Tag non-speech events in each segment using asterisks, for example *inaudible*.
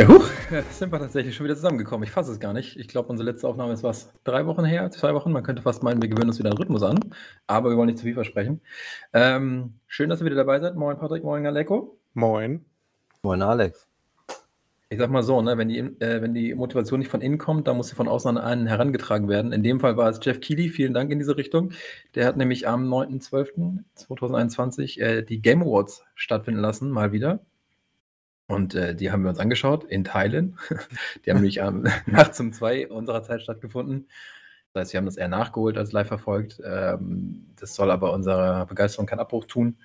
Ja, huch, sind wir tatsächlich schon wieder zusammengekommen. Ich fasse es gar nicht. Ich glaube, unsere letzte Aufnahme ist was? Drei Wochen her? Zwei Wochen? Man könnte fast meinen, wir gewöhnen uns wieder einen Rhythmus an. Aber wir wollen nicht zu viel versprechen. Ähm, schön, dass ihr wieder dabei seid. Moin, Patrick. Moin, Aleko. Moin. Moin, Alex. Ich sag mal so, ne, wenn, die, äh, wenn die Motivation nicht von innen kommt, dann muss sie von außen an einen herangetragen werden. In dem Fall war es Jeff Keighley, vielen Dank in diese Richtung. Der hat nämlich am 9.12.2021 äh, die Game Awards stattfinden lassen, mal wieder. Und äh, die haben wir uns angeschaut in Teilen. *laughs* die haben nämlich ähm, *laughs* nachts um zwei unserer Zeit stattgefunden. Das heißt, wir haben das eher nachgeholt als live verfolgt. Ähm, das soll aber unserer Begeisterung keinen Abbruch tun.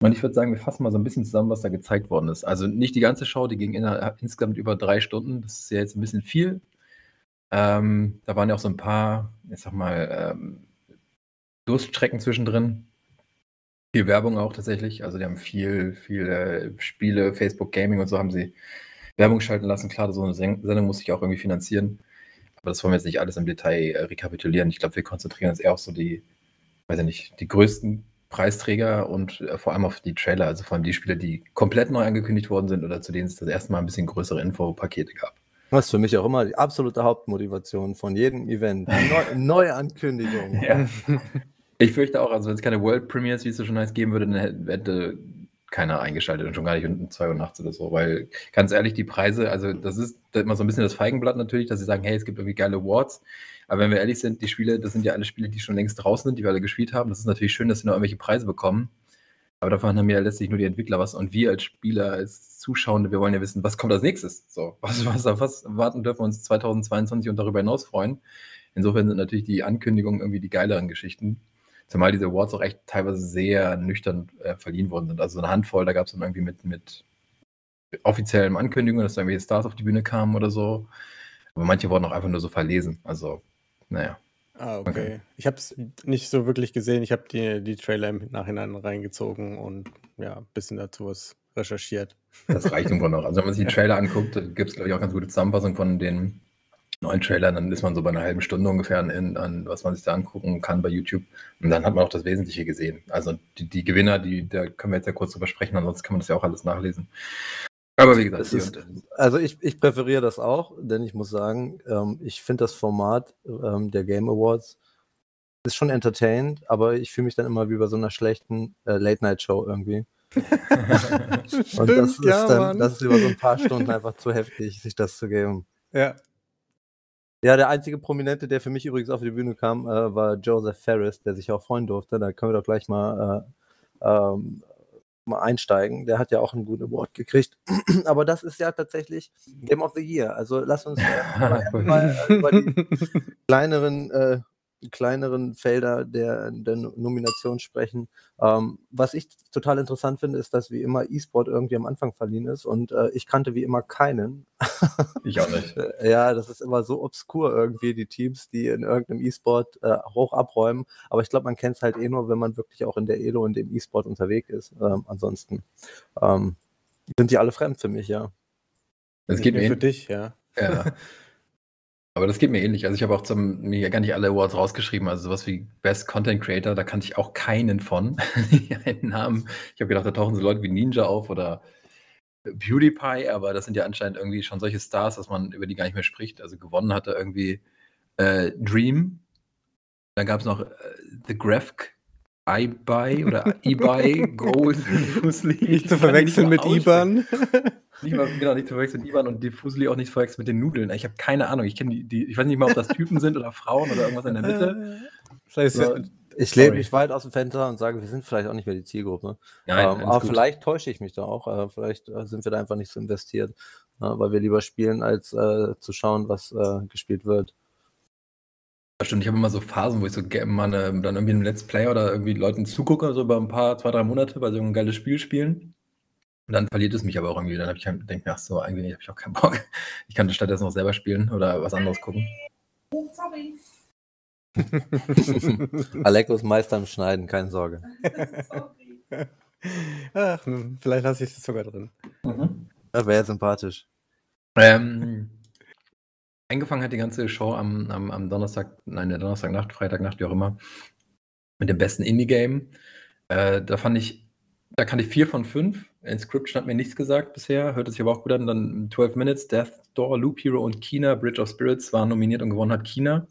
Und ich würde sagen, wir fassen mal so ein bisschen zusammen, was da gezeigt worden ist. Also nicht die ganze Show, die ging in, insgesamt über drei Stunden. Das ist ja jetzt ein bisschen viel. Ähm, da waren ja auch so ein paar, ich sag mal, ähm, Durststrecken zwischendrin. Viel Werbung auch tatsächlich. Also die haben viel, viele Spiele, Facebook Gaming und so haben sie Werbung schalten lassen. Klar, so eine Sendung muss sich auch irgendwie finanzieren. Aber das wollen wir jetzt nicht alles im Detail äh, rekapitulieren. Ich glaube, wir konzentrieren uns eher auf so die, weiß ich nicht, die größten Preisträger und äh, vor allem auf die Trailer, also vor allem die Spiele, die komplett neu angekündigt worden sind oder zu denen es das erste Mal ein bisschen größere Infopakete gab. Ist für mich auch immer die absolute Hauptmotivation von jedem Event. Neu, *laughs* neue Ankündigungen. Ja. *laughs* Ich fürchte auch, also wenn es keine World Premiers, wie es so schon heißt, geben würde, dann hätte keiner eingeschaltet und schon gar nicht um 2 Uhr nachts oder so, weil ganz ehrlich, die Preise, also das ist immer so ein bisschen das Feigenblatt natürlich, dass sie sagen, hey, es gibt irgendwie geile Awards, aber wenn wir ehrlich sind, die Spiele, das sind ja alle Spiele, die schon längst draußen sind, die wir alle gespielt haben. Das ist natürlich schön, dass sie noch irgendwelche Preise bekommen. Aber davon haben ja letztlich nur die Entwickler was. Und wir als Spieler, als Zuschauende, wir wollen ja wissen, was kommt als nächstes? So, was, was, was warten dürfen wir uns 2022 und darüber hinaus freuen? Insofern sind natürlich die Ankündigungen irgendwie die geileren Geschichten. Zumal diese Awards auch echt teilweise sehr nüchtern äh, verliehen worden sind. Also eine Handvoll, da gab es dann irgendwie mit, mit offiziellen Ankündigungen, dass da irgendwelche Stars auf die Bühne kamen oder so. Aber manche wurden auch einfach nur so verlesen. Also naja. Ah, okay. okay. Ich habe es nicht so wirklich gesehen. Ich habe die, die Trailer im Nachhinein reingezogen und ja, ein bisschen dazu was recherchiert. Das reicht Grunde noch. Also wenn man sich die Trailer anguckt, gibt es, glaube ich, auch ganz gute Zusammenfassung von den neuen Trailern. Dann ist man so bei einer halben Stunde ungefähr an, an was man sich da angucken kann bei YouTube. Und dann hat man auch das Wesentliche gesehen. Also die, die Gewinner, die, da können wir jetzt ja kurz drüber sprechen, ansonsten kann man das ja auch alles nachlesen. Aber wie gesagt, ist, also ich, ich präferiere das auch, denn ich muss sagen, ähm, ich finde das Format ähm, der Game Awards ist schon entertained, aber ich fühle mich dann immer wie bei so einer schlechten äh, Late-Night-Show irgendwie. *laughs* Und das ist, ja, dann, das ist über so ein paar Stunden einfach zu heftig, sich das zu geben. Ja. Ja, der einzige Prominente, der für mich übrigens auf die Bühne kam, äh, war Joseph Ferris, der sich auch freuen durfte. Da können wir doch gleich mal äh, ähm, mal einsteigen. Der hat ja auch einen guten Award gekriegt. *clears throat* Aber das ist ja tatsächlich Game of the Year. Also lass uns *laughs* mal, mal über die *laughs* kleineren äh, kleineren Felder der, der Nomination sprechen. Ähm, was ich total interessant finde, ist, dass wie immer E-Sport irgendwie am Anfang verliehen ist und äh, ich kannte wie immer keinen. Ich auch nicht. *laughs* ja, das ist immer so obskur irgendwie, die Teams, die in irgendeinem E-Sport äh, hoch abräumen. Aber ich glaube, man kennt es halt eh nur, wenn man wirklich auch in der Elo und dem E-Sport unterwegs ist. Ähm, ansonsten ähm, sind die alle fremd für mich, ja. Das geht mir für dich, ja. Ja. *laughs* Aber das geht mir ähnlich. Also ich habe auch zum, mir gar nicht alle Awards rausgeschrieben. Also sowas wie Best Content Creator, da kannte ich auch keinen von. *laughs* einen Namen. Ich habe gedacht, da tauchen so Leute wie Ninja auf oder PewDiePie, aber das sind ja anscheinend irgendwie schon solche Stars, dass man über die gar nicht mehr spricht. Also gewonnen hatte irgendwie äh, Dream. Dann gab es noch äh, The Graph iBuy oder *laughs* eBuy Gold. Nicht zu verwechseln mit IBAN. *laughs* nicht mal, genau, nicht zu verwechseln mit IBAN und die Fusli auch nicht verwechseln mit den Nudeln. Ich habe keine Ahnung. Ich kenne die, die, ich weiß nicht mal, ob das Typen sind oder Frauen oder irgendwas in der Mitte. *laughs* Vielleicht so, ich lebe mich weit aus dem Fenster und sage, wir sind vielleicht auch nicht mehr die Zielgruppe. Nein, ähm, aber gut. vielleicht täusche ich mich da auch. Äh, vielleicht äh, sind wir da einfach nicht so investiert, äh, weil wir lieber spielen, als äh, zu schauen, was äh, gespielt wird. Stimmt, ich habe immer so Phasen, wo ich so mal eine, dann irgendwie einem Let's Play oder irgendwie Leuten zugucke, so über ein paar, zwei, drei Monate, weil sie ein geiles Spiel spielen. Und dann verliert es mich aber auch irgendwie. Dann habe ich halt, denke mir, ach so, eigentlich habe ich auch keinen Bock. Ich kann stattdessen noch selber spielen oder was anderes gucken. Oh, sorry. *laughs* Alekos Meister im Schneiden, keine Sorge. *laughs* Ach, vielleicht lasse ich das sogar drin. Mhm. Das wäre sympathisch. Ähm, Angefangen hat die ganze Show am, am, am Donnerstag, nein, der Donnerstagnacht, Freitagnacht, wie auch immer, mit dem besten Indie-Game. Äh, da fand ich Da kann ich vier von fünf. Inscription hat mir nichts gesagt bisher, hört sich aber auch gut an. Dann 12 Minutes, Death Door, Loop Hero und Kina, Bridge of Spirits waren nominiert und gewonnen hat Kina.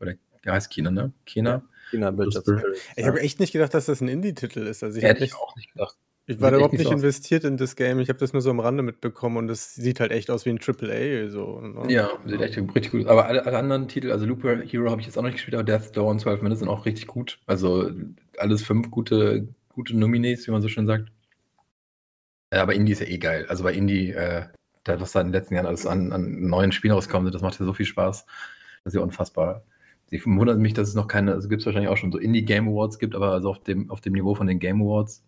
Oder der heißt Kina, ne? Kina. China Bridge of Spirits. Ich habe echt nicht gedacht, dass das ein Indie-Titel ist. Also ich, Hätte ich auch nicht gedacht. ich war überhaupt nicht aus. investiert in das Game. Ich habe das nur so am Rande mitbekommen und es sieht halt echt aus wie ein AAA. So, ne? Ja, sieht echt richtig gut. aus. Aber alle, alle anderen Titel, also Loop Hero habe ich jetzt auch noch nicht gespielt, aber Death Door und 12 Minutes sind auch richtig gut. Also alles fünf gute, gute Nominees, wie man so schön sagt. Äh, Aber Indie ist ja eh geil. Also bei Indie, äh, da, was da in den letzten Jahren alles an, an neuen Spielen rauskommen sind, das macht ja so viel Spaß. Das ist ja unfassbar. Sie wundert mich, dass es noch keine, also gibt es wahrscheinlich auch schon so Indie-Game Awards gibt, aber also auf dem, auf dem Niveau von den Game Awards.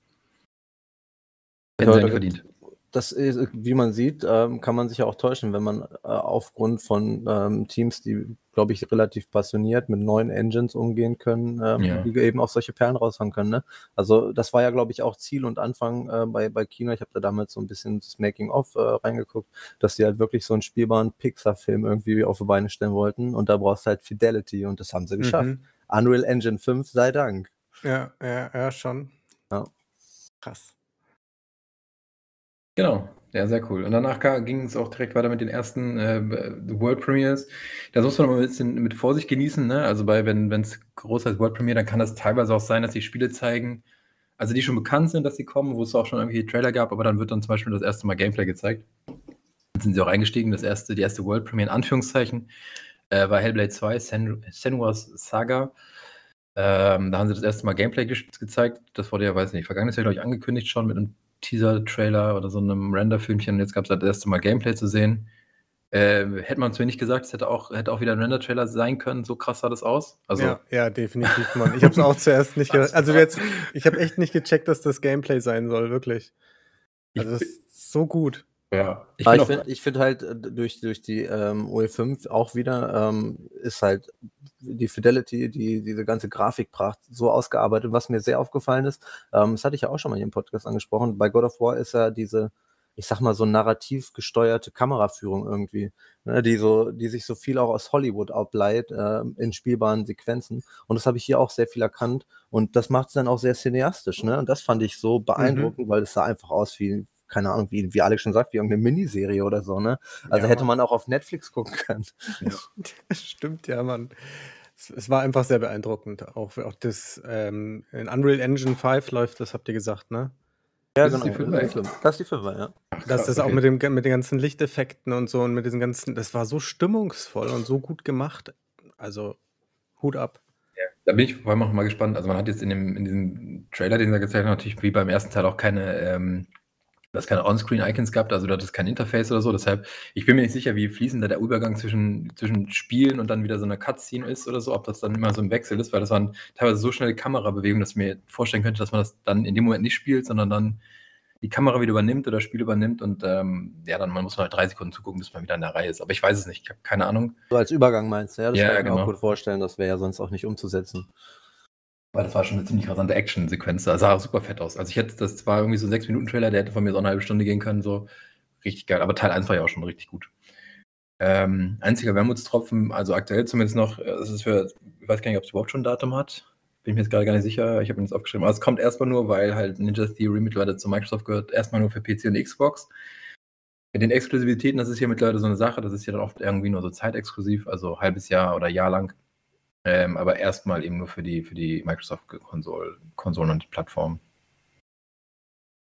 Hätten Ja, sie verdient. Das ist, wie man sieht, ähm, kann man sich ja auch täuschen, wenn man äh, aufgrund von ähm, Teams, die, glaube ich, relativ passioniert mit neuen Engines umgehen können, ähm, Ja. die eben auch solche Perlen raushauen können. Ne? Also das war ja, glaube ich, auch Ziel und Anfang äh, bei, bei Kino. Ich habe da damals so ein bisschen das Making-of äh, reingeguckt, dass die halt wirklich so einen spielbaren Pixar-Film irgendwie auf die Beine stellen wollten. Und da brauchst du halt Fidelity und das haben sie geschafft. Mhm. Unreal Engine 5 sei Dank. Ja, ja, ja, schon. Ja. Krass. Genau, ja, sehr cool. Und danach ging es auch direkt weiter mit den ersten äh, World Premiers. Das muss man immer ein bisschen mit Vorsicht genießen. Ne? Also bei, wenn es groß heißt World Premiere, dann kann das teilweise auch sein, dass die Spiele zeigen, also die schon bekannt sind, dass sie kommen, wo es auch schon irgendwie Trailer gab, aber dann wird dann zum Beispiel das erste Mal Gameplay gezeigt. Dann sind sie auch eingestiegen. Das erste, die erste World Premiere in Anführungszeichen äh, war Hellblade 2, Sen Senua's Saga. Ähm, da haben sie das erste Mal Gameplay ge gezeigt. Das wurde ja, weiß nicht, vergangenes Jahr, glaube ich, angekündigt schon mit einem Teaser-Trailer oder so einem Render-Filmchen. Und jetzt gab es das erste Mal Gameplay zu sehen. Äh, hätte man uns mir nicht gesagt, es hätte auch, hätte auch wieder ein Render-Trailer sein können. So krass sah das aus. Also, ja, ja, definitiv, Mann. Ich habe es auch zuerst nicht *laughs* Was? ge Also jetzt, ich habe echt nicht gecheckt, dass das Gameplay sein soll, wirklich. ich, Also das ist so gut. Ja, ich finde ich find halt äh, durch, durch die ähm, UE5 auch wieder ähm, ist halt die Fidelity, die, diese ganze Grafikpracht so ausgearbeitet, was mir sehr aufgefallen ist. Ähm, das hatte ich ja auch schon mal hier im Podcast angesprochen. Bei God of War ist ja diese, ich sag mal, so narrativ gesteuerte Kameraführung irgendwie, ne, die so, die sich so viel auch aus Hollywood ableiht äh, in spielbaren Sequenzen. Und das habe ich hier auch sehr viel erkannt. Und das macht es dann auch sehr cineastisch, ne? Und das fand ich so beeindruckend, weil es sah einfach aus wie, keine Ahnung, wie, wie Alex schon sagt, wie irgendeine Miniserie oder so, ne? Also Ja, hätte man auch auf Netflix gucken können. *laughs* Stimmt, ja, Mann. Es, es war einfach sehr beeindruckend. Auch, auch das ähm, in Unreal Engine 5 läuft, das habt ihr gesagt, ne? Ja, Das ist die Fünfer, Das ist die Fünfer, das ist die Fünfer, ja. Ach, Dass das auch okay. mit, dem, mit den ganzen Lichteffekten und so und mit diesen ganzen, das war so stimmungsvoll und so gut gemacht. Also Hut ab. Da bin ich vor allem auch mal gespannt. Also man hat jetzt in, dem, in diesem Trailer, den sie gezeigt haben, natürlich wie beim ersten Teil auch keine, ähm, dass keine On-Screen-Icons gehabt, also du hattest kein Interface oder so. Deshalb, ich bin mir nicht sicher, wie fließend da der Übergang zwischen, zwischen Spielen und dann wieder so einer Cutscene ist oder so, ob das dann immer so ein Wechsel ist, weil das waren teilweise so schnelle Kamerabewegungen, dass ich mir vorstellen könnte, dass man das dann in dem Moment nicht spielt, sondern dann die Kamera wieder übernimmt oder das Spiel übernimmt und ähm, ja, dann man muss man halt drei Sekunden zugucken, bis man wieder in der Reihe ist. Aber ich weiß es nicht, ich habe keine Ahnung. So als Übergang meinst du, ja? Das Ja, kann ich mir genau. auch gut vorstellen, das wäre ja sonst auch nicht umzusetzen. Weil das war schon eine ziemlich rasante Action-Sequenz. Das sah super fett aus. Also ich hätte, das war irgendwie so ein 6-Minuten-Trailer, der hätte von mir so eine halbe Stunde gehen können, so richtig geil. Aber Teil 1 war ja auch schon richtig gut. Ähm, einziger Wermutstropfen, also aktuell zumindest noch, äh, das ist für, ich weiß gar nicht, ob es überhaupt schon ein Datum hat. Bin ich mir jetzt gerade gar nicht sicher. Ich habe mir das aufgeschrieben. Aber es kommt erstmal nur, weil halt Ninja Theory mittlerweile zu Microsoft gehört, erstmal nur für PC und Xbox. Mit den Exklusivitäten, das ist hier mittlerweile so eine Sache, das ist ja dann oft irgendwie nur so zeitexklusiv, also halbes Jahr oder Jahr lang. Ähm, aber erstmal eben nur für die, für die Microsoft-Konsolen Konsolen und die Plattform.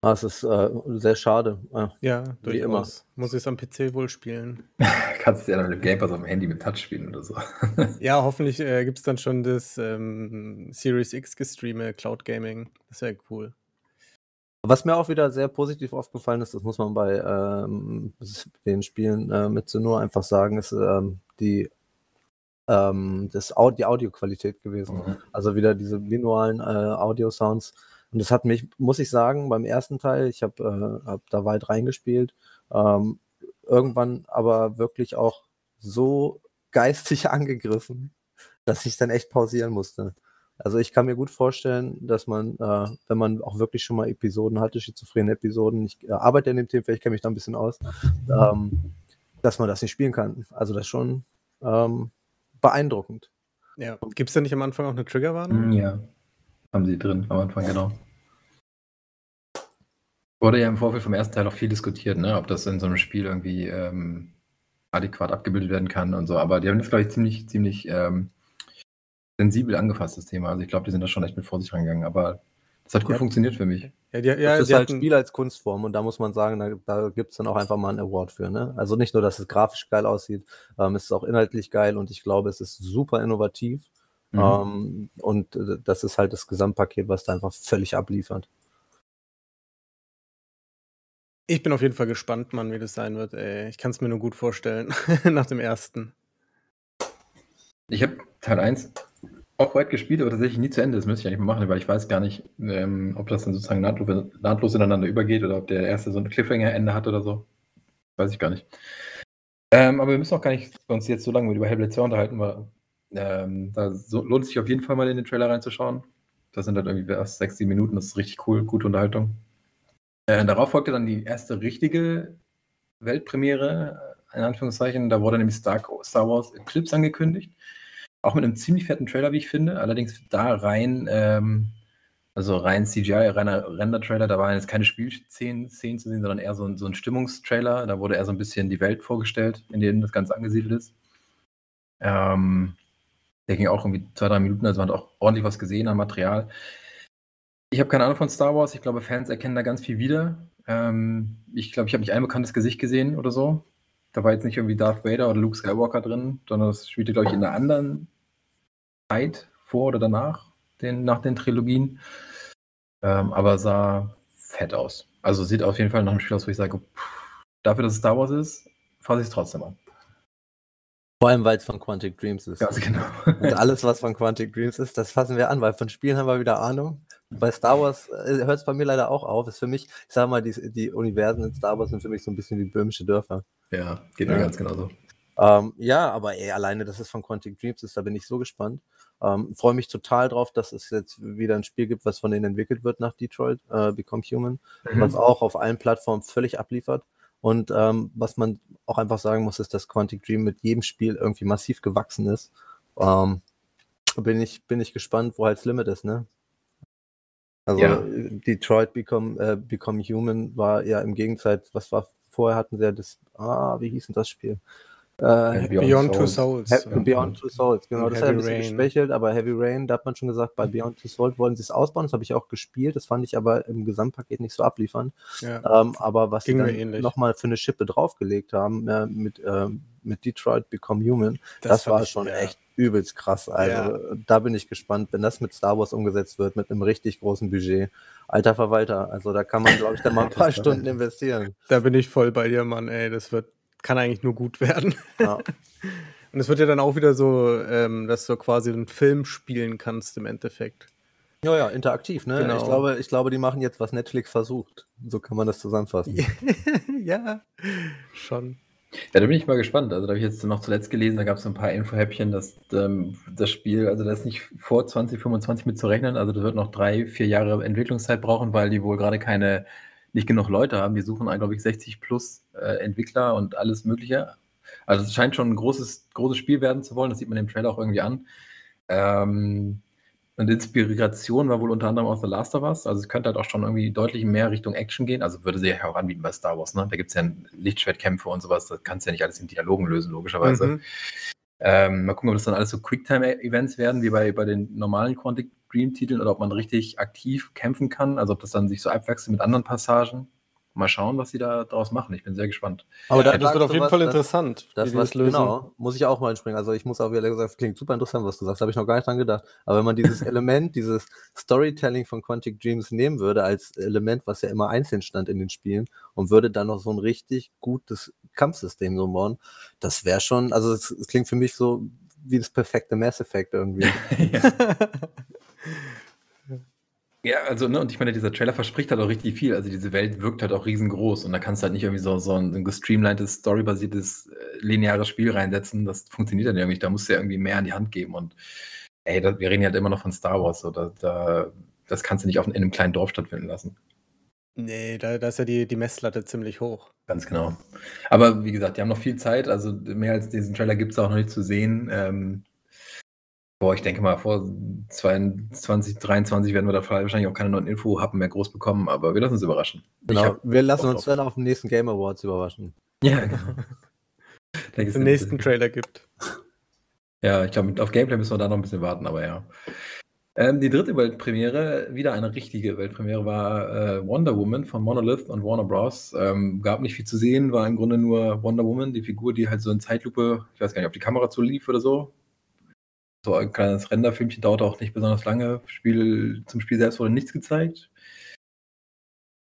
Ah, es ist äh, sehr schade. Ah, Ja, Wie immer. durchaus. Muss ich es am PC wohl spielen. *laughs* Kannst du ja dann mit dem Game Pass auf dem Handy mit Touch spielen oder so. *laughs* Ja, hoffentlich äh, gibt es dann schon das ähm, Series X gestreame Cloud Gaming. Das wäre cool. Was mir auch wieder sehr positiv aufgefallen ist, das muss man bei ähm, den Spielen äh, mit Sonor einfach sagen, ist ähm, die, ähm, das die Audioqualität gewesen. Also wieder diese linearen äh, Audio-Sounds. Und das hat mich, muss ich sagen, beim ersten Teil, ich habe äh, hab da weit reingespielt, ähm, irgendwann aber wirklich auch so geistig *laughs* angegriffen, dass ich dann echt pausieren musste. Also ich kann mir gut vorstellen, dass man, äh, wenn man auch wirklich schon mal Episoden hatte, schizophrene Episoden, ich äh, arbeite in dem Thema, ich kenne mich da ein bisschen aus, ähm, dass man das nicht spielen kann. Also das schon ähm, beeindruckend. Ja. Gibt es da nicht am Anfang auch eine Triggerwarnung? Ja. Haben sie drin am Anfang, genau. Wurde ja im Vorfeld vom ersten Teil auch viel diskutiert, ne? ob das in so einem Spiel irgendwie ähm, adäquat abgebildet werden kann und so. Aber die haben das, glaube ich, ziemlich, ziemlich ähm, sensibel angefasst, das Thema. Also ich glaube, die sind da schon echt mit Vorsicht rangegangen. Aber das hat gut Ja. funktioniert für mich. Ja, die, ja, das ist halt hatten- Spiel als Kunstform und da muss man sagen, da, da gibt es dann auch einfach mal einen Award für. Ne? Also nicht nur, dass es grafisch geil aussieht, ähm, es ist auch inhaltlich geil und ich glaube, es ist super innovativ. Mhm. Ähm, und äh, das ist halt das Gesamtpaket, was da einfach völlig abliefert. Ich bin auf jeden Fall gespannt, Mann, wie das sein wird. Ey. Ich kann es mir nur gut vorstellen, *laughs* nach dem ersten. Ich habe Teil 1 auch weit gespielt, aber tatsächlich nie zu Ende. Das müsste ich eigentlich mal machen, weil ich weiß gar nicht, ähm, ob das dann sozusagen nahtlos, nahtlos ineinander übergeht oder ob der erste so ein Cliffhanger-Ende hat oder so. Weiß ich gar nicht. Ähm, aber wir müssen auch gar nicht uns jetzt so lange über Hellblade 2 unterhalten, weil ähm, da so, lohnt es sich auf jeden Fall mal in den Trailer reinzuschauen. Das sind dann irgendwie erst sechs, sieben Minuten, das ist richtig cool, gute Unterhaltung. Äh, darauf folgte dann die erste richtige Weltpremiere, in Anführungszeichen. Da wurde nämlich Star, Star Wars Eclipse angekündigt. Auch mit einem ziemlich fetten Trailer, wie ich finde. Allerdings da rein, ähm, also rein CGI, reiner Render-Trailer. Da waren jetzt keine Spielszenen Szenen zu sehen, sondern eher so ein, so ein Stimmungstrailer. Da wurde eher so ein bisschen die Welt vorgestellt, in der das Ganze angesiedelt ist. Ähm, der ging auch irgendwie zwei, drei Minuten, also man hat auch ordentlich was gesehen an Material. Ich habe keine Ahnung von Star Wars. Ich glaube, Fans erkennen da ganz viel wieder. Ähm, ich glaube, ich habe nicht ein bekanntes Gesicht gesehen oder so. Da war jetzt nicht irgendwie Darth Vader oder Luke Skywalker drin, sondern das spielte, glaube ich, in einer anderen Zeit vor oder danach, den, nach den Trilogien. Ähm, aber sah fett aus. Also sieht auf jeden Fall nach einem Spiel aus, wo ich sage, pff, dafür, dass es Star Wars ist, fasse ich es trotzdem an. Vor allem, weil es von Quantic Dreams ist. Ganz *laughs* genau. Und alles, was von Quantic Dreams ist, das fassen wir an, weil von Spielen haben wir wieder Ahnung. Bei Star Wars äh, hört es bei mir leider auch auf. Ist für mich, ich sag mal, die, die Universen in Star Wars sind für mich so ein bisschen wie böhmische Dörfer. ja, geht mir Ja. ganz genauso. Ähm, ja, aber ey, alleine, dass es von Quantic Dreams ist, da bin ich so gespannt. Ähm, Freue mich total drauf, dass es jetzt wieder ein Spiel gibt, was von denen entwickelt wird nach Detroit, äh, Become Human, was auch auf allen Plattformen völlig abliefert. Und ähm, was man auch einfach sagen muss, ist, dass Quantic Dream mit jedem Spiel irgendwie massiv gewachsen ist. Ähm, bin ich, bin ich gespannt, wo halt das Limit ist, ne? Also Ja. Detroit Become, äh, Become Human war ja im Gegensatz, was war vorher hatten sie ja das, ah, wie hieß denn das Spiel? Äh, Beyond Two Souls. He Beyond Two Souls, genau. Und Das hat ein Heavy bisschen Rain. geschwächelt, aber Heavy Rain, da hat man schon gesagt, bei Beyond Two Souls wollen sie es ausbauen. Das habe ich auch gespielt. Das fand ich aber im Gesamtpaket nicht so abliefern. Ja. Ähm, aber was Ging sie dann nochmal für eine Schippe draufgelegt haben äh, mit, ähm, mit Detroit Become Human, das, fand war schon ja. echt übelst krass. Also da bin ich gespannt, wenn das mit Star Wars umgesetzt wird, mit einem richtig großen Budget. Alter Verwalter, also da kann man, glaube ich, dann mal ein paar *laughs* Stunden investieren. Da bin ich voll bei dir, Mann, ey. Das wird, kann eigentlich nur gut werden. Ja. *laughs* Und es wird ja dann auch wieder so, ähm, dass du quasi einen Film spielen kannst im Endeffekt. Ja, ja, interaktiv, ne? Genau. Ich, glaube, ich glaube, die machen jetzt, was Netflix versucht. So kann man das zusammenfassen. *laughs* ja, schon. Ja, da bin ich mal gespannt. Also da habe ich jetzt noch zuletzt gelesen, da gab es so ein paar Infohäppchen, dass ähm, das Spiel, also das ist nicht vor 2025 mit zu rechnen, also das wird noch drei, vier Jahre Entwicklungszeit brauchen, weil die wohl gerade keine, nicht genug Leute haben. Die suchen, glaube ich, 60 plus äh, Entwickler und alles Mögliche. Also es scheint schon ein großes, großes Spiel werden zu wollen, das sieht man im Trailer auch irgendwie an. Ähm, und Inspiration war wohl unter anderem aus The Last of Us. Also es könnte halt auch schon irgendwie deutlich mehr Richtung Action gehen. Also würde sie ja auch anbieten bei Star Wars. Ne? Da gibt es ja Lichtschwertkämpfe und sowas. Das kannst du ja nicht alles in Dialogen lösen, logischerweise. Mhm. Ähm, mal gucken, ob das dann alles so Quicktime-Events werden, wie bei, bei den normalen Quantic Dream-Titeln, oder ob man richtig aktiv kämpfen kann. Also ob das dann sich so abwechselt mit anderen Passagen. Mal schauen, was sie da draus machen. Ich bin sehr gespannt. Aber da das wird auf jeden was, Fall das- interessant, Das was, lösen. genau, muss ich auch mal einspringen. Also ich muss auch wieder gesagt, klingt super interessant, was du sagst. Da habe ich noch gar nicht dran gedacht. Aber wenn man dieses *laughs* Element, dieses Storytelling von Quantic Dreams nehmen würde, als Element, was ja immer einzeln stand in den Spielen, und würde dann noch so ein richtig gutes Kampfsystem so bauen, das wäre schon, also es, es klingt für mich so wie das perfekte Mass Effect irgendwie. *laughs* *laughs* Ja, also, ne, und ich meine, dieser Trailer verspricht halt auch richtig viel. Also, diese Welt wirkt halt auch riesengroß und da kannst du halt nicht irgendwie so, so ein, ein gestreamlinedes, storybasiertes, äh, lineares Spiel reinsetzen. Das funktioniert dann irgendwie nicht. Da musst du ja irgendwie mehr an die Hand geben und ey, da, wir reden ja halt immer noch von Star Wars. So, da, da, das kannst du nicht auf, in einem kleinen Dorf stattfinden lassen. nee, da, da ist ja die, die Messlatte ziemlich hoch. Ganz genau. Aber wie gesagt, die haben noch viel Zeit. Also, mehr als diesen Trailer gibt es auch noch nicht zu sehen. Ähm, Boah, ich denke mal, vor 22, 23 werden wir da wahrscheinlich auch keine neuen Info-Happen mehr groß bekommen, aber wir lassen uns überraschen. Genau, wir lassen uns dann auf dem nächsten Game Awards überraschen. Ja, genau. *laughs* Wenn es den nächsten Trailer gibt. *laughs* Ja, ich glaube, auf Gameplay müssen wir da noch ein bisschen warten, aber ja. Ähm, die dritte Weltpremiere, wieder eine richtige Weltpremiere, war äh, Wonder Woman von Monolith und Warner Bros. Ähm, gab nicht viel zu sehen, war im Grunde nur Wonder Woman, die Figur, die halt so in Zeitlupe, ich weiß gar nicht, ob die Kamera zu lief oder so. So ein kleines Renderfilmchen dauert auch nicht besonders lange. Spiel, zum Spiel selbst wurde nichts gezeigt.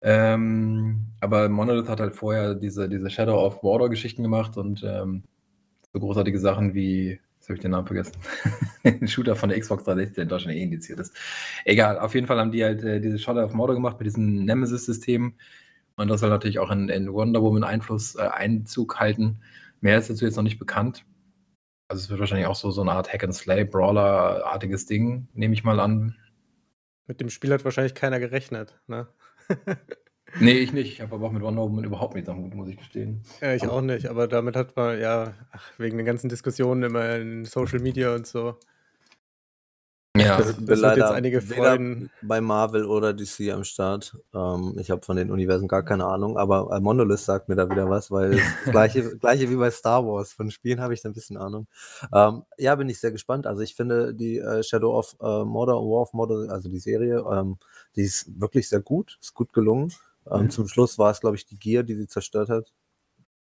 Ähm, aber Monolith hat halt vorher diese, diese Shadow of Mordor Geschichten gemacht und ähm, so großartige Sachen wie habe ich den Namen vergessen. *laughs* Ein Shooter von der Xbox 360, der in Deutschland eh indiziert ist. Egal, auf jeden Fall haben die halt äh, diese Shooter of Mordor gemacht mit diesem Nemesis-System. Und das soll natürlich auch in, in Wonder Woman Einfluss, äh, Einzug halten. Mehr ist dazu jetzt noch nicht bekannt. Also es wird wahrscheinlich auch so, so eine Art Hack-and-Slay-Brawler-artiges Ding, nehme ich mal an. Mit dem Spiel hat wahrscheinlich keiner gerechnet, ne? *laughs* Nee, ich nicht. Ich habe aber auch mit Wonder Woman überhaupt nichts am Hut, muss ich gestehen. Ja, ich auch nicht, aber damit hat man ja ach, wegen den ganzen Diskussionen immer in Social Media und so. Ja, das wird leider jetzt einige freuen. bei Marvel oder DC am Start. Ähm, ich habe von den Universen gar keine Ahnung, aber äh, Monolith sagt mir da wieder was, weil *laughs* das gleiche, gleiche wie bei Star Wars. Von Spielen habe ich da ein bisschen Ahnung. Ähm, ja, bin ich sehr gespannt. Also ich finde die äh, Shadow of äh, Mordor, War of Mordor, also die Serie, ähm, die ist wirklich sehr gut, ist gut gelungen. Ähm, mhm. Zum Schluss war es, glaube ich, die Gier, die sie zerstört hat.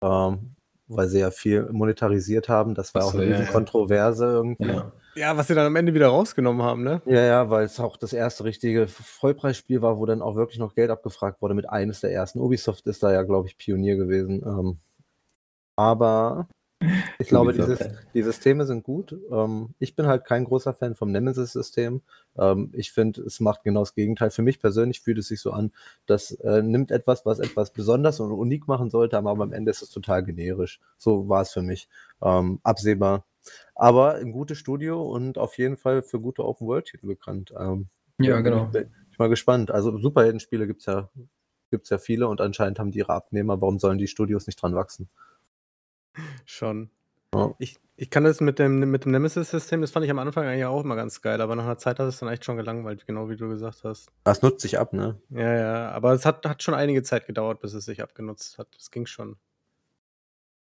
Ähm, weil sie ja viel monetarisiert haben. Das war auch eine ja, Kontroverse irgendwie. Ja. Ja. was sie dann am Ende wieder rausgenommen haben, ne? Ja, ja, weil es auch das erste richtige Vollpreisspiel war, wo dann auch wirklich noch Geld abgefragt wurde mit eines der ersten. Ubisoft ist da ja, glaube ich, Pionier gewesen. Ähm, aber ich glaube, dieses, die Systeme sind gut. Ähm, ich bin halt kein großer Fan vom Nemesis-System. Ähm, ich finde, es macht genau das Gegenteil. Für mich persönlich fühlt es sich so an, das äh, nimmt etwas, was etwas besonders und unik machen sollte, aber am Ende ist es total generisch. So war es für mich. Ähm, absehbar. Aber ein gutes Studio und auf jeden Fall für gute Open-World-Titel bekannt. Ähm, ja, genau. Ich bin, ich mal gespannt. Also Superhelden-Spiele gibt es ja, gibt's ja viele und anscheinend haben die ihre Abnehmer. Warum sollen die Studios nicht dran wachsen? Schon. Ja. Ich, ich kann das mit dem, mit dem Nemesis-System, das fand ich am Anfang eigentlich auch immer ganz geil, aber nach einer Zeit hat es dann echt schon gelangweilt, genau wie du gesagt hast. Das nutzt sich ab, ne? Ja, ja, aber es hat, hat schon einige Zeit gedauert, bis es sich abgenutzt hat. Das ging schon.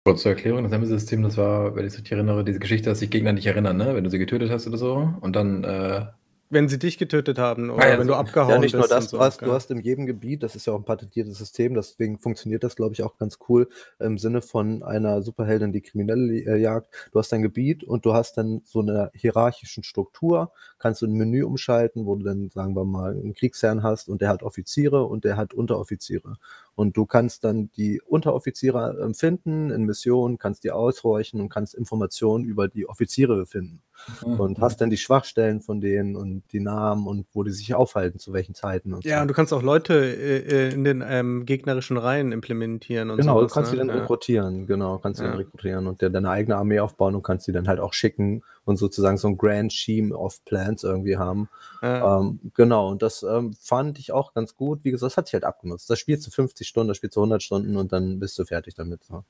Kurz zur Erklärung, das Nemesis-System, das war, wenn ich es richtig erinnere, diese Geschichte, dass sich Gegner nicht erinnern, ne? Wenn du sie getötet hast oder so und dann äh, wenn sie dich getötet haben oder ja, wenn du abgehauen ja, nicht bist. Nur das, du, hast, du hast in jedem Gebiet, das ist ja auch ein patentiertes System, deswegen funktioniert das, glaube ich, auch ganz cool im Sinne von einer Superheldin, die Kriminelle äh, jagt. Du hast dein Gebiet und du hast dann so eine hierarchischen Struktur, kannst du ein Menü umschalten, wo du dann, sagen wir mal, einen Kriegsherrn hast und der hat Offiziere und der hat Unteroffiziere. Und du kannst dann die Unteroffiziere ähm, finden in Missionen, kannst die ausräuchen und kannst Informationen über die Offiziere finden. Mhm. Und hast dann die Schwachstellen von denen und die Namen und wo die sich aufhalten, zu welchen Zeiten. Und ja, so. und du kannst auch Leute äh, äh, in den ähm, gegnerischen Reihen implementieren. Und genau, sowas, du kannst ne? sie dann ja. rekrutieren, genau, kannst sie ja. dann rekrutieren und dir deine eigene Armee aufbauen und kannst sie dann halt auch schicken und sozusagen so ein Grand Scheme of Plans irgendwie haben. Ja. Ähm, genau, und das ähm, fand ich auch ganz gut. Wie gesagt, das hat sich halt abgenutzt. Das spielst du 50 Stunden, das spielst du 100 Stunden und dann bist du fertig damit. So.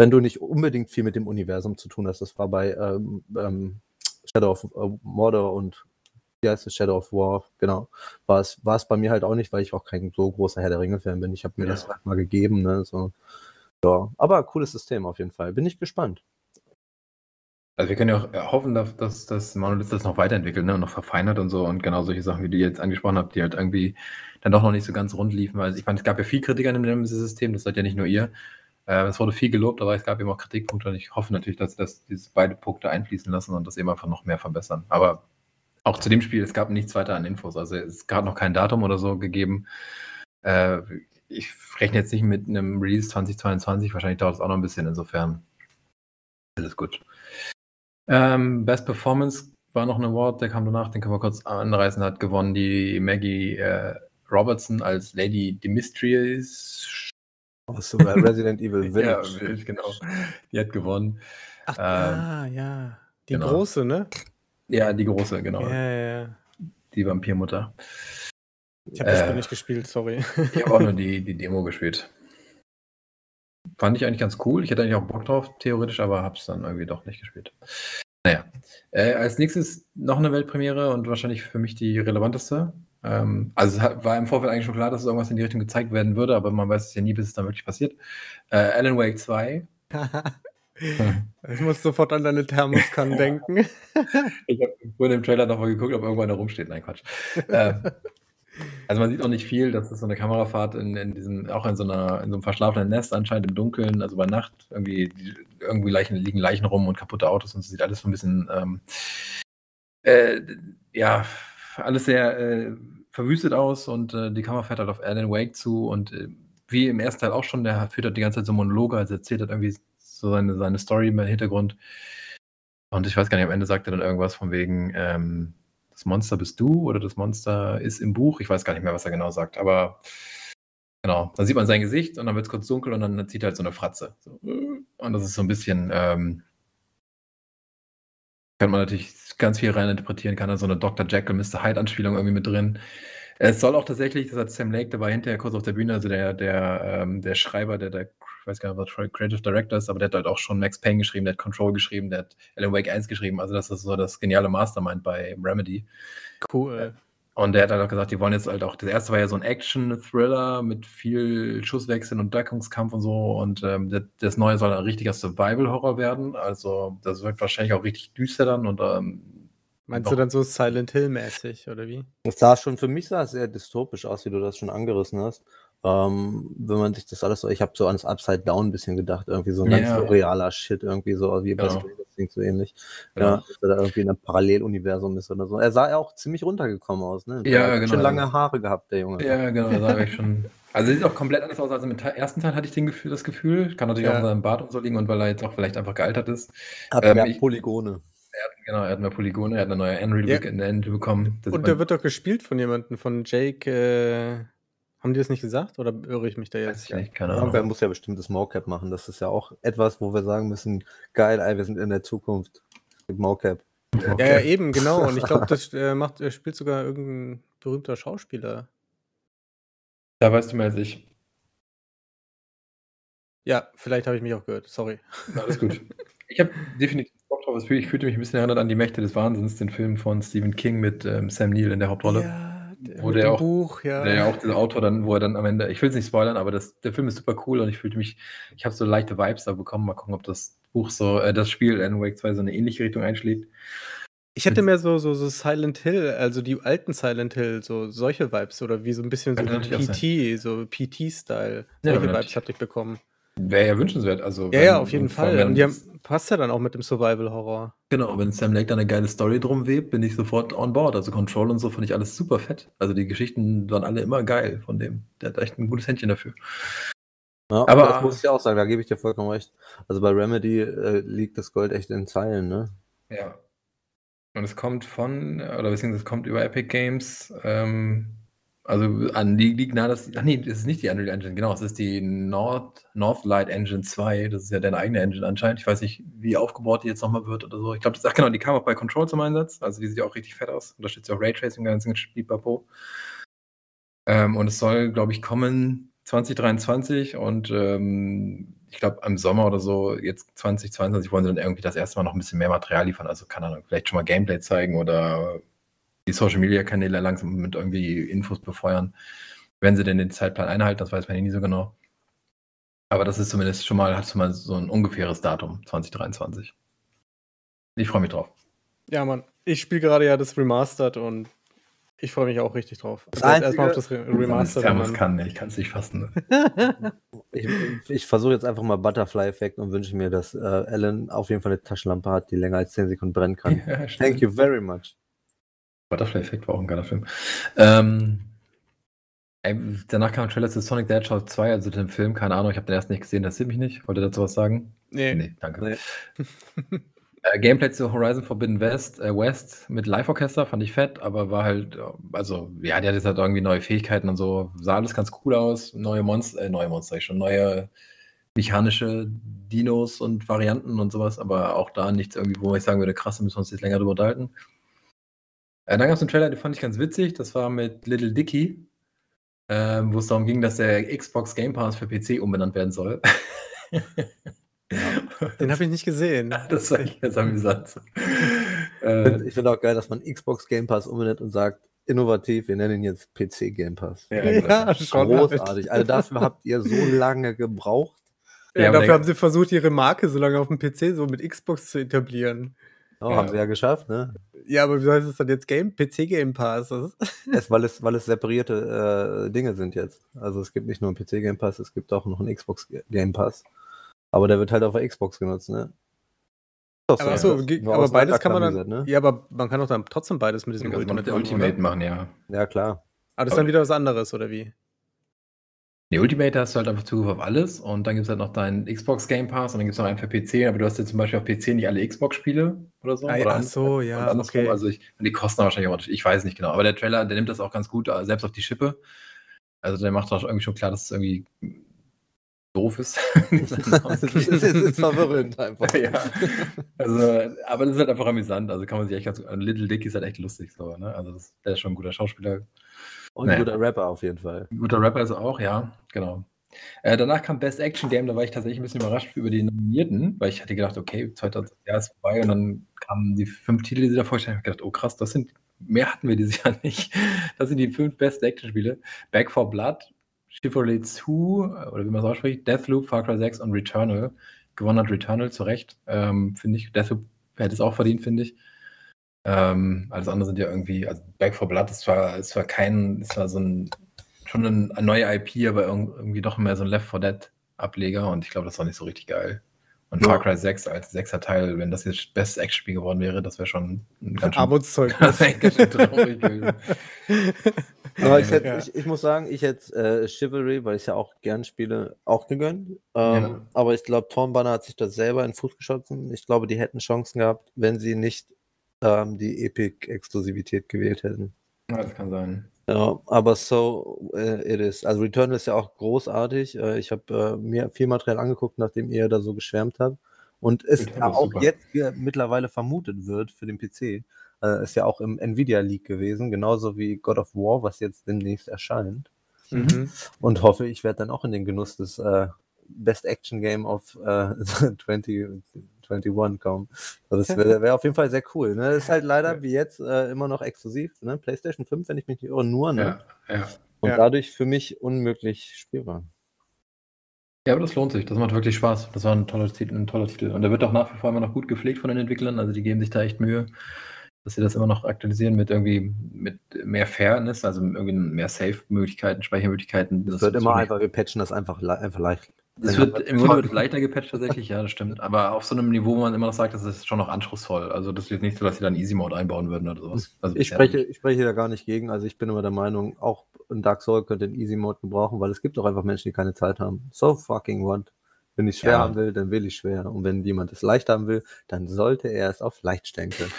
Wenn du nicht unbedingt viel mit dem Universum zu tun hast, das war bei ähm, ähm Shadow of uh, Mordor und wie heißt es, Shadow of War, genau, war es, war es bei mir halt auch nicht, weil ich auch kein so großer Herr der Ringe-Fan bin. Ich habe mir ja. das halt mal gegeben, ne, so. Ja, aber cooles System auf jeden Fall. Bin ich gespannt. Also wir können ja auch äh, hoffen, dass, dass, dass Monolith das noch weiterentwickelt ne, und noch verfeinert und so und genau solche Sachen, wie die jetzt angesprochen habt, die halt irgendwie dann doch noch nicht so ganz rund liefen. Weil ich meine, es gab ja viel Kritik an dem Nemesis-System, das seid ja nicht nur ihr. Äh, es wurde viel gelobt, aber es gab eben auch Kritikpunkte und ich hoffe natürlich, dass, dass diese beide Punkte einfließen lassen und das eben einfach noch mehr verbessern. Aber auch zu dem Spiel, es gab nichts weiter an Infos. Also es gab noch kein Datum oder so gegeben. Äh, ich rechne jetzt nicht mit einem Release 2022, wahrscheinlich dauert es auch noch ein bisschen, insofern alles gut. Ähm, Best Performance war noch ein Award, der kam danach, den können wir kurz anreißen, hat gewonnen die Maggie äh, Robertson als Lady Demetrius. Aus Resident Evil *laughs* Village. ja, genau. Die hat gewonnen. Ach, ähm, ah, ja. Die genau. große, ne? Ja, die große, genau. Ja, ja. Die Vampirmutter. Ich habe das Spiel äh, nicht gespielt, sorry. ich habe auch nur *laughs* die, die Demo gespielt. Fand ich eigentlich ganz cool. Ich hätte eigentlich auch Bock drauf, theoretisch, aber habe es dann irgendwie doch nicht gespielt. Naja. Äh, als nächstes noch eine Weltpremiere und wahrscheinlich für mich die relevanteste. Ähm, also es war im Vorfeld eigentlich schon klar, dass irgendwas in die Richtung gezeigt werden würde, aber man weiß es ja nie, bis es dann wirklich passiert. Äh, Alan Wake 2. *laughs* ich muss sofort an deine Thermoskannen *laughs* denken. ich habe vorhin im Trailer nochmal geguckt, ob irgendwo einer rumsteht. Nein, Quatsch. äh, also man sieht auch nicht viel, das ist so eine Kamerafahrt in, in diesem, auch in so, einer, in so einem verschlafenen Nest anscheinend im Dunkeln, also bei Nacht. Irgendwie, irgendwie Leichen, liegen Leichen rum und kaputte Autos und so sieht alles so ein bisschen, ähm, äh, ja, alles sehr äh, verwüstet aus und äh, die Kamera fährt halt auf Alan Wake zu und äh, wie im ersten Teil auch schon, der führt halt die ganze Zeit so Monologe, also erzählt halt irgendwie so seine, seine Story im Hintergrund. Und ich weiß gar nicht, am Ende sagt er dann irgendwas von wegen, ähm, das Monster bist du oder das Monster ist im Buch. Ich weiß gar nicht mehr, was er genau sagt, aber genau, dann sieht man sein Gesicht und dann wird es kurz dunkel und dann zieht er halt so eine Fratze. So. Und das ist so ein bisschen, ähm, kann man natürlich ganz viel reininterpretieren, kann da so eine Dr. Jekyll, Mr. Hyde-Anspielung irgendwie mit drin. Es soll auch tatsächlich, das hat Sam Lake, war hinterher kurz auf der Bühne, also der, der, ähm, der Schreiber, der, der ich weiß gar nicht, was Creative Director ist, aber der hat halt auch schon Max Payne geschrieben, der hat Control geschrieben, der hat Alan Wake 1 geschrieben. Also das ist so das geniale Mastermind bei Remedy. Cool. Und der hat halt auch gesagt, die wollen jetzt halt auch, das erste war ja so ein Action-Thriller mit viel Schusswechseln und Deckungskampf und so. Und ähm, das, das, neue soll ein richtiger Survival-Horror werden. Also das wird wahrscheinlich auch richtig düster dann. Und, ähm, Meinst du dann so Silent Hill-mäßig, oder wie? Das sah schon, für mich sah es sehr dystopisch aus, wie du das schon angerissen hast. Ähm, wenn man sich das alles so, ich habe so ans Upside Down ein bisschen gedacht, irgendwie so ein ganz Ja. realer Shit, irgendwie so wie bei Genau. Stranger Things so ähnlich. Genau. Ja, dass er da irgendwie in einem Paralleluniversum ist oder so. Er sah ja auch ziemlich runtergekommen aus, ne? Ja, Der hat genau. Schon lange Haare gehabt, der Junge. Ja, genau, da sage ich *laughs* schon. Also sieht auch komplett anders aus als im Te- ersten Teil, hatte ich den Gefühl, das Gefühl. Kann natürlich Ja. auch an seinem Bart und so liegen und weil er jetzt auch vielleicht einfach gealtert ist. Hat Ähm, mehr ich- Polygone. Er hat, genau, er hat mehr Polygone, er hat eine neue Unreal Ja. Bekommen. Das Und der wird doch gespielt von jemandem, von Jake. Äh, haben die das nicht gesagt? Oder irre ich mich da jetzt? ich nicht, keine Irgendwer Ahnung. muss ja bestimmt das Mocap machen. Das ist ja auch etwas, wo wir sagen müssen, geil, ey, wir sind in der Zukunft mit Mocap. Ja, ja, eben, genau. Und ich glaube, *laughs* das äh, macht, äh, spielt sogar irgendein berühmter Schauspieler. Da weißt du mehr als ich. Ja, vielleicht habe ich mich auch gehört. Sorry. Alles gut. *laughs* Ich habe definitiv Bock drauf. Ich fühl- Ich fühlte mich ein bisschen erinnert an die Mächte des Wahnsinns, den Film von Stephen King mit ähm, Sam Neill in der Hauptrolle. Ja, Wo der dem auch- Buch, ja. Der ja auch der Autor dann, wo er dann am Ende, ich will es nicht spoilern, aber das, der Film ist super cool und ich fühlte mich, ich habe so leichte Vibes da bekommen. Mal gucken, ob das Buch so, äh, das Spiel Alan Wake 2 so eine ähnliche Richtung einschlägt. Ich hätte mehr so, so, so Silent Hill, also die alten Silent Hill, so solche Vibes oder wie so ein bisschen so PT, so PT-Style. Ja, Solche natürlich. Vibes hatte ich bekommen. Wäre ja wünschenswert. Also, Ja, ja, auf jeden Fall. Und die haben, passt ja dann auch mit dem Survival-Horror. Genau, wenn Sam Lake da eine geile Story drum webt, bin ich sofort on board. Also Control und so fand ich alles super fett. Also die Geschichten waren alle immer geil von dem. Der hat echt ein gutes Händchen dafür. Ja, Aber- das muss ich auch sagen, da gebe ich dir vollkommen recht. Also bei Remedy äh, liegt das Gold echt in Zeilen, ne? Ja. Und es kommt von, oder beziehungsweise es kommt über Epic Games, ähm, also an die liegt nahe, dass, ach nee, das ist nicht die Unreal Engine, genau, es ist die North, Northlight Engine 2, das ist ja deine eigene Engine anscheinend. Ich weiß nicht, wie aufgebaut die jetzt nochmal wird oder so. Ich glaube, das, ach genau, die kam auch bei Control zum Einsatz, also die sieht auch richtig fett aus, unterstützt ja auch Raytracing, ganzen Spielpapo. Ähm, und es soll, glaube ich, kommen 2023 und ähm, ich glaube, im Sommer oder so, jetzt 2022, wollen sie dann irgendwie das erste Mal noch ein bisschen mehr Material liefern. Also, keine Ahnung, vielleicht schon mal Gameplay zeigen oder die Social Media Kanäle langsam mit irgendwie Infos befeuern. Wenn sie denn den Zeitplan einhalten, das weiß man ja nie so genau. Aber das ist zumindest schon mal, hat schon mal so ein ungefähres Datum, 2023. Ich freue mich drauf. Ja, Mann. Ich spiele gerade ja das Remastered und ich freue mich auch richtig drauf. Das Also erstmal auf das Re Remastered. Thermos kann, ich kann es nicht fassen. Ne? *laughs* Ich, ich versuche jetzt einfach mal Butterfly-Effekt und wünsche mir, dass äh, Alan auf jeden Fall eine Taschenlampe hat, die länger als 10 Sekunden brennen kann. Ja. Thank you very much. Butterfly-Effekt war auch ein geiler Film. Ähm, danach kam ein Trailer zu Sonic the Hedgehog 2, also dem Film, keine Ahnung, ich habe den erst nicht gesehen, interessiert mich nicht. Wollt ihr dazu was sagen? Nee. Nee, danke. Nee. *laughs* Äh, Gameplay zu Horizon Forbidden West, äh, West mit Live-Orchester fand ich fett, aber war halt, äh, also, ja, die hat jetzt halt irgendwie neue Fähigkeiten und so, sah alles ganz cool aus, neue Monster, äh, neue Monster, ich schon, neue mechanische Dinos und Varianten und sowas, aber auch da nichts irgendwie, wo ich sagen würde, krass, da müssen wir uns jetzt länger drüber unterhalten. Äh, dann gab es einen Trailer, den fand ich ganz witzig, das war mit Little Dicky, ähm, wo es darum ging, dass der Xbox Game Pass für PC umbenannt werden soll. *laughs* Den habe ich nicht gesehen. Das war echt ganz amüsant. Äh, ich finde auch geil, dass man Xbox Game Pass umbenennt und sagt, innovativ, wir nennen ihn jetzt PC Game Pass. Ja, ja schon. Großartig. Also dafür *laughs* habt ihr so lange gebraucht. Ja, ja dafür haben sie versucht, ihre Marke so lange auf dem PC so mit Xbox zu etablieren. Oh, ja. haben sie ja geschafft, ne? Ja, aber wie heißt es dann jetzt Game? PC Game Pass? es, weil, es, weil es separierte äh, Dinge sind jetzt. Also es gibt nicht nur einen PC Game Pass, es gibt auch noch einen Xbox Game Pass. Aber der wird halt auf der Xbox genutzt, ne? aber, so, achso, aber beides kann man dann. Ne? Ja, aber man kann doch dann trotzdem beides mit diesem Ultimate, Ultimate machen, ja. Ja, klar. Aber das ist dann wieder was anderes, oder wie? Die Ultimate hast du halt einfach Zugriff auf alles und dann gibt es halt noch deinen Xbox Game Pass und dann gibt es noch einen für PC, aber du hast ja zum Beispiel auf PC nicht alle Xbox-Spiele oder so. Ah, oder ach so, ja. Okay. Also ich, die kosten wahrscheinlich auch, ich weiß nicht genau, aber der Trailer, der nimmt das auch ganz gut, äh, selbst auf die Schippe. Also der macht auch irgendwie schon klar, dass es irgendwie doof ist. es, *laughs* ist, es ist verwirrend einfach. ja. Also, aber das ist halt einfach amüsant. Also kann man sich echt ganz. Little Dick ist halt echt lustig so, ne? Also das, der ist schon ein guter Schauspieler. Und ein guter Rapper auf jeden Fall. Ein guter Rapper ist er auch, ja, genau. Äh, danach kam Best Action Game, da war ich tatsächlich ein bisschen überrascht über die Nominierten, weil ich hatte gedacht, okay, 2000 Jahr ist vorbei und dann kamen die fünf Titel, die sie da vorstellen. Ich habe gedacht, oh krass, das sind, mehr hatten wir dieses *laughs* Jahr nicht. Das sind die fünf Best Action Spiele. Back for Blood, Chivalry 2, oder wie man es ausspricht, Deathloop, Far Cry 6 und Returnal. Gewonnen hat Returnal zu Recht, ähm, finde ich. Deathloop hätte es auch verdient, finde ich. Ähm, alles andere sind ja irgendwie, also Back for Blood ist zwar, ist zwar kein, ist zwar so ein, schon ein, ein neuer IP, aber irgendwie doch mehr so ein Left 4 Dead Ableger und ich glaube, das war nicht so richtig geil. Und Far Cry 6 als sechster Teil, wenn das jetzt bestes Action-Spiel geworden wäre, das wäre schon ein ganz schön, Armutszeug. *laughs* Ganz schön traurig *laughs* Aber ich, hätte, ja. ich, ich, muss sagen, ich hätte äh, Chivalry, weil ich ja auch gern spiele, auch gegönnt. Ähm, ja. Aber ich glaube, Tom Banner hat sich das selber in den Fuß geschossen. Ich glaube, die hätten Chancen gehabt, wenn sie nicht ähm, die Epic-Exklusivität gewählt hätten. Ja, das kann sein. Ja, aber so äh, it is. Also Return ist ja auch großartig. Äh, ich habe äh, mir viel Material angeguckt, nachdem ihr da so geschwärmt habt. Und es ja auch super. jetzt mittlerweile vermutet wird für den PC. Äh, ist ja auch im Nvidia League gewesen, genauso wie God of War, was jetzt demnächst erscheint. Mhm. Und hoffe, ich werde dann auch in den Genuss des äh, Best Action Game of äh, *laughs* 20, 21 kommen. Also das wäre *laughs* wär auf jeden Fall sehr cool. Ne? Das ist halt leider wie jetzt äh, immer noch exklusiv. Ne? PlayStation 5, wenn ich mich nicht irre, nur. Ne? Ja, ja. Und ja. dadurch für mich unmöglich spielbar. Ja, aber das lohnt sich. Das macht wirklich Spaß. Das war ein toller, Titel, ein toller Titel. Und der wird auch nach wie vor immer noch gut gepflegt von den Entwicklern. Also die geben sich da echt Mühe, dass sie das immer noch aktualisieren mit irgendwie mit mehr Fairness, also irgendwie mehr Safe-Möglichkeiten, Speichermöglichkeiten. Es wird immer einfach, wir patchen das einfach, einfach leicht. Es wird im Grunde wird leichter gepatcht tatsächlich, ja, das stimmt. Aber auf so einem Niveau, wo man immer noch sagt, das ist schon noch anspruchsvoll. Also das ist jetzt nicht so, dass sie dann Easy Mode einbauen würden oder sowas. Also ich, spreche, ich spreche da gar nicht gegen. Also ich bin immer der Meinung, auch ein Dark Soul könnte einen Easy Mode gebrauchen, weil es gibt auch einfach Menschen, die keine Zeit haben. So fucking what? Wenn ich schwer ja. haben will, dann will ich schwer. Und wenn jemand es leicht haben will, dann sollte er es auf leicht stellen können.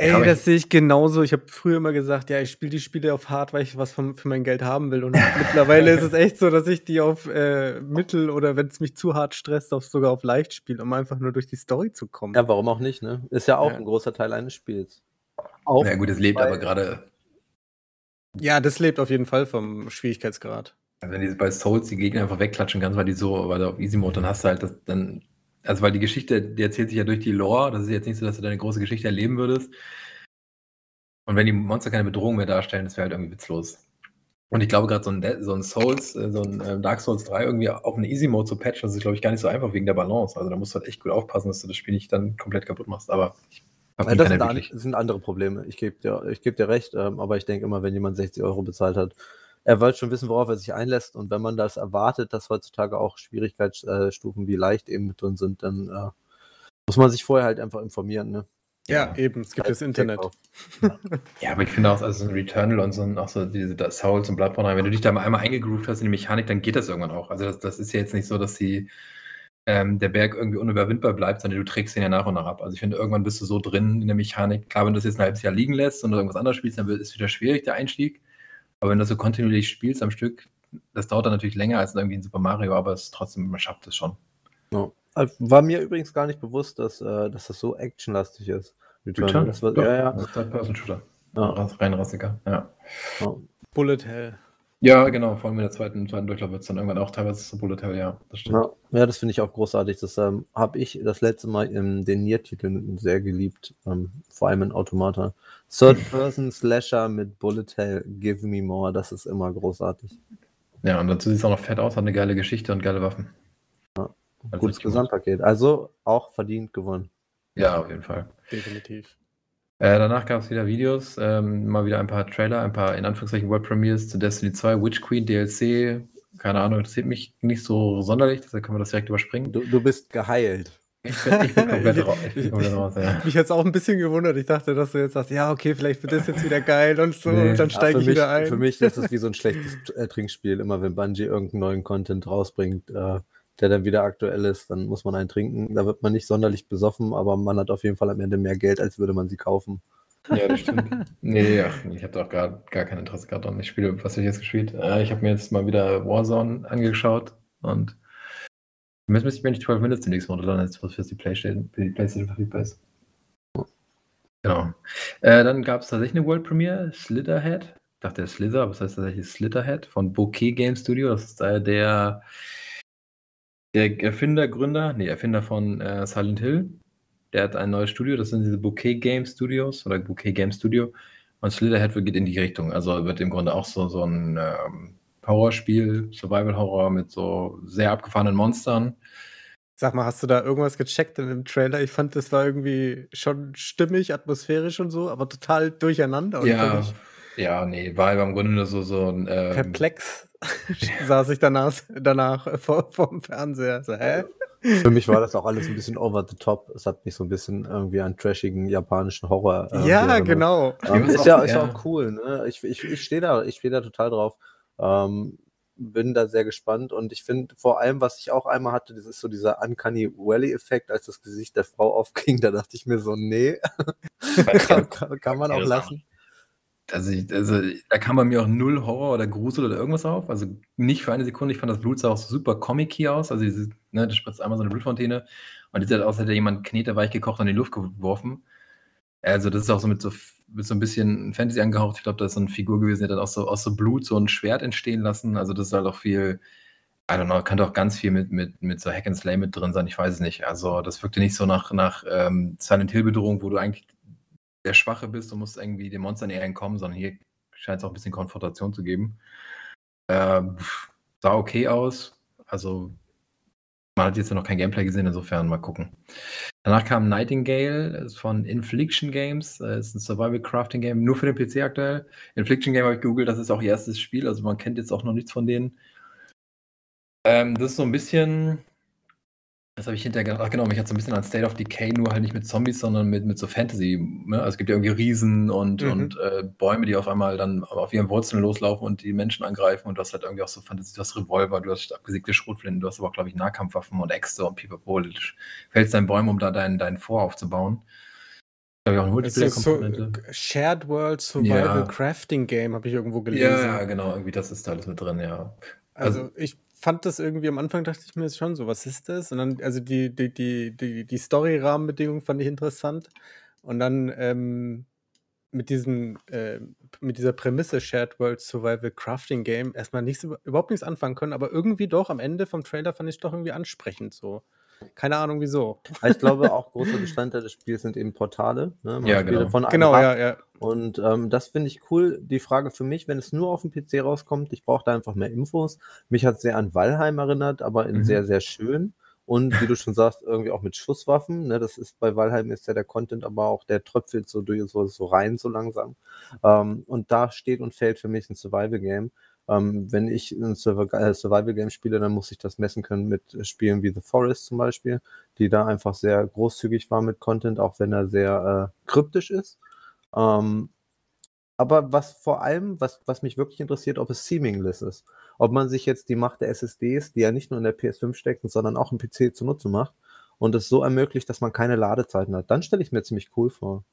Ey, ja, das sehe ich genauso. Ich habe früher immer gesagt, ja, ich spiele die Spiele auf hart, weil ich was von, für mein Geld haben will. Und *laughs* mittlerweile ist es echt so, dass ich die auf äh, mittel oder wenn es mich zu hart stresst, auch sogar auf leicht spiele, um einfach nur durch die Story zu kommen. Ja, warum auch nicht, ne? Ist ja auch ja. ein großer Teil eines Spiels. Auch ja, gut, es lebt aber gerade. Ja, das lebt auf jeden Fall vom Schwierigkeitsgrad. Also wenn du bei Souls die Gegner einfach wegklatschen kannst, weil die so, weil du auf Easy Mode, dann hast du halt das, dann also weil die Geschichte, die erzählt sich ja durch die Lore, das ist jetzt nicht so, dass du deine große Geschichte erleben würdest. Und wenn die Monster keine Bedrohung mehr darstellen, das wäre halt irgendwie witzlos. Und ich glaube, gerade so ein, so ein Souls, äh, so ein ähm, Dark Souls 3 irgendwie auf eine Easy Mode zu patchen, das ist, glaube ich, gar nicht so einfach wegen der Balance. Also da musst du halt echt gut aufpassen, dass du das Spiel nicht dann komplett kaputt machst. Aber ich ja, das, sind, an, sind, andere Probleme. Ich gebe dir, geb dir recht, ähm, aber ich denke immer, wenn jemand 60 Euro bezahlt hat, er wird schon wissen, worauf er sich einlässt. Und wenn man das erwartet, dass heutzutage auch Schwierigkeitsstufen wie leicht eben mit drin sind, dann äh, muss man sich vorher halt einfach informieren. Ne? Ja, ja, eben, es gibt das Internet. *laughs* Ja, aber ich finde auch, also so ein Returnal und so, auch so diese Souls und Bloodborne, wenn du dich da mal einmal eingegroovt hast in die Mechanik, dann geht das irgendwann auch. Also das, das ist ja jetzt nicht so, dass die, ähm, der Berg irgendwie unüberwindbar bleibt, sondern du trägst ihn ja nach und nach ab. Also ich finde, irgendwann bist du so drin in der Mechanik. Klar, wenn du das jetzt ein halbes Jahr liegen lässt und irgendwas anderes spielst, dann ist es wieder schwierig, der Einstieg. Aber wenn du so kontinuierlich spielst am Stück, das dauert dann natürlich länger als irgendwie in Super Mario, aber es trotzdem, man schafft es schon. Ja. Also, war mir übrigens gar nicht bewusst, dass, äh, dass das so actionlastig ist. Return. Return? Das war, ja, ja. ja. Third-Person-Shooter. Ja. Rein rassiger, ja. ja. Bullet Hell. Ja, genau, vor allem in der zweiten, zweiten Durchlauf wird es dann irgendwann auch teilweise so Bullet Hell, ja, das stimmt. Ja, ja das finde ich auch großartig. Das ähm, habe ich das letzte Mal in den Nier-Titeln sehr geliebt, ähm, vor allem in Automata. Third-Person-Slasher *laughs* mit Bullet Hell, Give Me More, das ist immer großartig. Ja, und dazu sieht es auch noch fett aus, hat eine geile Geschichte und geile Waffen. Ja, gutes Gesamtpaket. Also auch verdient gewonnen. Ja, auf jeden Fall. Definitiv. Äh, danach gab es wieder Videos, ähm, mal wieder ein paar Trailer, ein paar in Anführungszeichen World Premiers zu Destiny 2, Witch Queen DLC. Keine Ahnung, interessiert mich nicht so sonderlich, deshalb können wir das direkt überspringen. Du, du bist geheilt. Ich bin, ich bin komplett, *laughs* raus, ich bin komplett raus. Ja. Mich jetzt auch ein bisschen gewundert. Ich dachte, dass du jetzt sagst, ja, okay, vielleicht wird das jetzt wieder geil und so, Nee. und dann steige ich für wieder mich, ein. Für mich ist es wie so ein schlechtes äh, Trinkspiel. Immer wenn Bungie irgendeinen neuen Content rausbringt, äh, der dann wieder aktuell ist, dann muss man einen trinken. Da wird man nicht sonderlich besoffen, aber man hat auf jeden Fall am Ende mehr Geld, als würde man sie kaufen. ja, das stimmt. Nee, ach, ich habe da auch gar, gar kein Interesse gerade dran. Ich spiele, was ich jetzt gespielt? Äh, ich habe mir jetzt mal wieder Warzone angeschaut und jetzt müsste ich mir nicht 12 Minutes demnächst runterladen, jetzt was für die Playstation, für die Playstation verfügbar ist. Genau. Äh, dann gab es tatsächlich eine World Premiere, Slitherhead. Ich dachte, der Slither, aber es heißt tatsächlich Slitherhead von Bouquet Game Studio. Das ist äh, der, der Erfinder, Gründer, nee, Erfinder von äh, Silent Hill. Der hat ein neues Studio, das sind diese Bouquet Game Studios oder Bouquet Game Studio. Und Slitherhead geht in die Richtung. Also wird im Grunde auch so, so ein ähm, Horrorspiel, Survival Horror mit so sehr abgefahrenen Monstern. Sag mal, hast du da irgendwas gecheckt in dem Trailer? Ich fand, das war irgendwie schon stimmig, atmosphärisch und so, aber total durcheinander Ja, völlig ja, nee, war aber im Grunde nur so, so ein. Ähm, perplex *laughs* *laughs* saß ich danach, danach vor, vor dem Fernseher. So, hä? Für mich war das auch alles ein bisschen over the top. Es hat mich so ein bisschen irgendwie an trashigen japanischen Horror. äh, ja, genau. Ähm, ist auch- ja, ist ja. auch cool, ne? Ich, ich, ich stehe da, ich stehe da total drauf. Ähm, bin da sehr gespannt und ich finde vor allem, was ich auch einmal hatte, das ist so dieser Uncanny Valley-Effekt, als das Gesicht der Frau aufging, da dachte ich mir so, nee, *laughs* kann, kann, kann man auch lassen. Also, ich, also da kam bei mir auch null Horror oder Grusel oder irgendwas auf. Also nicht für eine Sekunde. Ich fand das Blut sah auch super comic aus. Also ne, das spritzt einmal so eine Blutfontäne und die sieht aus, als hätte jemand Knete weich gekocht und in die Luft geworfen. Also das ist auch so mit so, mit so ein bisschen Fantasy angehaucht. Ich glaube, da ist so eine Figur gewesen, die hat dann aus so, aus so Blut so ein Schwert entstehen lassen. Also das ist halt auch viel, I don't know, könnte auch ganz viel mit, mit, mit so Hack and Slay mit drin sein. Ich weiß es nicht. Also das wirkte nicht so nach, nach ähm, Silent Hill Bedrohung, wo du eigentlich der Schwache bist und musst irgendwie den Monstern eher entkommen, sondern hier scheint es auch ein bisschen Konfrontation zu geben. Pff, sah okay aus. Also, man hat jetzt noch kein Gameplay gesehen, insofern mal gucken. Danach kam Nightingale ist von Infliction Games. äh, ist ein Survival Crafting Game, nur für den PC aktuell. Infliction Game habe ich gegoogelt, das ist auch ihr erstes Spiel, also man kennt jetzt auch noch nichts von denen. Ähm, das ist so ein bisschen. Das habe ich hinterher gedacht. Ach genau, mich hat so ein bisschen an State of Decay, nur halt nicht mit Zombies, sondern mit, mit so Fantasy. Ne? Also es gibt ja irgendwie Riesen und, Mhm. und äh, Bäume, die auf einmal dann auf ihren Wurzeln loslaufen und die Menschen angreifen. Und du hast halt irgendwie auch so Fantasy, du hast Revolver, du hast abgesägte Schrotflinten, du hast aber auch, glaube ich, Nahkampfwaffen und Äxte und Pipapo. Du fällst deinen Bäumen, um da dein, dein Vor aufzubauen. Glaube ich auch eine so. Shared World Survival Ja. Crafting Game, habe ich irgendwo gelesen. Ja, ja, genau, irgendwie das ist da alles mit drin, ja. Also ich fand das irgendwie am Anfang dachte ich mir schon so, was ist das? Und dann, also die, die, die, die, die Story-Rahmenbedingungen fand ich interessant. Und dann ähm, mit diesem, äh, mit dieser Prämisse Shared World Survival Crafting Game erstmal nichts, überhaupt nichts anfangen können, aber irgendwie doch am Ende vom Trailer fand ich es doch irgendwie ansprechend so. Keine Ahnung wieso. Ich glaube, auch großer Bestandteil des Spiels sind eben Portale. Ne? Ja, genau. Von Genau, ja, ja. Und ähm, das finde ich cool. Die Frage für mich, wenn es nur auf dem PC rauskommt, ich brauche da einfach mehr Infos. Mich hat sehr an Valheim erinnert, aber in Mhm. sehr, sehr schön. Und wie du schon sagst, irgendwie auch mit Schusswaffen. Ne? Das ist bei Valheim ist ja der Content, aber auch der tröpfelt so durch so, so rein so langsam. Ähm, und da steht und fällt für mich ein Survival-Game. Ähm, wenn ich ein äh, Survival-Game spiele, dann muss ich das messen können mit Spielen wie The Forest zum Beispiel, die da einfach sehr großzügig war mit Content, auch wenn er sehr äh, kryptisch ist. Ähm, aber was vor allem, was, was mich wirklich interessiert, ob es seamless ist. Ob man sich jetzt die Macht der SSDs, die ja nicht nur in der PS5 stecken, sondern auch im PC zunutze macht und es so ermöglicht, dass man keine Ladezeiten hat. Dann stelle ich mir ziemlich cool vor.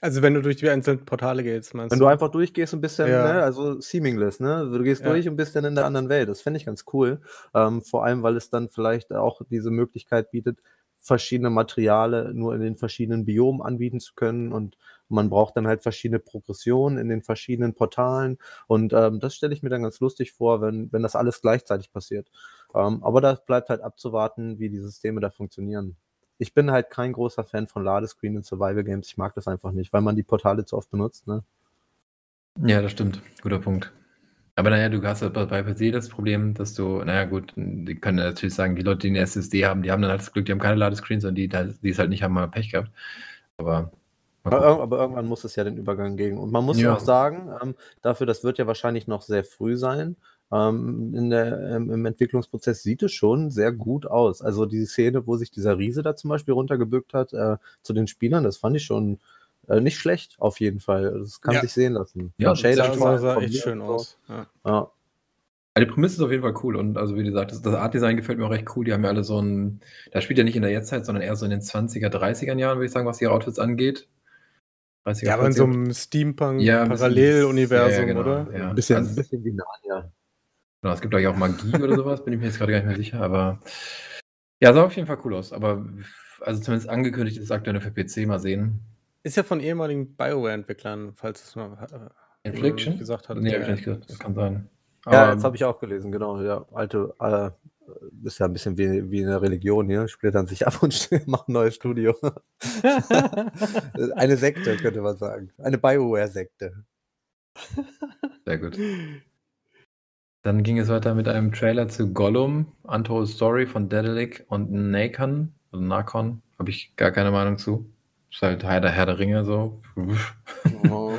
Also wenn du durch die einzelnen Portale gehst, meinst Wenn du einfach durchgehst und bist dann, Ja. ne, also seamless, ne? Du gehst Ja. durch und bist dann in der anderen Welt. Das fände ich ganz cool. Ähm, vor allem, weil es dann vielleicht auch diese Möglichkeit bietet, verschiedene Materiale nur in den verschiedenen Biomen anbieten zu können und Man braucht dann halt verschiedene Progressionen in den verschiedenen Portalen und ähm, das stelle ich mir dann ganz lustig vor, wenn, wenn das alles gleichzeitig passiert. Ähm, aber da bleibt halt abzuwarten, wie die Systeme da funktionieren. Ich bin halt kein großer Fan von Ladescreen in Survival Games. Ich mag das einfach nicht, weil man die Portale zu oft benutzt. Ne? Ja, das stimmt. Guter Punkt. Aber naja, du hast bei PC das Problem, dass du, naja gut, die können natürlich sagen, die Leute, die eine SSD haben, die haben dann halt das Glück, die haben keine Ladescreens und die, die es halt nicht haben, mal Pech gehabt. Aber aber, aber, irgendwann muss es ja den Übergang geben. Und man muss ja auch sagen, ähm, dafür, das wird ja wahrscheinlich noch sehr früh sein. Ähm, in der, ähm, Im Entwicklungsprozess sieht es schon sehr gut aus. Also die Szene, wo sich dieser Riese da zum Beispiel runtergebückt hat äh, zu den Spielern, das fand ich schon äh, nicht schlecht, auf jeden Fall. Das kann ja. sich sehen lassen. Ja, das sah, sah echt schön aus. Ja. ja. Die Prämisse ist auf jeden Fall cool und also wie gesagt, das, das Art-Design gefällt mir auch recht cool. Die haben ja alle so ein, da spielt ja nicht in der Jetztzeit, sondern eher so in den 20er, 30er Jahren, würde ich sagen, was ihre Outfits angeht. 30er, ja, aber in so einem Steampunk-Paralleluniversum, ja, genau, oder? Ja. Ein bisschen, also, ein bisschen wie Narnia. Genau, es gibt gleich auch Magie oder sowas, bin ich mir jetzt gerade gar nicht mehr sicher, aber ja, sah auf jeden Fall cool aus. Aber also zumindest angekündigt ist es aktuell für PC mal sehen. Ist ja von ehemaligen BioWare-Entwicklern, falls es mal äh, Infliction gesagt hat. Nee, habe ich nicht gehört. Das kann sein. Ja, das habe ich auch gelesen, genau. Ja, alte, äh, ist ja ein bisschen wie, wie eine Religion hier, splittern sich ab und *laughs* machen ein neues Studio. *laughs* Eine Sekte, könnte man sagen. Eine Bioware-Sekte. Sehr gut. Dann ging es weiter mit einem Trailer zu Gollum, Untold Story von Daedalic und Nakon, also Nakon, habe ich gar keine Meinung zu. Ist halt Herr der, Herr der Ringe so. *laughs* Oh,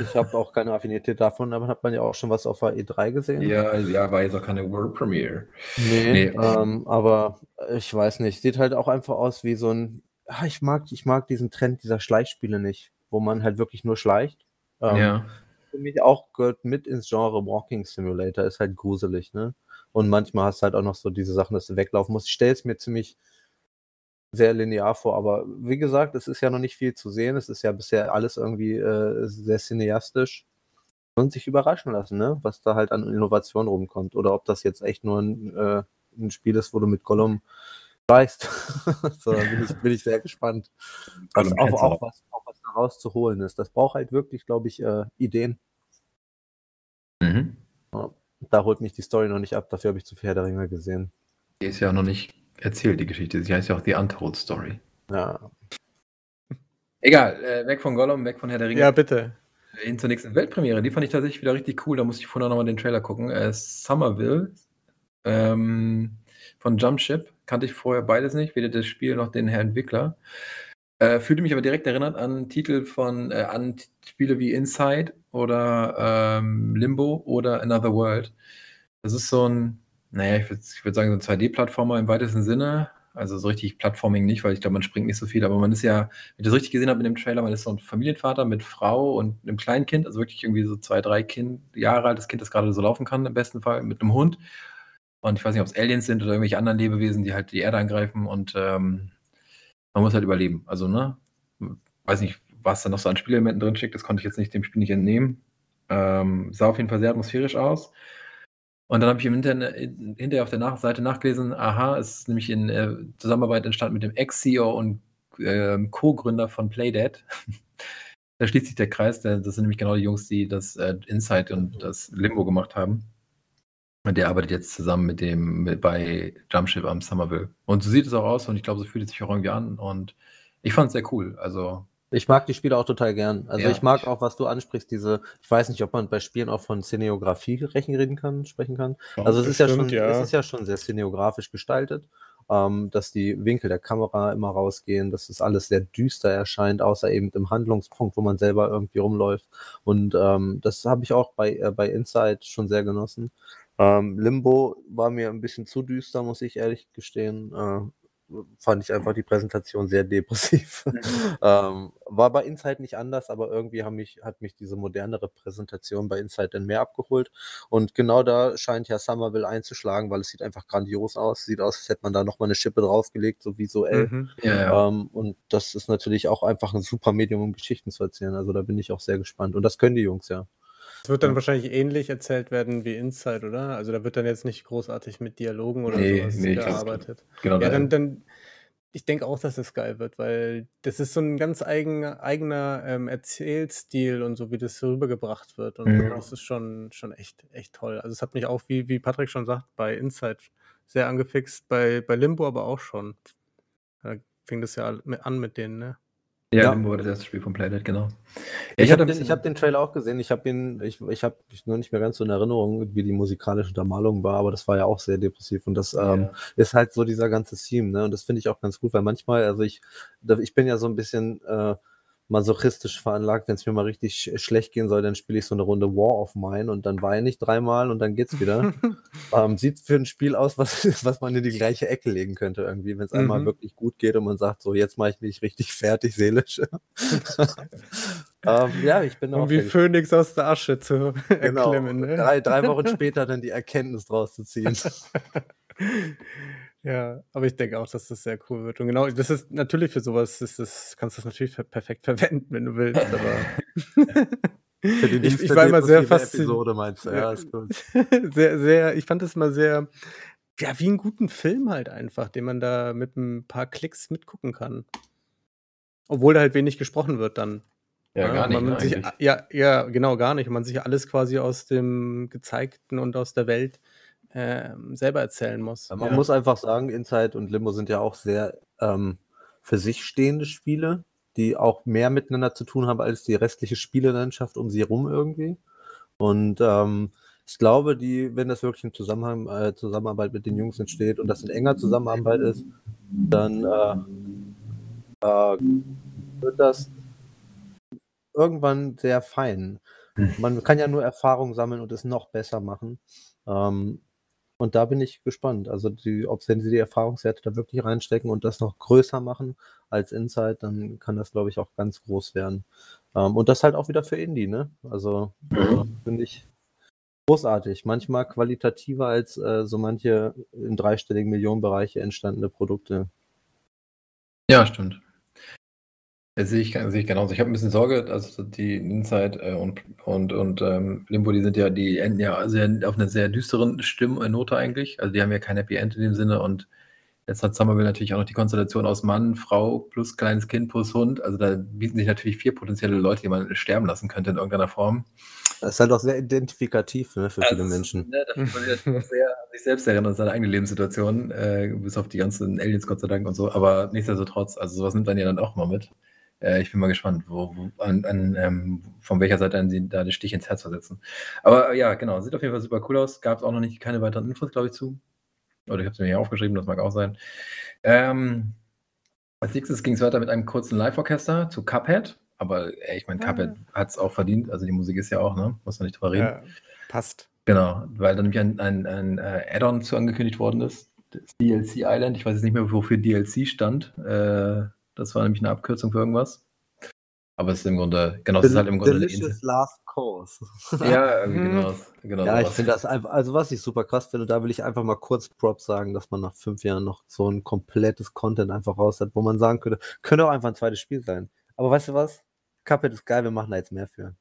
ich habe auch keine Affinität davon, aber hat man ja auch schon was auf der E3 gesehen. Ja, ja, war jetzt auch keine World Premiere. Nee, nee. Ähm, aber ich weiß nicht, sieht halt auch einfach aus wie so ein, ah, ich mag, ich mag diesen Trend dieser Schleichspiele nicht, wo man halt wirklich nur schleicht. Ähm, ja. Für mich auch gehört mit ins Genre Walking Simulator, ist halt gruselig, ne? Und manchmal hast du halt auch noch so diese Sachen, dass du weglaufen musst. Ich stelle es mir ziemlich sehr linear vor. Aber wie gesagt, es ist ja noch nicht viel zu sehen. Es ist ja bisher alles irgendwie äh, sehr cineastisch. Und sich überraschen lassen, ne? was da halt an Innovation rumkommt. Oder ob das jetzt echt nur ein, äh, ein Spiel ist, wo du mit Gollum weißt. *laughs* so, bin ich, bin ich sehr gespannt. Was, auch, auch, was, auch rauszuholen ist. Das braucht halt wirklich, glaube ich, äh, Ideen. Mhm. Ja, da holt mich die Story noch nicht ab. Dafür habe ich zu viel Herr der Ringe gesehen. Die ist ja noch nicht erzählt, die Geschichte. Sie heißt ja auch The Untold Story. Ja. *laughs* Egal, äh, weg von Gollum, weg von Herr der Ringe. Ja, bitte. Hin zur nächsten Weltpremiere. Die fand ich tatsächlich wieder richtig cool. Da musste ich vorher nochmal den Trailer gucken. Äh, Somerville ähm, von Jumpship. Kannte ich vorher beides nicht, weder das Spiel noch den Herr Entwickler. Äh, fühlte mich aber direkt erinnert an Titel von, äh, an Spiele wie Inside oder ähm, Limbo oder Another World. Das ist so ein, naja, ich würde würd sagen, so ein 2D-Plattformer im weitesten Sinne. Also so richtig Plattforming nicht, weil ich glaube, man springt nicht so viel, aber man ist ja, wenn ich das richtig gesehen habe mit dem Trailer, man ist so ein Familienvater mit Frau und einem kleinen Kind, also wirklich irgendwie so zwei, drei kind, Jahre altes Kind, das gerade so laufen kann, im besten Fall, mit einem Hund. Und ich weiß nicht, ob es Aliens sind oder irgendwelche anderen Lebewesen, die halt die Erde angreifen und ähm, man muss halt überleben. Also, ne? Weiß nicht, was da noch so an Spielelementen drin steckt, das konnte ich jetzt nicht dem Spiel nicht entnehmen. Ähm, sah auf jeden Fall sehr atmosphärisch aus. Und dann habe ich im Internet hinterher auf der nach Seite nachgelesen, aha, es ist nämlich in äh, Zusammenarbeit entstanden mit dem Ex-CEO und äh, Co-Gründer von Playdead. *laughs* da schließt sich der Kreis, das sind nämlich genau die Jungs, die das äh, Insight und das Limbo gemacht haben. Und der arbeitet jetzt zusammen mit dem mit, bei Jumpship am Somerville. Und so sieht es auch aus und ich glaube, so fühlt es sich auch irgendwie an. Und ich fand es sehr cool. Also ich mag die Spiele auch total gern. Also ja. ich mag auch, was du ansprichst, diese, ich weiß nicht, ob man bei Spielen auch von Cineografie reden kann, sprechen kann. Ja, also es ist, ja schon, ja. es ist ja schon sehr cineografisch gestaltet, ähm, dass die Winkel der Kamera immer rausgehen, dass es alles sehr düster erscheint, außer eben im Handlungspunkt, wo man selber irgendwie rumläuft. Und ähm, das habe ich auch bei, äh, bei Inside schon sehr genossen. Ähm, Limbo war mir ein bisschen zu düster, muss ich ehrlich gestehen. Äh, fand ich einfach die Präsentation sehr depressiv. Mhm. *laughs* ähm, war bei Insight nicht anders, aber irgendwie mich, hat mich diese modernere Präsentation bei Insight dann mehr abgeholt. Und genau da scheint ja Somerville einzuschlagen, weil es sieht einfach grandios aus. Sieht aus, als hätte man da nochmal eine Schippe draufgelegt, so visuell. Mhm. Ja, ja. Ähm, und das ist natürlich auch einfach ein super Medium, um Geschichten zu erzählen. Also da bin ich auch sehr gespannt. Und das können die Jungs ja. Es wird dann ja. wahrscheinlich ähnlich erzählt werden wie Inside, oder? Also da wird dann jetzt nicht großartig mit Dialogen oder nee, sowas nee, gearbeitet. Genau ja, dann, dann ich denke auch, dass das geil wird, weil das ist so ein ganz eigen, eigener ähm, Erzählstil und so, wie das rübergebracht wird. Und so. das ist schon, schon echt, echt toll. Also es hat mich auch, wie, wie Patrick schon sagt, bei Inside sehr angefixt, bei, bei Limbo aber auch schon. Da fing das ja an mit denen, ne? Ja, Ja. War das erste Spiel von Playdead, genau. Ich, hatte habe den, ich hab den Trailer auch gesehen. Ich habe ihn, ich, ich habe nur nicht mehr ganz so in Erinnerung, wie die musikalische Untermalung war, aber das war ja auch sehr depressiv und das ähm, Ja. ist halt so dieser ganze Theme, ne? Und das finde ich auch ganz gut, weil manchmal, also ich, ich bin ja so ein bisschen äh, masochistisch veranlagt, wenn es mir mal richtig sch schlecht gehen soll, dann spiele ich so eine Runde War of Mine und dann weine ich dreimal und dann geht's wieder. *laughs* ähm, sieht für ein Spiel aus, was, *laughs* was man in die gleiche Ecke legen könnte irgendwie, wenn es einmal Mhm. wirklich gut geht und man sagt, so jetzt mache ich mich richtig fertig seelisch. *laughs* ähm, ja, ich bin auch wie Phönix aus der Asche zu Genau. erklimmen, ne? Drei, drei Wochen später dann die Erkenntnis draus zu ziehen. Ja, aber ich denke auch, dass das sehr cool wird. Und genau, das ist natürlich für sowas, ist das, kannst du das natürlich per- perfekt *laughs* verwenden, wenn du willst. Aber *laughs* Für die ich, ich war immer sehr fasziniert. Episode meinst du? Ja, ist gut. *laughs* sehr, sehr, ich fand das mal sehr, ja, wie einen guten Film halt einfach, den man da mit ein paar Klicks mitgucken kann. Obwohl da halt wenig gesprochen wird dann. Ja, gar nicht, man sich, eigentlich. ja, ja, genau, gar nicht. Und man sich alles quasi aus dem Gezeigten und aus der Welt ähm, selber erzählen muss. Man Ja. muss einfach sagen, Inside und Limbo sind ja auch sehr ähm, für sich stehende Spiele, die auch mehr miteinander zu tun haben als die restliche Spielelandschaft um sie herum irgendwie. Und ähm, ich glaube, die, wenn das wirklich in Zusammenhang, äh, Zusammenarbeit mit den Jungs entsteht und das in enger Zusammenarbeit ist, dann äh, äh, wird das irgendwann sehr fein. Hm. Man kann ja nur Erfahrung sammeln und es noch besser machen. Ähm, und da bin ich gespannt. Also, die, ob wenn sie die Erfahrungswerte da wirklich reinstecken und das noch größer machen als Inside, dann kann das, glaube ich, auch ganz groß werden. Ähm, und das halt auch wieder für Indie, ne? Also, äh, finde ich großartig. Manchmal qualitativer als äh, so manche in dreistelligen Millionenbereiche entstandene Produkte. Ja, stimmt. Das sehe ich, sehe ich genauso. Ich habe ein bisschen Sorge, also die Inside äh, und, und, und ähm, Limbo, die sind ja, die enden ja sehr, auf einer sehr düsteren Stimmnote eigentlich. Also die haben ja kein Happy End in dem Sinne und jetzt hat Somerville natürlich auch noch die Konstellation aus Mann, Frau plus kleines Kind plus Hund. Also da bieten sich natürlich vier potenzielle Leute, die man sterben lassen könnte in irgendeiner Form. Das ist halt auch sehr identifikativ ne, für viele Also, Menschen. Ne, da fühlt man sich natürlich auch sehr an sich selbst erinnern, an seine eigene Lebenssituation, äh, bis auf die ganzen Aliens, Gott sei Dank und so. Aber nichtsdestotrotz, also sowas nimmt man ja dann auch mal mit. Äh, ich bin mal gespannt, wo, wo, an, an, ähm, von welcher Seite an sie da den Stich ins Herz versetzen. Aber äh, ja, genau, sieht auf jeden Fall super cool aus. Gab es auch noch nicht keine weiteren Infos, glaube ich, zu. Oder ich habe es mir hier aufgeschrieben, das mag auch sein. Ähm, als nächstes ging es weiter mit einem kurzen Live-Orchester zu Cuphead. Aber ey, ich meine, Ah. Cuphead hat es auch verdient. Also die Musik ist ja auch, ne? Muss man nicht drüber reden. Ja, passt. Genau, weil dann nämlich ein, ein, ein äh, Add-on zu angekündigt worden ist. Das DLC Island. Ich weiß jetzt nicht mehr, wofür DLC stand. Äh, das war nämlich eine Abkürzung für irgendwas. Aber es ist im Grunde, genau, es ist halt im Grunde Delicious. Last Course. *laughs* Ja, irgendwie Mhm. genau. genau Ja, ich finde das einfach, also was ich super krass finde, da will ich einfach mal kurz Props sagen, dass man nach fünf Jahren noch so ein komplettes Content einfach raus hat, wo man sagen könnte, könnte auch einfach ein zweites Spiel sein. Aber weißt du was? Cuphead ist geil, wir machen da jetzt mehr für.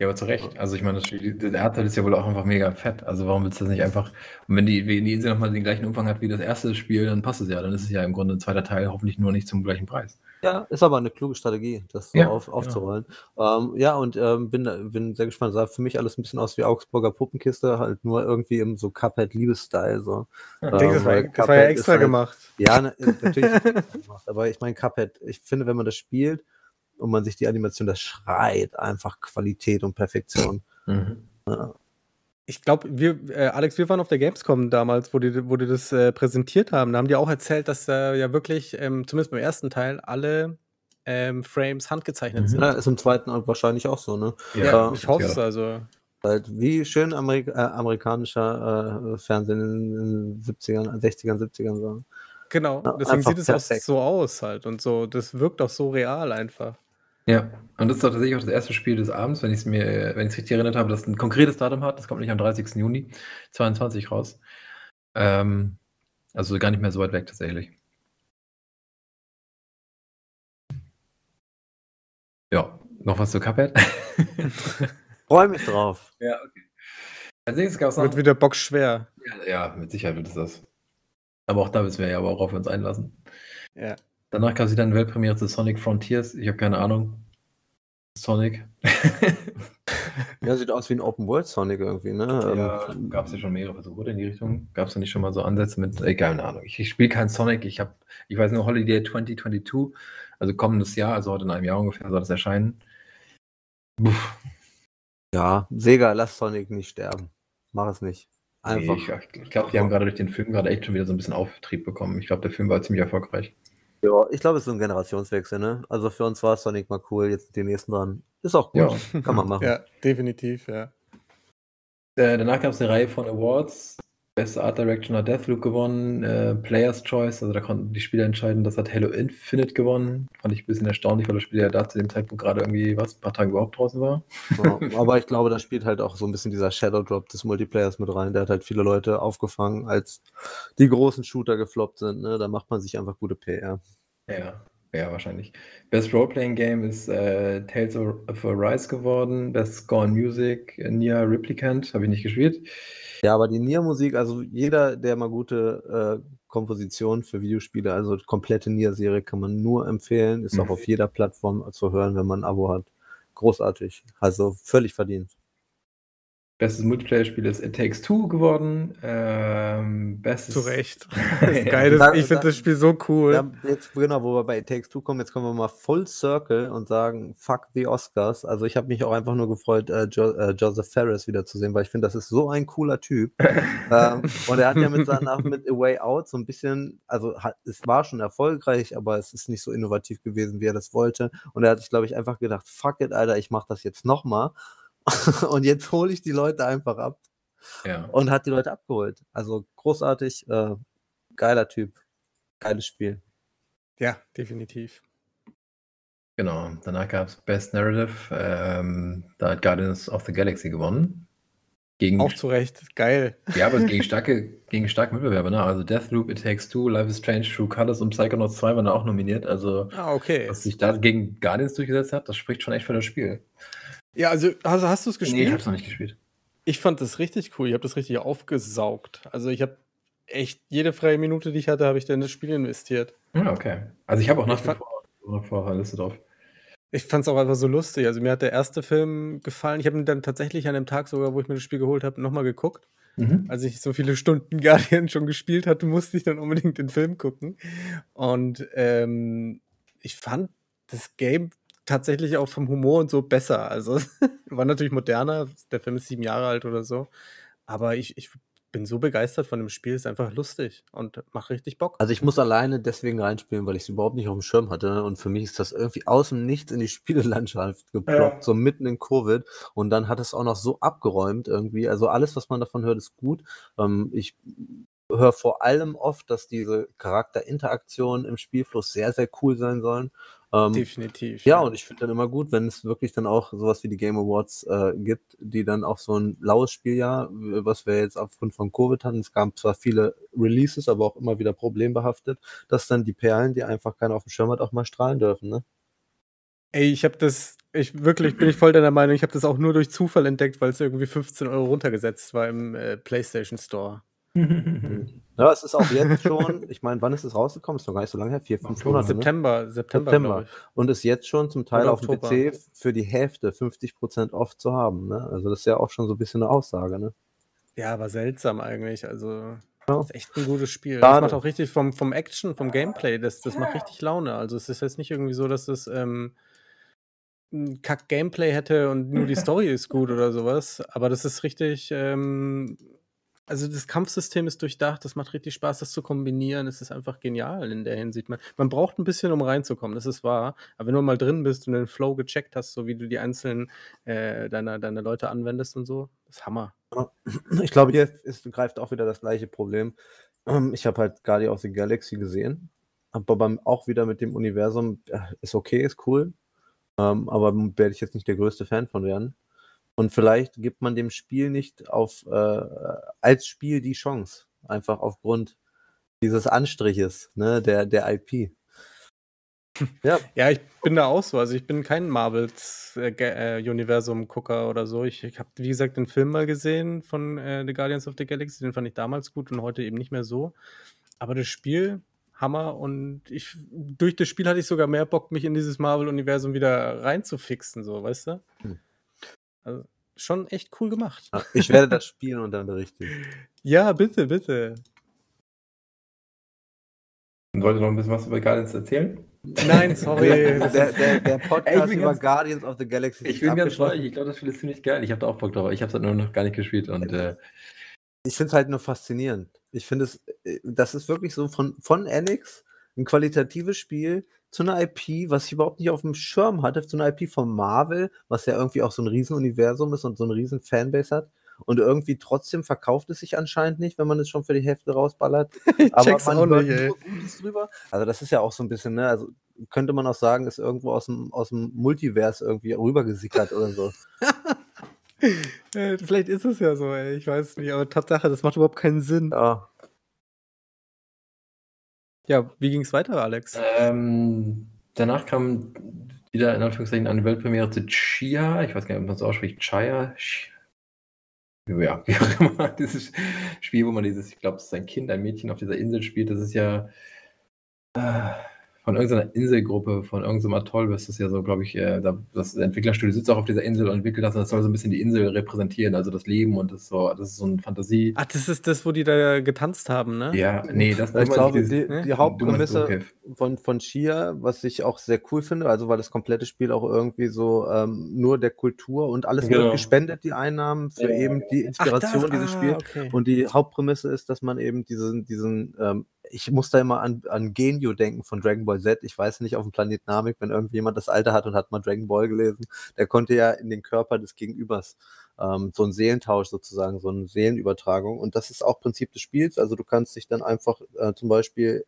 Ja, aber zu Recht. Also ich meine, der Erdteil ist ja wohl auch einfach mega fett. Also warum willst du das nicht einfach, und wenn die, wenn die Insel nochmal den gleichen Umfang hat wie das erste Spiel, dann passt es ja. Dann ist es ja im Grunde ein zweiter Teil, hoffentlich nur nicht zum gleichen Preis. Ja, ist aber eine kluge Strategie, das so Ja, auf, aufzurollen. Ähm, ja, und ähm, bin, bin sehr gespannt. Sah für mich alles ein bisschen aus wie Augsburger Puppenkiste, halt nur irgendwie im so Cuphead-Liebes-Style. So. Ich denke, das, war, das war ja extra halt- gemacht. Ja, na, natürlich. ist das gemacht, aber ich meine, Cuphead, ich finde, wenn man das spielt und man sich die Animation, das schreit einfach Qualität und Perfektion. Mhm. Ich glaube, wir, äh, Alex, wir waren auf der Gamescom damals, wo die, wo die das äh, präsentiert haben. Da haben die auch erzählt, dass da ja wirklich, ähm, zumindest beim ersten Teil, alle ähm, Frames handgezeichnet Mhm. sind. Ja, ist im zweiten wahrscheinlich auch so, ne? Ja, Ja, ich hoffe es also. Halt, wie schön Amerik äh, amerikanischer äh, Fernsehen in den 70ern, 60ern, 70ern so. Genau, Ja, deswegen sieht es auch so aus halt und so. Das wirkt auch so real einfach. Ja, und das ist doch tatsächlich auch das erste Spiel des Abends, wenn ich es mir, wenn ich es richtig erinnert habe, das ein konkretes Datum hat. Das kommt nicht am 30. Juni 22 raus. Ähm, also gar nicht mehr so weit weg tatsächlich. Ja, noch was zu Cuphead? *laughs* Freue mich drauf. ja, okay. Als nächstes gab es noch. Wird wieder bockschwer. Ja, ja, mit Sicherheit wird es das. Aber auch da wissen wir ja, worauf wir uns einlassen. Ja. Danach gab es dann Weltpremiere zu Sonic Frontiers. Ich habe keine Ahnung. Sonic. *laughs* Ja, sieht aus wie ein Open World Sonic irgendwie, ne? ja, Ähm, gab es ja schon mehrere Versuche in die Richtung. Gab es da nicht schon mal so Ansätze mit, egal, keine Ahnung. Ich, ich spiele kein Sonic. Ich habe, ich weiß nur Holiday 2022, also kommendes Jahr, also heute in einem Jahr ungefähr soll das erscheinen. Puh, ja, Sega, lass Sonic nicht sterben. Mach es nicht. nee, Einfach. ich ich glaube, die haben gerade durch den Film gerade echt schon wieder so ein bisschen Auftrieb bekommen. Ich glaube, der Film war ziemlich erfolgreich. Ja, ich glaube, es ist so ein Generationswechsel, ne? Also für uns war Sonic mal cool, jetzt sind die nächsten dran. Ist auch gut. Ja. Kann man machen. *laughs* Ja, definitiv, ja. Äh, danach gab es eine Reihe von Awards. Beste Art Direction hat Deathloop gewonnen, äh, Player's Choice, also da konnten die Spieler entscheiden, das hat Halo Infinite gewonnen. Fand ich ein bisschen erstaunlich, weil das Spiel ja da zu dem Zeitpunkt gerade irgendwie, was, ein paar Tage überhaupt draußen war. Ja, aber ich glaube, da spielt halt auch so ein bisschen dieser Shadow Drop des Multiplayers mit rein. Der hat halt viele Leute aufgefangen, als die großen Shooter gefloppt sind. Ne? Da macht man sich einfach gute PR. Ja, ja, wahrscheinlich. Best Roleplaying Game ist äh, Tales of Arise geworden. Best Score Music, äh, Nier Replicant, habe ich nicht gespielt. Ja, aber die Nier-Musik, also jeder, der mal gute äh, Komposition für Videospiele, also komplette Nier-Serie kann man nur empfehlen. Ist auch Mhm. auf jeder Plattform zu hören, wenn man ein Abo hat. Großartig. Also völlig verdient. Bestes Multiplayer-Spiel ist It Takes Two geworden. Ähm, bestes Zu Recht. *laughs* Das geil, ich finde da- das Spiel so cool. Ja, jetzt, genau, wo wir bei It Takes Two kommen, jetzt kommen wir mal full circle und sagen, fuck the Oscars. Also ich habe mich auch einfach nur gefreut, äh, jo äh, Joseph Ferris wiederzusehen, weil ich finde, das ist so ein cooler Typ. *laughs* ähm, und er hat ja mit seiner mit A Way Out so ein bisschen, also hat, es war schon erfolgreich, aber es ist nicht so innovativ gewesen, wie er das wollte. Und er hat sich, glaube ich, einfach gedacht, fuck it, Alter, ich mache das jetzt nochmal. *laughs* und jetzt hole ich die Leute einfach ab Ja. und hat die Leute abgeholt. Also großartig, äh, geiler Typ, geiles Spiel. Ja, definitiv. Genau, danach gab es Best Narrative. Ähm, da hat Guardians of the Galaxy gewonnen. Gegen, Auch zu Recht. Geil. ja, aber gegen *laughs* starke, gegen starke Mitbewerber. Ne? Also Deathloop, It Takes Two, Life is Strange, True Colors und Psychonauts 2 waren da auch nominiert. Also, Ah, okay. was sich da gegen Guardians durchgesetzt hat, das spricht schon echt für das Spiel. Ja, also hast, hast du es Nee, ich gespielt? hab's noch nicht gespielt. Ich fand das richtig cool. Ich habe das richtig aufgesaugt. Also ich habe echt jede freie Minute, die ich hatte, habe ich da in das Spiel investiert. Ja, okay. Also ich habe auch nach wie vor noch vor Liste drauf. Ich fand es auch einfach so lustig. Also mir hat der erste Film gefallen. Ich habe ihn dann tatsächlich an dem Tag sogar, wo ich mir das Spiel geholt habe, nochmal geguckt. Mhm. Als ich so viele Stunden *laughs* Guardian schon gespielt hatte, musste ich dann unbedingt den Film gucken. Und ähm, ich fand das Game tatsächlich auch vom Humor und so besser. Also *laughs* war natürlich moderner. Der Film ist sieben Jahre alt oder so. Aber ich, ich bin so begeistert von dem Spiel. Ist einfach lustig und macht richtig Bock. Also ich muss alleine deswegen reinspielen, weil ich es überhaupt nicht auf dem Schirm hatte. Und für mich ist das irgendwie aus dem Nichts in die Spielelandschaft *laughs* geploppt, Ja. so mitten in Covid. Und dann hat es auch noch so abgeräumt irgendwie. Also alles, was man davon hört, ist gut. Ähm, ich höre vor allem oft, dass diese Charakterinteraktionen im Spielfluss sehr, sehr cool sein sollen. Ähm, Definitiv. ja, und ich finde dann immer gut, wenn es wirklich dann auch sowas wie die Game Awards äh, gibt, die dann auch so ein laues Spieljahr, was wir jetzt aufgrund von Covid hatten, es gab zwar viele Releases, aber auch immer wieder problembehaftet, dass dann die Perlen, die einfach keiner auf dem Schirm hat, auch mal strahlen dürfen, ne? Ey, ich habe das, ich wirklich bin ich voll deiner Meinung, ich habe das auch nur durch Zufall entdeckt, weil es irgendwie 15 Euro runtergesetzt war im äh, PlayStation Store. *laughs* Ja, es ist auch jetzt schon, *laughs* ich meine, wann ist es rausgekommen? Ist noch gar nicht so lange her, vier, fünf. Monate, ne? September, September, September. glaube ich. Und ist jetzt schon zum Teil Oder auf dem. PC für die Hälfte, 50% off zu haben, ne? Also das ist ja auch schon so ein bisschen eine Aussage, ne? Ja, aber seltsam eigentlich. Also, Ja. das ist echt ein gutes Spiel. Das macht auch richtig vom, vom Action, vom Gameplay, das, das macht richtig Laune. Also, es ist jetzt nicht irgendwie so, dass es ähm, ein Kack-Gameplay hätte und nur die Story *laughs* ist gut oder sowas. Aber das ist richtig. Ähm, also, das Kampfsystem ist durchdacht. Das macht richtig Spaß, das zu kombinieren. Es ist einfach genial in der Hinsicht. Man, man braucht ein bisschen, um reinzukommen. Das ist wahr. Aber wenn du mal drin bist und den Flow gecheckt hast, so wie du die einzelnen äh, deiner, deiner Leute anwendest und so, ist Hammer. Ich glaube, hier ist, greift auch wieder das gleiche Problem. Ähm, Ich habe halt Guardian of the Galaxy gesehen, aber beim, auch wieder mit dem Universum, äh, ist okay, ist cool, ähm, aber werde ich jetzt nicht der größte Fan von werden. Und vielleicht gibt man dem Spiel nicht auf, äh, als Spiel die Chance, einfach aufgrund dieses Anstriches, ne, der, der IP. *laughs* Ja, Ja, ich bin da auch so. Also ich bin kein Marvels-Universum-Gucker oder so. Ich, ich habe, wie gesagt, den Film mal gesehen von äh, The Guardians of the Galaxy. Den fand ich damals gut und heute eben nicht mehr so. Aber das Spiel Hammer und ich durch das Spiel hatte ich sogar mehr Bock, mich in dieses Marvel-Universum wieder reinzufixen, so, weißt du? Hm. Also, schon echt cool gemacht. Ja, Ich werde das *laughs* spielen und dann berichten. Ja, bitte, bitte. Und wollt ihr noch ein bisschen was über Guardians erzählen? Nein, sorry. *laughs* Der, der, der, Podcast über ganz- Guardians of the Galaxy Ich bin ganz treu. Ich glaube, das Spiel ist ziemlich geil. Ich habe da auch Bock drauf. Ich habe es halt nur noch gar nicht gespielt. Und äh, Ich finde es halt nur faszinierend. Ich finde es, äh, das ist wirklich so von, von Enix ein qualitatives Spiel zu einer IP, was ich überhaupt nicht auf dem Schirm hatte, zu einer IP von Marvel, was ja irgendwie auch so ein Riesenuniversum ist und so ein riesen Fanbase hat. Und irgendwie trotzdem verkauft es sich anscheinend nicht, wenn man es schon für die Hälfte rausballert. *laughs* Aber man hört nicht, nur Gutes drüber. Also das ist ja auch so ein bisschen, ne, also könnte man auch sagen, ist irgendwo aus dem, aus dem Multivers irgendwie rübergesickert oder so. *laughs* Äh, Vielleicht ist es ja so, ey. Ich weiß nicht, aber Tatsache, das macht überhaupt keinen Sinn. Ja. Ja, wie ging's weiter, Alex? ähm, danach kam wieder in Anführungszeichen eine Weltpremiere zu Chia. Ich weiß gar nicht, ob man es ausspricht. Chia. Ch- Ja, wie auch immer. *laughs* Dieses Spiel, wo man dieses, ich glaube, es ist ein Kind, ein Mädchen auf dieser Insel spielt. Das ist ja äh, von irgendeiner Inselgruppe, von irgendeinem Atoll, ist das ja so, glaube ich, äh, da, das Entwicklerstudio sitzt auch auf dieser Insel und entwickelt das und das soll so ein bisschen die Insel repräsentieren, also das Leben und das so, das ist so eine Fantasie. Ach, das ist das, wo die da getanzt haben, ne? Ja, nee, das Ich meinst glaube, dieses- die, ne? die Hauptprämisse von, von Chia, was ich auch sehr cool finde, also weil das komplette Spiel auch irgendwie so ähm, nur der Kultur und alles Genau. wird gespendet, die Einnahmen für Ja. eben die Ach, Inspiration das, dieses ah, Spiels. okay. Und die Hauptprämisse ist, dass man eben diesen, diesen, ähm, ich muss da immer an, an Genio denken von Dragon Ball Z. Ich weiß nicht, auf dem Planet Namek, wenn irgendjemand das Alter hat und hat mal Dragon Ball gelesen, der konnte ja in den Körper des Gegenübers ähm, so einen Seelentausch sozusagen, so eine Seelenübertragung. Und das ist auch Prinzip des Spiels. Also du kannst dich dann einfach äh, zum Beispiel,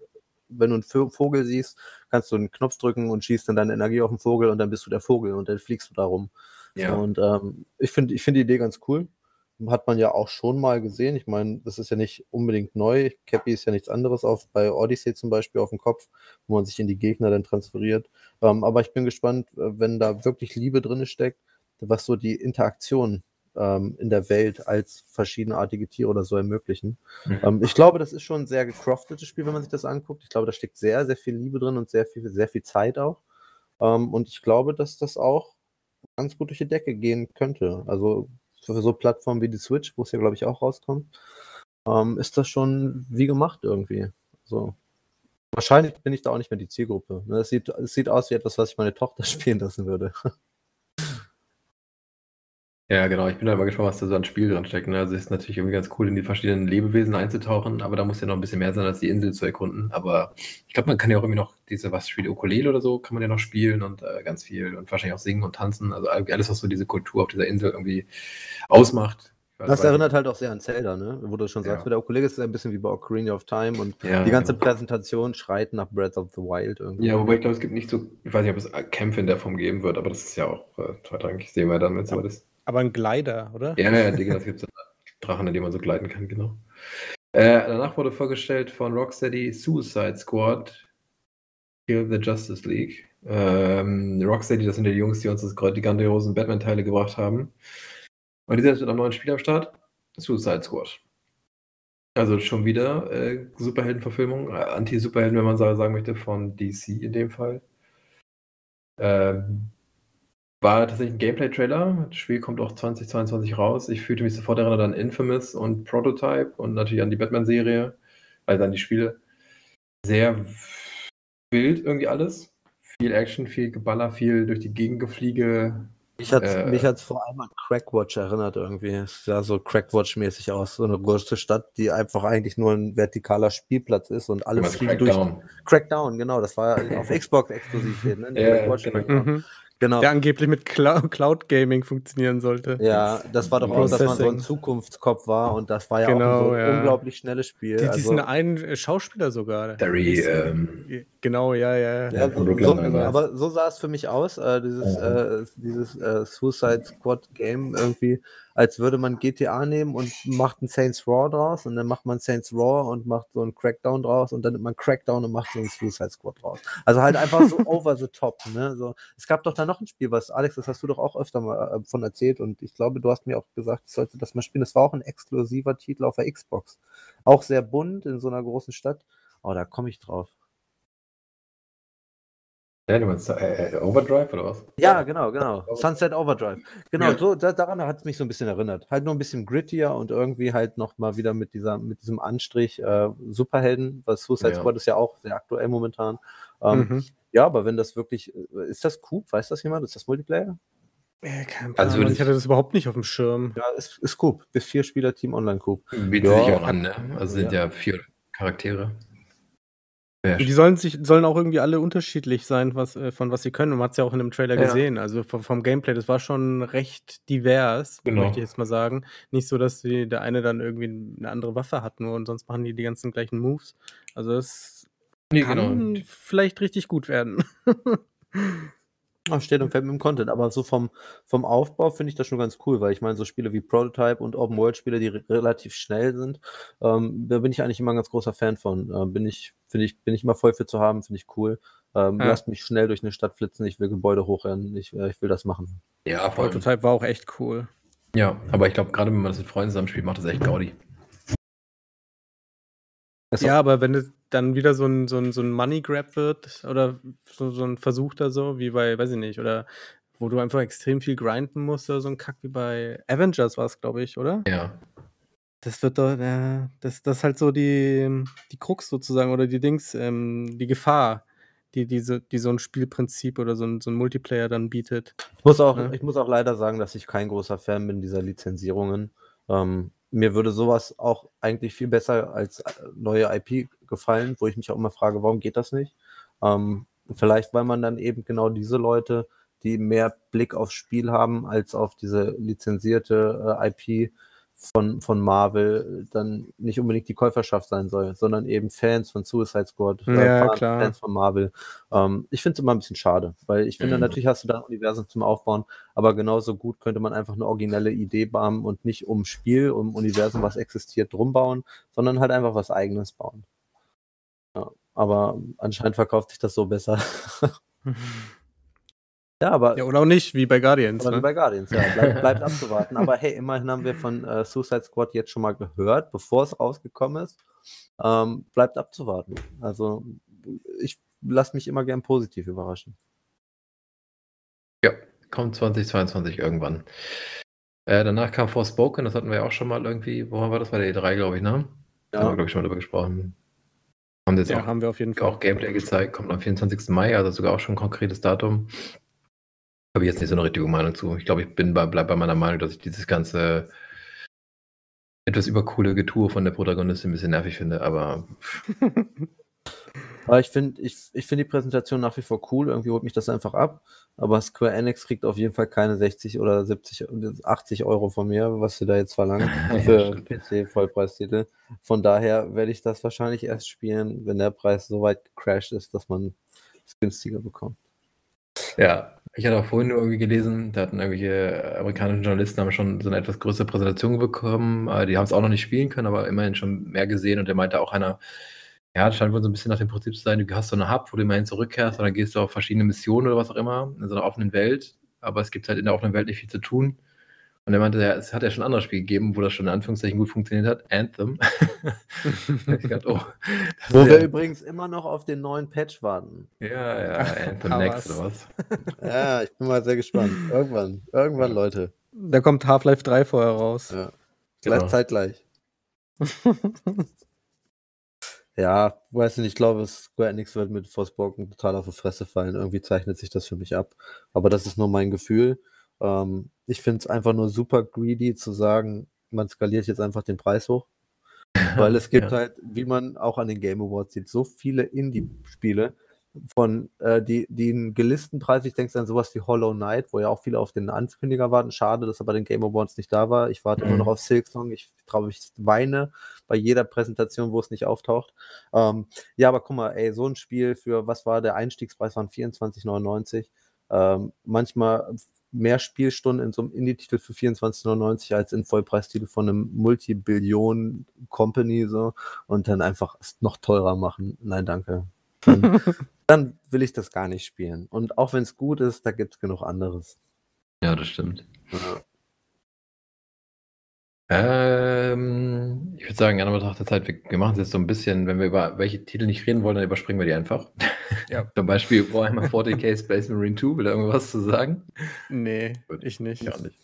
wenn du einen Vogel siehst, kannst du einen Knopf drücken und schießt dann deine Energie auf den Vogel und dann bist du der Vogel und dann fliegst du da rum. Ja. Und ähm, ich finde ich find die Idee ganz cool. Hat man ja auch schon mal gesehen. Ich meine, das ist ja nicht unbedingt neu. Cappy ist ja nichts anderes auf bei Odyssey zum Beispiel auf dem Kopf, wo man sich in die Gegner dann transferiert. Ähm, aber ich bin gespannt, äh, wenn da wirklich Liebe drin steckt, was so die Interaktion ähm, in der Welt als verschiedenartige Tiere oder so ermöglichen. Mhm. Ähm, ich glaube, das ist schon ein sehr gecraftetes Spiel, wenn man sich das anguckt. Ich glaube, da steckt sehr, sehr viel Liebe drin und sehr viel, sehr viel Zeit auch. Ähm, und ich glaube, dass das auch ganz gut durch die Decke gehen könnte. Also für so Plattformen wie die Switch, wo es ja, glaube ich, auch rauskommt, ähm, ist das schon wie gemacht irgendwie. So. Wahrscheinlich bin ich da auch nicht mehr die Zielgruppe. Ne, Es sieht, sieht aus wie etwas, was ich meine Tochter *laughs* spielen lassen würde. Ja, genau. Ich bin da mal gespannt, was da so an Spiel dran steckt. Ne? Also es ist natürlich irgendwie ganz cool, in die verschiedenen Lebewesen einzutauchen, aber da muss ja noch ein bisschen mehr sein, als die Insel zu erkunden. Aber ich glaube, man kann ja auch irgendwie noch diese, was spielt Ukulele oder so, kann man ja noch spielen und äh, ganz viel und wahrscheinlich auch singen und tanzen. Also alles, was so diese Kultur auf dieser Insel irgendwie ausmacht. Weiß- Das erinnert halt auch sehr an Zelda, ne? wo du schon sagst, Ja. mit der Ukulele ist es ein bisschen wie bei Ocarina of Time und ja, die ganze genau. Präsentation schreit nach Breath of the Wild irgendwie. Ja, wobei ich glaube, es gibt nicht so, ich weiß nicht, ob es Kämpfe in der Form geben wird, aber das ist ja auch äh, zweitrangig. Sehen wir dann, wenn es Ja. soweit ist. Aber ein Glider, oder? Ja, ja, Digga, das gibt es Drachen, an denen man so gleiten kann, genau. Äh, danach wurde vorgestellt von Rocksteady Suicide Squad Kill the Justice League. Ähm, Rocksteady, das sind die Jungs, die uns das, die grandiosen Batman-Teile gebracht haben. Und die sind jetzt mit einem neuen Spiel am Start. Suicide Squad. Also schon wieder äh, Superheldenverfilmung, äh, Anti-Superhelden, wenn man sa- sagen möchte, von DC in dem Fall. Ähm, war tatsächlich ein Gameplay-Trailer. Das Spiel kommt auch 2022 raus. Ich fühlte mich sofort erinnert an Infamous und Prototype und natürlich an die Batman-Serie, also an die Spiele. Sehr wild irgendwie alles. Viel Action, viel Geballer, viel durch die Gegend gefliege. Mich hat Äh, mich hat's vor allem an Crackwatch erinnert irgendwie. Es sah so Crackwatch-mäßig aus. So eine große Stadt, die einfach eigentlich nur ein vertikaler Spielplatz ist und alle fliegen durch. Crackdown. Crackdown, genau. Das war auf Xbox exklusiv. Ne? *laughs* Ja, Crackwatch, genau. Crackdown. Mhm. Genau. Der angeblich mit Clou- Cloud Gaming funktionieren sollte. Ja, das war doch auch, dass man so ein. Zukunftskopf war und das war ja auch Genau, so ein ja. unglaublich schnelles Spiel. Die, also, diesen einen äh, Schauspieler sogar. Terry, ähm, Genau, ja, ja. ja, so, so, Nine-Nine. aber so sah es für mich aus, äh, dieses, äh, dieses äh, Suicide Squad Game irgendwie, als würde man GTA nehmen und macht ein Saints Raw draus und dann macht man Saints Raw und macht so ein Crackdown draus und dann nimmt man Crackdown und macht so ein Suicide Squad draus. Also halt einfach so *laughs* over the top. Ne? So, es gab doch da noch ein Spiel, was Alex, das hast du doch auch öfter mal äh, von erzählt und ich glaube, du hast mir auch gesagt, ich sollte das mal spielen. Das war auch ein exklusiver Titel auf der Xbox. Auch sehr bunt in so einer großen Stadt. Oh, da komme ich drauf. Ja, du meinst äh, äh, Overdrive oder was? Ja, genau, genau. Sunset Overdrive. Genau, Ja. so da, daran hat es mich so ein bisschen erinnert. Halt nur ein bisschen grittier und irgendwie halt noch mal wieder mit dieser mit diesem Anstrich äh, Superhelden, was Suicide Ja. Squad ist ja auch sehr aktuell momentan. Ähm, Mhm. Ja, aber wenn das wirklich äh, ist das Coop, weiß das jemand? Ist das Multiplayer? Äh, kein Also ich hatte das überhaupt nicht auf dem Schirm. Ja, ist, ist Coop. Bis vier Spieler Team Online Coop. Bietet Ja, sich auch an, ne? Also sind ja, vier Charaktere. Ja, Die sollen sich sollen auch irgendwie alle unterschiedlich sein, was, äh, von was sie können. Und man hat es ja auch in dem Trailer Ja. gesehen. Also vom, vom Gameplay, das war schon recht divers, Genau. möchte ich jetzt mal sagen. Nicht so, dass die, der eine dann irgendwie eine andere Waffe hat nur und sonst machen die die ganzen gleichen Moves. Also das nee, kann genau. vielleicht richtig gut werden. Ah, *laughs* steht und fällt mit dem Content, aber so vom, vom Aufbau finde ich das schon ganz cool, weil ich meine, so Spiele wie Prototype und Open World Spiele, die re relativ schnell sind, ähm, da bin ich eigentlich immer ein ganz großer Fan von. Ähm, bin ich, finde ich, bin ich immer voll für zu haben, finde ich cool. Ähm, Ja. Lasst mich schnell durch eine Stadt flitzen, ich will Gebäude hochrennen, ich, äh, ich will das machen. Ja, vor allem. Prototype war auch echt cool. Ja, aber ich glaube, gerade wenn man das mit Freunden zusammenspielt, macht das echt Gaudi. Ja, aber wenn es dann wieder so ein, so ein, so ein Money Grab wird oder so, so ein Versuch da so, wie bei, weiß ich nicht, oder wo du einfach extrem viel grinden musst oder so ein Kack wie bei Avengers war es, glaube ich, oder? Ja. Das wird doch, ja, das, das ist halt so die, die Krux sozusagen oder die Dings, ähm, die Gefahr, die, diese, die so ein Spielprinzip oder so ein, so ein Multiplayer dann bietet. Ich muss, auch, Ja. ich muss auch leider sagen, dass ich kein großer Fan bin dieser Lizenzierungen. Ähm, mir würde sowas auch eigentlich viel besser als äh, neue IP gefallen, wo ich mich auch immer frage, warum geht das nicht? Ähm, vielleicht, weil man dann eben genau diese Leute, die mehr Blick aufs Spiel haben als auf diese lizenzierte äh, IP von, von Marvel, dann nicht unbedingt die Käuferschaft sein soll, sondern eben Fans von Suicide Squad, äh, Ja, Fans-. Fans von Marvel. Ähm, ich finde es immer ein bisschen schade, weil ich finde, Mhm. natürlich hast du da ein Universum zum Aufbauen, aber genauso gut könnte man einfach eine originelle Idee bauen und nicht um Spiel, um Universum, was existiert, drum bauen, sondern halt einfach was eigenes bauen. Ja, aber anscheinend verkauft sich das so besser. *laughs* ja, aber, Ja, oder auch nicht, wie bei Guardians. aber wie Ne? bei Guardians, ja, bleibt, *laughs* bleibt abzuwarten. Aber hey, immerhin haben wir von äh, Suicide Squad jetzt schon mal gehört, bevor es rausgekommen ist. Ähm, bleibt abzuwarten. Also ich lasse mich immer gern positiv überraschen. Ja, kommt 2022 irgendwann. Äh, danach kam Forspoken, das hatten wir ja auch schon mal irgendwie, wo war das? Bei der E3, glaube ich, ne? Da haben wir, Ja, glaube ich, schon mal drüber gesprochen. Haben jetzt Ja, auch, haben wir auf jeden Fall. auch Gameplay gezeigt, kommt am 24. Mai, also sogar auch schon ein konkretes Datum. Habe ich jetzt nicht so eine richtige Meinung zu. Ich glaube, ich bin bei, bleib bei meiner Meinung, dass ich dieses ganze etwas übercoole Getue von der Protagonistin ein bisschen nervig finde, aber *laughs* aber ich finde ich, ich find die Präsentation nach wie vor cool. Irgendwie holt mich das einfach ab. Aber Square Enix kriegt auf jeden Fall keine 60 oder 70, oder 80 Euro von mir, was sie da jetzt verlangen *laughs* für PC-Vollpreistitel. Von daher werde ich das wahrscheinlich erst spielen, wenn der Preis so weit gecrashed ist, dass man es günstiger bekommt. Ja, ich hatte auch vorhin nur irgendwie gelesen, da hatten irgendwelche amerikanischen Journalisten haben schon so eine etwas größere Präsentation bekommen. Äh, Die haben es auch noch nicht spielen können, aber immerhin schon mehr gesehen. Und der meinte auch einer, ja, das scheint wohl so ein bisschen nach dem Prinzip zu sein, du hast so eine Hub, wo du immerhin zurückkehrst und dann gehst du auf verschiedene Missionen oder was auch immer, in so einer offenen Welt. Aber es gibt halt in der offenen Welt nicht viel zu tun. Und er meinte, ja, es hat ja schon andere Spiele gegeben, wo das schon in Anführungszeichen gut funktioniert hat. Anthem. *laughs* ich dachte, oh, Wo wir ja, übrigens immer noch auf den neuen Patch warten. ja, ja, Anthem *laughs* Next oder was? Ja, ich bin mal sehr gespannt. Irgendwann, irgendwann, Leute. Da kommt Half-Life 3 vorher raus. Ja. Genau. Gleich zeitgleich. *laughs* Ja, weiß nicht, ich glaube, Square Enix wird mit Forspoken total auf die Fresse fallen. Irgendwie zeichnet sich das für mich ab. Aber das ist nur mein Gefühl. Ähm, ich finde es einfach nur super greedy zu sagen, man skaliert jetzt einfach den Preis hoch. *laughs* Weil es gibt Ja. halt, wie man auch an den Game Awards sieht, so viele Indie-Spiele, von äh, die, einen gelisten Preis, ich denke an sowas wie Hollow Knight, wo ja auch viele auf den Ankündiger warten. Schade, dass er bei den Game Awards nicht da war. Ich warte immer Mhm. noch auf Silksong. Ich traue, ich weine bei jeder Präsentation, wo es nicht auftaucht. Ähm, ja, aber guck mal, ey, so ein Spiel für, was war der Einstiegspreis, waren 24,99. Ähm, manchmal mehr Spielstunden in so einem Indie-Titel für 24,99 als in Vollpreistitel von einem Multi-Billion-Company so und dann einfach es noch teurer machen. Nein, danke. Dann, *laughs* dann will ich das gar nicht spielen. Und auch wenn es gut ist, da gibt es genug anderes. Ja, das stimmt. Ja. Ähm, ich würde sagen, in Anbetracht der Zeit, wir, wir machen es jetzt so ein bisschen, wenn wir über welche Titel nicht reden wollen, dann überspringen wir die einfach. Ja. *laughs* Zum Beispiel Warhammer 40k Space Marine 2, will er irgendwas zu sagen? Nee, Gut. ich nicht. Ich auch nicht.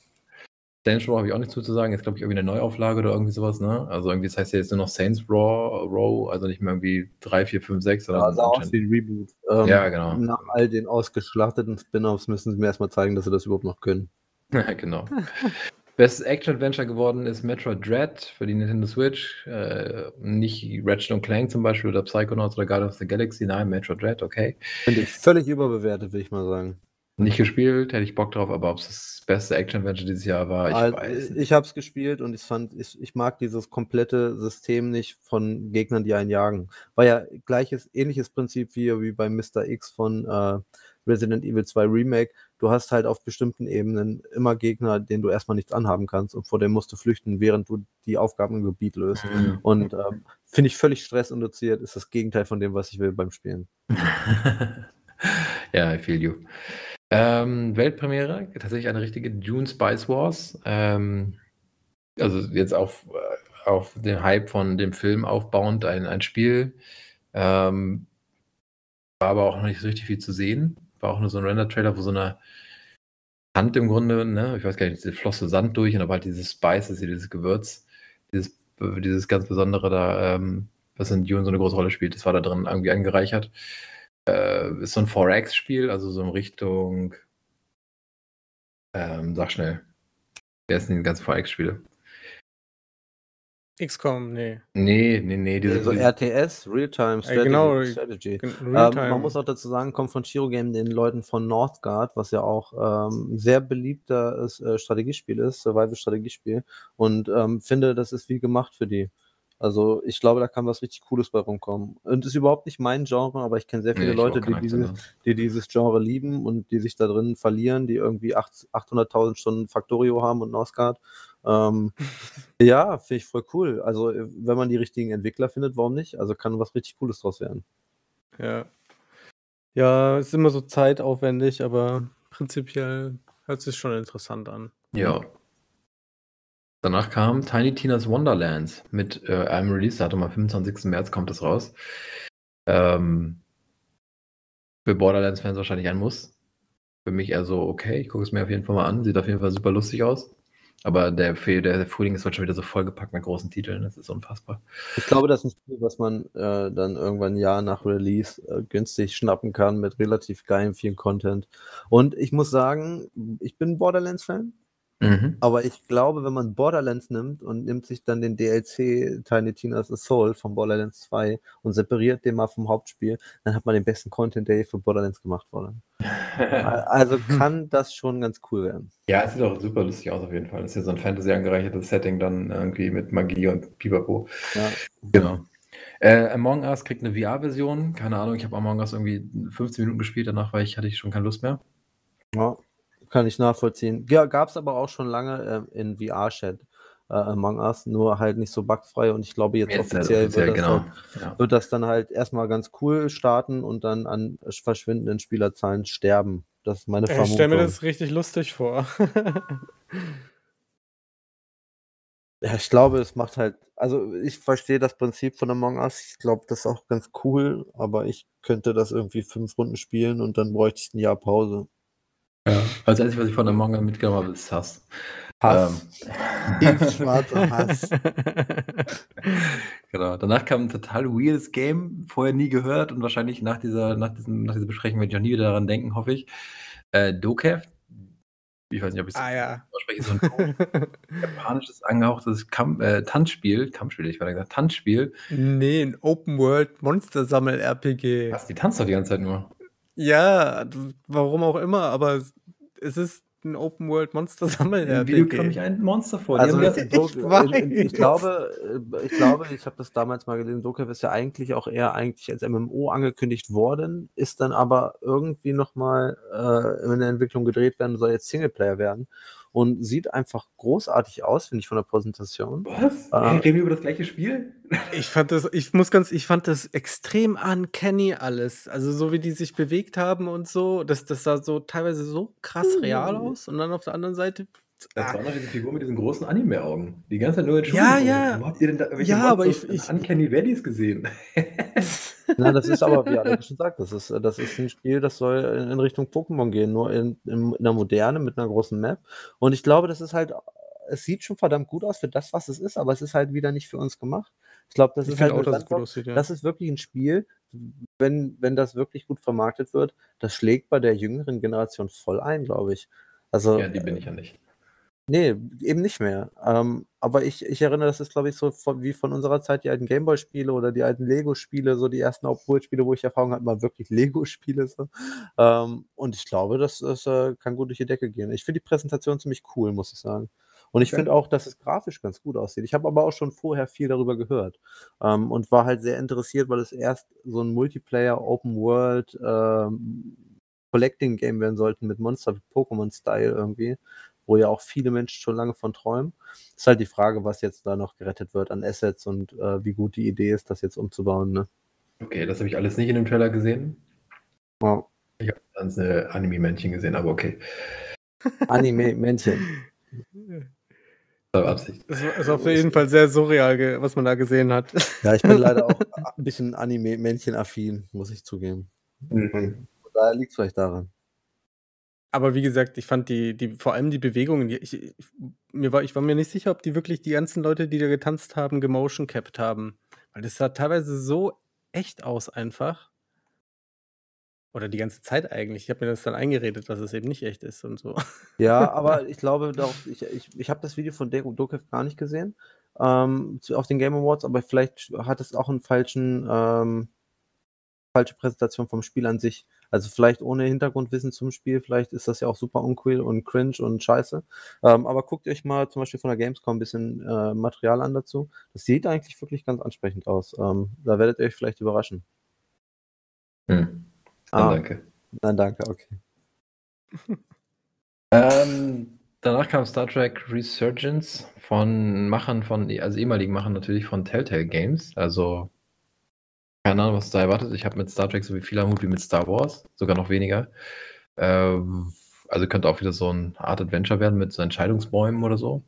Saints Row habe ich auch nichts zu sagen. Jetzt glaube ich irgendwie eine Neuauflage oder irgendwie sowas, ne? Also irgendwie, das heißt ja jetzt nur noch Saints Row, Row also nicht mehr irgendwie 3, 4, 5, 6, sondern Ja, wie ein Reboot. Ähm, Ja, genau. Nach all den ausgeschlachteten Spin-offs müssen sie mir erstmal zeigen, dass sie das überhaupt noch können. Ja, *laughs* genau. Bestes Action-Adventure geworden ist Metroid Dread für die Nintendo Switch. Äh, nicht Ratchet und Clank zum Beispiel oder Psychonauts oder Guardians of the Galaxy. Nein, Metroid Dread, okay. Finde ich völlig überbewertet, will ich mal sagen. Nicht gespielt, hätte ich Bock drauf, aber ob es das beste Action-Adventure dieses Jahr war, ich Also, weiß nicht. ich habe es gespielt und ich fand, ich, ich mag dieses komplette System nicht von Gegnern, die einen jagen. War ja gleiches, ähnliches Prinzip wie, wie bei Mr. X von äh, Resident Evil 2 Remake. Du hast halt auf bestimmten Ebenen immer Gegner, denen du erstmal nichts anhaben kannst und vor denen musst du flüchten, während du die Aufgaben im Gebiet löst. Mhm. Und ähm, finde ich völlig stressinduziert, ist das Gegenteil von dem, was ich will beim Spielen. *laughs* ja, I feel you. Ähm, Weltpremiere, tatsächlich eine richtige Dune Spice Wars. Ähm, also jetzt auf, äh, auf den Hype von dem Film aufbauend ein, ein Spiel. Ähm, war aber auch noch nicht so richtig viel zu sehen. War auch nur so ein Render-Trailer, wo so eine Hand im Grunde, ne, ich weiß gar nicht, diese flosse Sand durch und aber halt dieses Spices, hier, dieses Gewürz, dieses, dieses ganz Besondere da, ähm, was in Dune so eine große Rolle spielt, das war da drin irgendwie angereichert. Äh, ist so ein 4X-Spiel, also so in Richtung, ähm, sag schnell, wer ist denn die ganzen 4X-Spiele? XCOM, nee. Nee, nee, nee, diese, Also RTS, Real-Time Strategy. genau, Strategy. Gen- Ähm, man muss auch dazu sagen, kommt von Shiro Game, den Leuten von Northgard, was ja auch ähm, ein sehr beliebtes äh, Strategiespiel ist, Survival-Strategiespiel. Und ähm, finde, das ist wie gemacht für die. Also ich glaube, da kann was richtig Cooles bei rumkommen. Und ist überhaupt nicht mein Genre, aber ich kenne sehr Nee, viele hab Leute, die dieses, die dieses Genre lieben und die sich da drin verlieren, die irgendwie acht- 800.000 Stunden Factorio haben und Northgard. Ähm, ja, finde ich voll cool. Also, äh, wenn man die richtigen Entwickler findet, warum nicht? Also kann was richtig Cooles draus werden. Ja. Ja, ist immer so zeitaufwendig, aber prinzipiell hört sich schon interessant an. Ja. Danach kam Tiny Tina's Wonderlands mit äh, einem Release-Datum am 25. März kommt es raus. Ähm, für Borderlands-Fans wahrscheinlich ein Muss. Für mich eher so, okay, ich gucke es mir auf jeden Fall mal an. Sieht auf jeden Fall super lustig aus. Aber der, der Frühling ist heute schon wieder so vollgepackt mit großen Titeln. Das ist unfassbar. Ich glaube, das ist ein Spiel, was man äh, dann irgendwann ein Jahr nach Release äh, günstig schnappen kann mit relativ geilem viel Content. Und ich muss sagen, ich bin Borderlands-Fan, Mhm. aber ich glaube, wenn man Borderlands nimmt und nimmt sich dann den DLC Tiny Tina's Assault von Borderlands 2 und separiert den mal vom Hauptspiel, dann hat man den besten Content, der für Borderlands gemacht wurde. *laughs* Also kann das schon ganz cool werden. Ja, es sieht auch super lustig aus auf jeden Fall. Das ist ja so ein Fantasy angereichertes Setting dann irgendwie mit Magie und Pipapo. Ja. Genau. Äh, Among Us kriegt eine VR-Version. Keine Ahnung, ich habe Among Us irgendwie 15 Minuten gespielt, danach war ich, hatte ich schon keine Lust mehr. Ja, kann ich nachvollziehen. Ja, gab es aber auch schon lange ähm, in VR-Chat äh, Among Us, nur halt nicht so bugfrei und ich glaube jetzt, Jetzt halt offiziell, offiziell, wird, das genau. halt, Ja. wird das dann halt erstmal ganz cool starten und dann an verschwindenden Spielerzahlen sterben. Das ist meine Ich Vermutung. stelle mir das richtig lustig vor. *laughs* Ja, ich glaube, es macht halt, also ich verstehe das Prinzip von Among Us. Ich glaube, das ist auch ganz cool, aber ich könnte das irgendwie fünf Runden spielen und dann bräuchte ich ein Jahr Pause. Ja. Also, das Einzige, was ich von Among Us mitgenommen habe, ist Hass. Hass. Ähm. *laughs* Tiefschwarzer Hass. *laughs* Genau. Danach kam ein total weirdes Game, vorher nie gehört und wahrscheinlich nach dieser, nach diesem, nach dieser Besprechung werde ich auch nie wieder daran denken, hoffe ich. Äh, Dokev. Ich weiß nicht, ob ich es ah ja. ausspreche. So ein *laughs* japanisches angehauchtes Kamp äh, Tanzspiel. Kampfspiel, ich war gesagt. Tanzspiel. nee, ein Open World Monster Sammel RPG. Was? Die tanzt doch die ganze Zeit nur. Ja, warum auch immer, aber es- es ist ein Open World Monster *laughs* Sammel Im Video kam mich ein Monster vor. Also ich, Ich ich, ich glaube, äh, ich glaube, ich habe das damals mal gelesen, Dokev ist ja eigentlich auch eher eigentlich als MMO angekündigt worden, ist dann aber irgendwie nochmal äh, in der Entwicklung gedreht werden, soll jetzt Singleplayer werden und sieht einfach großartig aus, finde ich, von der Präsentation. Was? Ah. Reden wir über das gleiche Spiel? Ich fand das, ich muss ganz, ich fand das extrem uncanny alles. Also so wie die sich bewegt haben und so, das, das sah so teilweise so krass real aus und dann auf der anderen Seite. Das war noch diese Figur mit diesen großen Anime-Augen. Die ganze Zeit nur Ja, Entschuldigung. ja. Wo habt ihr denn da irgendwelche Ja, aber ich- ich- Uncanny Valleys gesehen? *laughs* Na, das ist aber, wie Alex schon sagt, das ist, das ist ein Spiel, das soll in Richtung Pokémon gehen, nur in, in, in einer Moderne mit einer großen Map. Und ich glaube, das ist halt, es sieht schon verdammt gut aus für das, was es ist, aber es ist halt wieder nicht für uns gemacht. Ich glaube, das Ich ist halt auch, dass es gut Sandbox. aussieht, ja. Das ist wirklich ein Spiel, wenn, wenn das wirklich gut vermarktet wird, das schlägt bei der jüngeren Generation voll ein, glaube ich. Also, Ja, die bin ich ja nicht. Nee, eben nicht mehr. Ähm, aber ich, ich erinnere, das ist, glaube ich, so von, wie von unserer Zeit die alten Gameboy-Spiele oder die alten Lego-Spiele, so die ersten Open-World-Spiele, wo ich Erfahrung hatte, waren wirklich *laughs* Lego-Spiele. So. Ähm, und ich glaube, das, das äh, kann gut durch die Decke gehen. Ich finde die Präsentation ziemlich cool, muss ich sagen. Und ich Okay. finde auch, dass es grafisch ganz gut aussieht. Ich habe aber auch schon vorher viel darüber gehört ähm, und war halt sehr interessiert, weil es erst so ein Multiplayer, Open-World, ähm, werden sollten mit Monster Pokémon-Style irgendwie wo ja auch viele Menschen schon lange von träumen. Ist halt die Frage, was jetzt da noch gerettet wird an Assets und äh, wie gut die Idee ist, das jetzt umzubauen. Ne? Okay, das habe ich alles nicht in dem Trailer gesehen. Ja. Ich habe ganz eine Anime-Männchen gesehen, aber okay. *laughs* Anime-Männchen. Das war Absicht. Es war, es war auf jeden Fall sehr surreal, was man da gesehen hat. *laughs* Ja, ich bin leider auch *laughs* ein bisschen Anime-Männchen-affin, muss ich zugeben. Mhm. Von daher liegt es vielleicht daran. Aber wie gesagt, ich fand die, die vor allem die Bewegungen, ich, ich, mir war, ich war mir nicht sicher, ob die wirklich die ganzen Leute, die da getanzt haben, gemotion capped haben. Weil das sah teilweise so echt aus einfach. Oder die ganze Zeit eigentlich. Ich habe mir das dann eingeredet, dass es eben nicht echt ist und so. *laughs* Ja, aber ich glaube doch, ich, ich, ich habe das Video von Deko Dokev gar nicht gesehen ähm, auf den Game Awards, aber vielleicht hat es auch falschen, ähm, falsche Präsentation vom Spiel an sich. Also vielleicht ohne Hintergrundwissen zum Spiel, vielleicht ist das ja auch super uncool und cringe und scheiße. Ähm, aber guckt euch mal zum Beispiel von der Gamescom ein bisschen äh, Material an dazu. Das sieht eigentlich wirklich ganz ansprechend aus. Ähm, da werdet ihr euch vielleicht überraschen. Hm. Dann Ah. danke. Nein, danke, okay. *laughs* Ähm, danach kam Star Trek Resurgence von Machern von, also ehemaligen Machern natürlich von Telltale Games. Also keine Ahnung, was da erwartet. Ich habe mit Star Trek so wie viel am Hut wie mit Star Wars, sogar noch weniger. Ähm, also könnte auch wieder so ein Art Adventure werden mit so Entscheidungsbäumen oder so.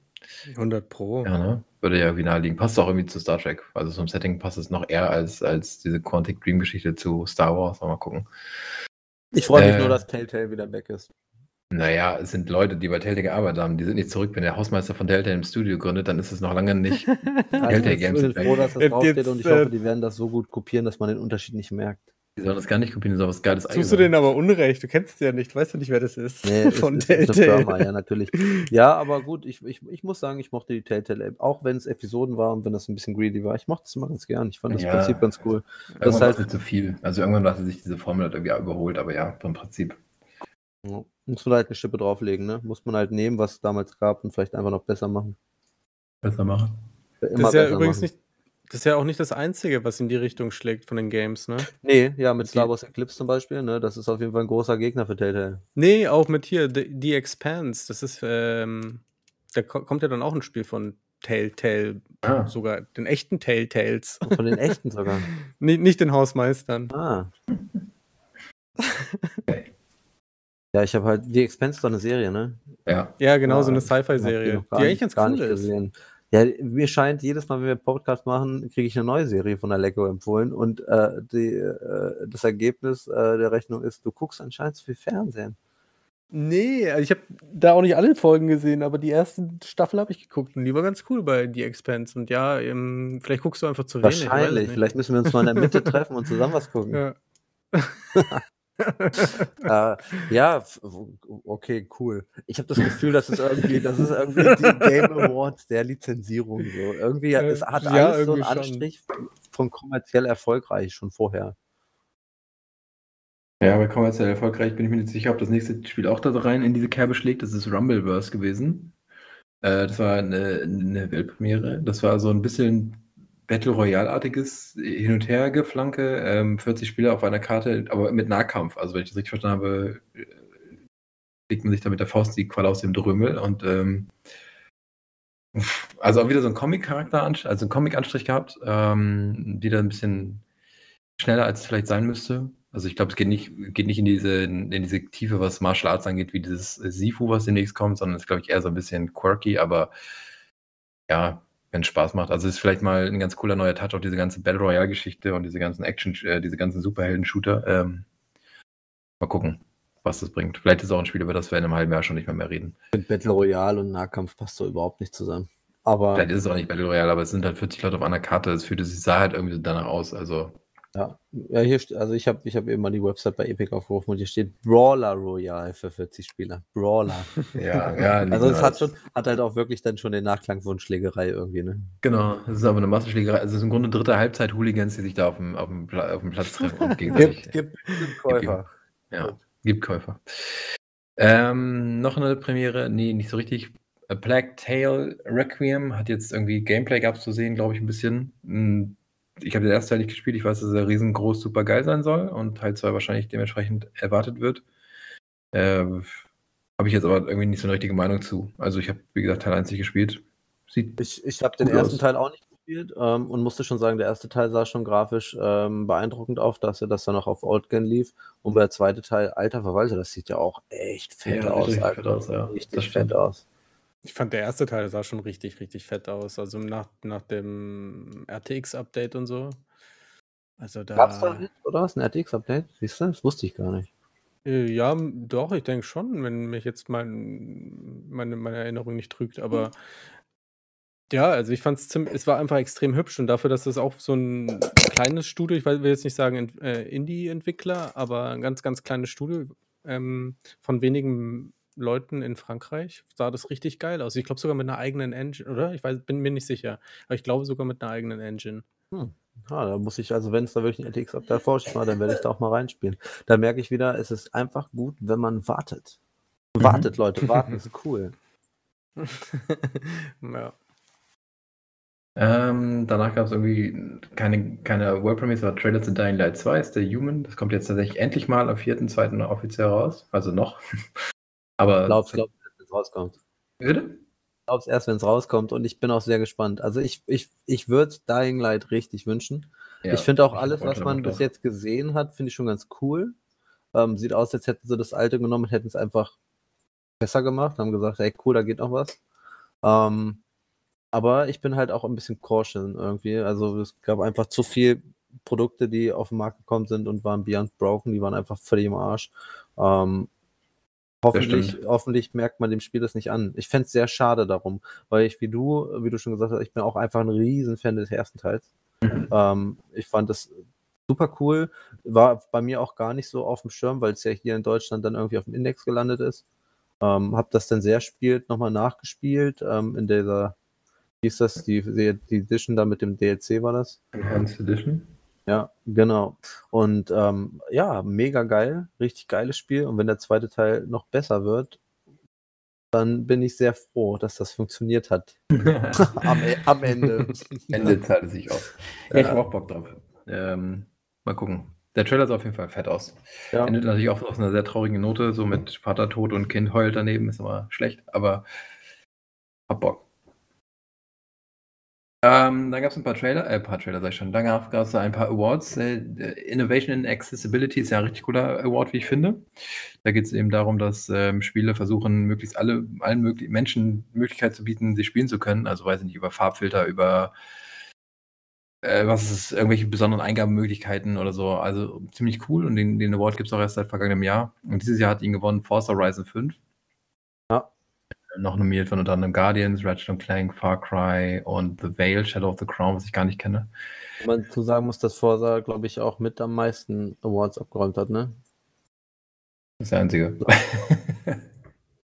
100 Pro. Ja, ne? Würde ja irgendwie naheliegen. Passt auch irgendwie zu Star Trek. Also zum Setting passt es noch eher als, als diese Quantic Dream Geschichte zu Star Wars. Mal gucken. Ich freue mich Äh. nur, dass Telltale wieder weg ist. Naja, es sind Leute, die bei Telltale gearbeitet haben. Die sind nicht zurück. Wenn der Hausmeister von Telltale im Studio gründet, dann ist es noch lange nicht. *laughs* Telltale ich Games bin sind froh, dass das Jetzt, draufsteht und ich äh, hoffe, die werden das so gut kopieren, dass man den Unterschied nicht merkt. Die sollen das gar nicht kopieren, die sollen was Geiles Tust du denen aber Unrecht? Du kennst ja nicht, weißt du nicht, wer das ist. Nee, *laughs* Von ist, ist eine Telltale. Firma, ja, natürlich. Ja, aber gut, ich, ich, ich muss sagen, ich mochte die Telltale, auch wenn es Episoden waren und wenn das ein bisschen greedy war. Ich mochte es immer ganz gern. Ich fand das Ja. Prinzip ganz cool. Irgendwann Das ist war halt- zu viel. Also irgendwann hatte sich diese Formel irgendwie überholt, aber ja, vom Prinzip. Ja. Muss man halt eine Schippe drauflegen, ne? Muss man halt nehmen, was es damals gab und vielleicht einfach noch besser machen. Besser machen. Immer Das ist ja übrigens machen. nicht, das ist ja auch nicht das Einzige, was in die Richtung schlägt von den Games, ne? Nee, ja, mit Die- Star Wars Eclipse zum Beispiel, ne? Das ist auf jeden Fall ein großer Gegner für Telltale. Nee, auch mit hier, The, The Expanse. Das ist, ähm, da ko- kommt ja dann auch ein Spiel von Telltale, Ah, sogar den echten Telltales. Von den echten *laughs* sogar. nicht, nicht den Hausmeistern. Ah. Okay. *laughs* Ja, ich habe halt, die Expense ist doch eine Serie, ne? ja. Ja, genau, so Ja, eine ich hab Sci-Fi-Serie, die gar eigentlich ganz gar cool nicht ist. gesehen. Ja, mir scheint, jedes Mal, wenn wir Podcast machen, kriege ich eine neue Serie von der Lego empfohlen und äh, die, äh, das Ergebnis äh, der Rechnung ist, du guckst anscheinend zu viel Fernsehen. Nee, also ich habe da auch nicht alle Folgen gesehen, aber die erste Staffel habe ich geguckt und die war ganz cool bei The Expanse. Und ja, ähm, vielleicht guckst du einfach zu wenig. Wahrscheinlich. Vielleicht müssen wir uns mal in der Mitte treffen und zusammen was gucken. Ja. *laughs* Äh, ja, okay, cool. Ich habe das Gefühl, das ist irgendwie, das ist irgendwie die Game Awards der Lizenzierung. So. Irgendwie Äh, es hat ja, alles so einen irgendwie schon. Anstrich von kommerziell erfolgreich schon vorher. Ja, bei kommerziell erfolgreich bin ich mir nicht sicher, ob das nächste Spiel auch da rein in diese Kerbe schlägt. Das ist Rumbleverse gewesen. Äh, das war eine, eine Weltpremiere. Das war so ein bisschen Battle Royale-artiges Hin- und Her-Geflanke. Ähm, 40 Spieler auf einer Karte, aber mit Nahkampf. Also, wenn ich das richtig verstanden habe, äh, legt man sich da mit der Faust die Qual aus dem Drömel und ähm, also auch wieder so ein Comic-Charakter, also ein Comic-Anstrich gehabt, ähm, die da ein bisschen schneller als es vielleicht sein müsste. Also ich glaube, es geht nicht, geht nicht in diese, in diese Tiefe, was Martial Arts angeht, wie dieses Sifu, was demnächst kommt, sondern es ist, glaube ich, eher so ein bisschen quirky, aber ja, wenn es Spaß macht. Also es ist vielleicht mal ein ganz cooler neuer Touch auf diese ganze Battle Royale-Geschichte und diese ganzen Action, äh, diese ganzen Superhelden-Shooter. Ähm, mal gucken, was das bringt. Vielleicht ist es auch ein Spiel, über das wir in einem halben Jahr schon nicht mehr, mehr reden. Finde Battle Royale und Nahkampf passt so überhaupt nicht zusammen. Aber Vielleicht ist es auch nicht Battle Royale, aber es sind halt 40 Leute auf einer Karte. Es fühlte sich sah halt irgendwie danach aus. Also ja, ja hier also ich habe ich hab eben mal die Website bei Epic aufgerufen und hier steht Brawler Royale für 40 Spieler. Brawler. *laughs* ja, ja. Also es hat schon, hat halt auch wirklich dann schon den Nachklang von Schlägerei irgendwie, ne? Genau, es ist aber eine Massenschlägerei. Also es ist im Grunde dritte Halbzeit Hooligans, die sich da auf dem, auf dem, auf dem Platz treffen und gegenseitig. Gibt, gibt, gibt Käufer. Ja, gibt Käufer. Ähm, noch eine Premiere, nee, nicht so richtig. A Plague Tale Requiem hat jetzt irgendwie Gameplay gab es zu sehen, glaube ich, ein bisschen. Hm, Ich habe den ersten Teil nicht gespielt, ich weiß, dass er riesengroß super geil sein soll und Teil 2 wahrscheinlich dementsprechend erwartet wird. Äh, habe ich jetzt aber irgendwie nicht so eine richtige Meinung zu. Also ich habe, wie gesagt, Teil 1 nicht gespielt. Sieht Ich, ich habe den ersten aus. Teil auch nicht gespielt ähm, und musste schon sagen, der erste Teil sah schon grafisch ähm, beeindruckend auf, dass er das dann noch auf Oldgen lief. Und der zweite Teil, alter Verwalter, das sieht ja auch echt fett Ja, aus. Alter. fett aus, ja. Richtig fett aus. Ich fand der erste Teil sah schon richtig, richtig fett aus. Also nach, nach dem RTX-Update und so. Also da. Gab's da nicht, oder was? Ein RTX-Update? Siehst du? Das wusste ich gar nicht. Äh, Ja, doch, ich denke schon, wenn mich jetzt mein, meine, meine Erinnerung nicht trügt, aber ja, also ich fand es ziemlich, es war einfach extrem hübsch und dafür, dass es auch so ein kleines Studio, ich will jetzt nicht sagen äh, Indie-Entwickler, aber ein ganz, ganz kleines Studio ähm, von wenigen Leuten in Frankreich, sah das richtig geil aus. Ich glaube sogar mit einer eigenen Engine, oder? Ich weiß, bin mir nicht sicher, aber ich glaube sogar mit einer eigenen Engine. Hm. Ja, da muss ich, also wenn es da wirklich ein RTX-Update vorstellt, mal, dann werde ich da auch mal reinspielen. Da merke ich wieder, es ist einfach gut, wenn man wartet. Mhm. Wartet, Leute, warten, ist cool. *laughs* ja. Ähm, danach gab es irgendwie keine, keine World Premiere, aber Trailer zu Dying Light 2 ist der Human. Das kommt jetzt tatsächlich endlich mal am 4.2. offiziell raus. Also noch. Aber. Glaub's, glaub's, wenn es rauskommt. Bitte? Glaub's erst, wenn es rauskommt und ich bin auch sehr gespannt. Also ich, ich, ich würde Dying Light richtig wünschen. Ja, ich finde auch alles, was man bis jetzt gesehen hat, finde ich schon ganz cool. Ähm, sieht aus, als hätten sie das alte genommen und hätten es einfach besser gemacht, haben gesagt, ey cool, da geht noch was. Ähm, aber ich bin halt auch ein bisschen cautious irgendwie. Also es gab einfach zu viel Produkte, die auf den Markt gekommen sind und waren beyond broken, die waren einfach völlig im Arsch. Ähm, hoffentlich, hoffentlich merkt man dem Spiel das nicht an. Ich fände es sehr schade darum, weil ich, wie du, wie du schon gesagt hast, ich bin auch einfach ein riesen Fan des ersten Teils. Mhm. Ähm, ich fand das super cool. War bei mir auch gar nicht so auf dem Schirm, weil es ja hier in Deutschland dann irgendwie auf dem Index gelandet ist. Ähm, hab das dann sehr spielt, nochmal nachgespielt. Ähm, in dieser, wie ist das, die, die, die Edition da mit dem DLC war das? Enhanced Edition. Ja, genau. Und ähm, ja, mega geil, richtig geiles Spiel. Und wenn der zweite Teil noch besser wird, dann bin ich sehr froh, dass das funktioniert hat. *laughs* am, E- am Ende. *laughs* Ende zahlt es sich aus. Ja, ich habe auch Bock drauf. Ähm, mal gucken. Der Trailer sah auf jeden Fall fett aus. Ja. Endet natürlich auch auf einer sehr traurigen Note, so mit Vater tot und Kind heult daneben, ist immer schlecht, aber hab Bock. Ähm, dann gab es ein paar Trailer, äh, ein paar Trailer sag ich schon. Dann gab es ein paar Awards. Äh, Innovation in Accessibility ist ja ein richtig cooler Award, wie ich finde. Da geht es eben darum, dass ähm, Spiele versuchen, möglichst alle, allen möglich Menschen Möglichkeit zu bieten, sie spielen zu können. Also weiß ich nicht, über Farbfilter, über äh, was ist, irgendwelche besonderen Eingabemöglichkeiten oder so. Also ziemlich cool und den, den Award gibt es auch erst seit vergangenem Jahr. Und dieses Jahr hat ihn gewonnen Forza Horizon 5. Ja. Äh, Noch nominiert von unter anderem Guardians, Ratchet Clank, Far Cry und The Veil, Shadow of the Crown, was ich gar nicht kenne. Wenn man zu sagen muss, dass Forza, glaube ich, auch mit am meisten Awards abgeräumt hat, ne? Das ist der einzige. *laughs*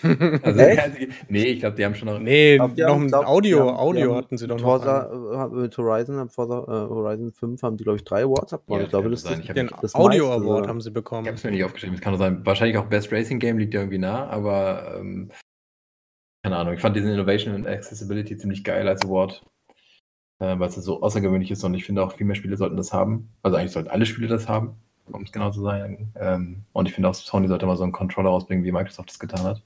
also, der einzige. Nee, ich glaube, die haben schon noch. nee, glaub, die noch haben- ein glaub, Audio, haben- Audio hatten sie doch noch. Forza, äh, mit Horizon, Forza, äh, Horizon 5 haben die, glaube ich, drei Awards abgeräumt. Ja, ich glaube, das das ist sein. Ich hab Den das Audio meiste Award sogar. haben sie Ich bekommen. habe es mir nicht aufgeschrieben. Es kann nur sein. Wahrscheinlich auch Best Racing Game liegt ja irgendwie nah, aber ähm, keine Ahnung. Ich fand diesen Innovation and Accessibility ziemlich geil als Award, äh, weil es so außergewöhnlich ist und ich finde auch viel mehr Spiele sollten das haben. Also eigentlich sollten alle Spiele das haben, um es genau zu sagen. Ähm, und ich finde auch Sony sollte mal so einen Controller rausbringen, wie Microsoft das getan hat.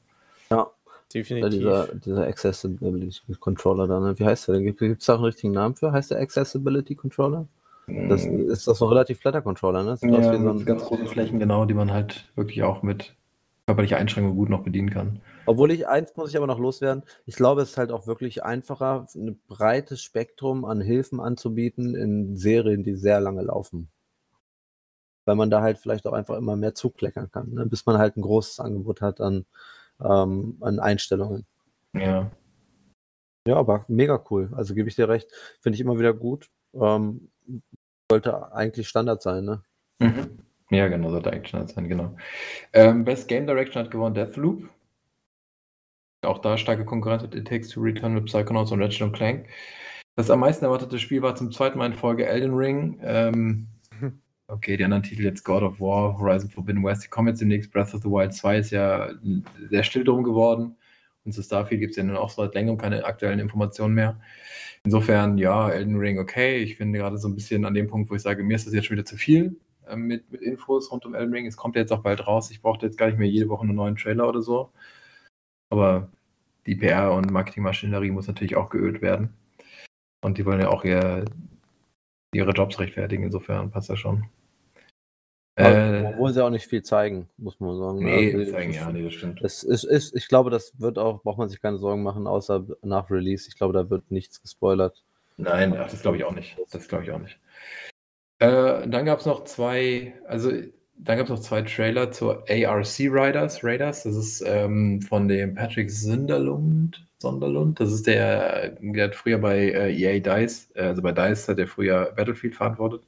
Ja, Definitiv. dieser, dieser Accessibility Controller da, ne? Wie heißt der denn? Gibt es da auch einen richtigen Namen für? Heißt der Accessibility Controller? Das ist so ein relativ flatter Controller, ne? Sieht aus ja, wie so ein, ganz großen Flächen, genau, die man halt wirklich auch mit körperliche Einschränkungen gut noch bedienen kann. Obwohl ich eins muss ich aber noch loswerden. Ich glaube, es ist halt auch wirklich einfacher, ein breites Spektrum an Hilfen anzubieten in Serien, die sehr lange laufen. Weil man da halt vielleicht auch einfach immer mehr zukleckern kann, ne? bis man halt ein großes Angebot hat an, ähm, an Einstellungen. Ja. Ja, aber mega cool. Also gebe ich dir recht. Finde ich immer wieder gut. Ähm, sollte eigentlich Standard sein, ne? Mhm. Ja, genau, sollte eigentlich Standard sein, genau. Ähm, Best Game Direction hat gewonnen Deathloop. Auch da starke Konkurrenz mit It Takes to Return mit Psychonauts und Ratchet Clank. Das am meisten erwartete Spiel war zum zweiten Mal in Folge Elden Ring. Ähm, *laughs* okay, die anderen Titel jetzt God of War, Horizon Forbidden West, die kommen jetzt demnächst. Breath of the Wild 2 ist ja sehr still drum geworden. Und zu Starfield gibt es ja nun auch seit längerem keine aktuellen Informationen mehr. Insofern, ja, Elden Ring, okay. Ich bin gerade so ein bisschen an dem Punkt, wo ich sage, mir ist das jetzt schon wieder zu viel mit, mit Infos rund um Elden Ring. Es kommt ja jetzt auch bald raus. Ich brauche jetzt gar nicht mehr jede Woche einen neuen Trailer oder so. Aber die PR- und Marketingmaschinerie muss natürlich auch geölt werden. Und die wollen ja auch ihr, ihre Jobs rechtfertigen. Insofern passt das schon. Äh, obwohl sie auch nicht viel zeigen, muss man sagen. Nee, also, zeigen, ja, nee, das stimmt. Es ist, ist, ich glaube, das wird auch, braucht man sich keine Sorgen machen, außer nach Release. Ich glaube, da wird nichts gespoilert. Nein, ach, das glaube ich auch nicht. Das glaube ich auch nicht. Äh, dann gab es noch zwei, also dann gab es noch zwei Trailer zur ARC Riders. Raiders. Das ist ähm, von dem Patrick Sinderlund. Sonderlund. Das ist der, der hat früher bei äh, EA Dice, äh, also bei Dice hat er früher Battlefield verantwortet.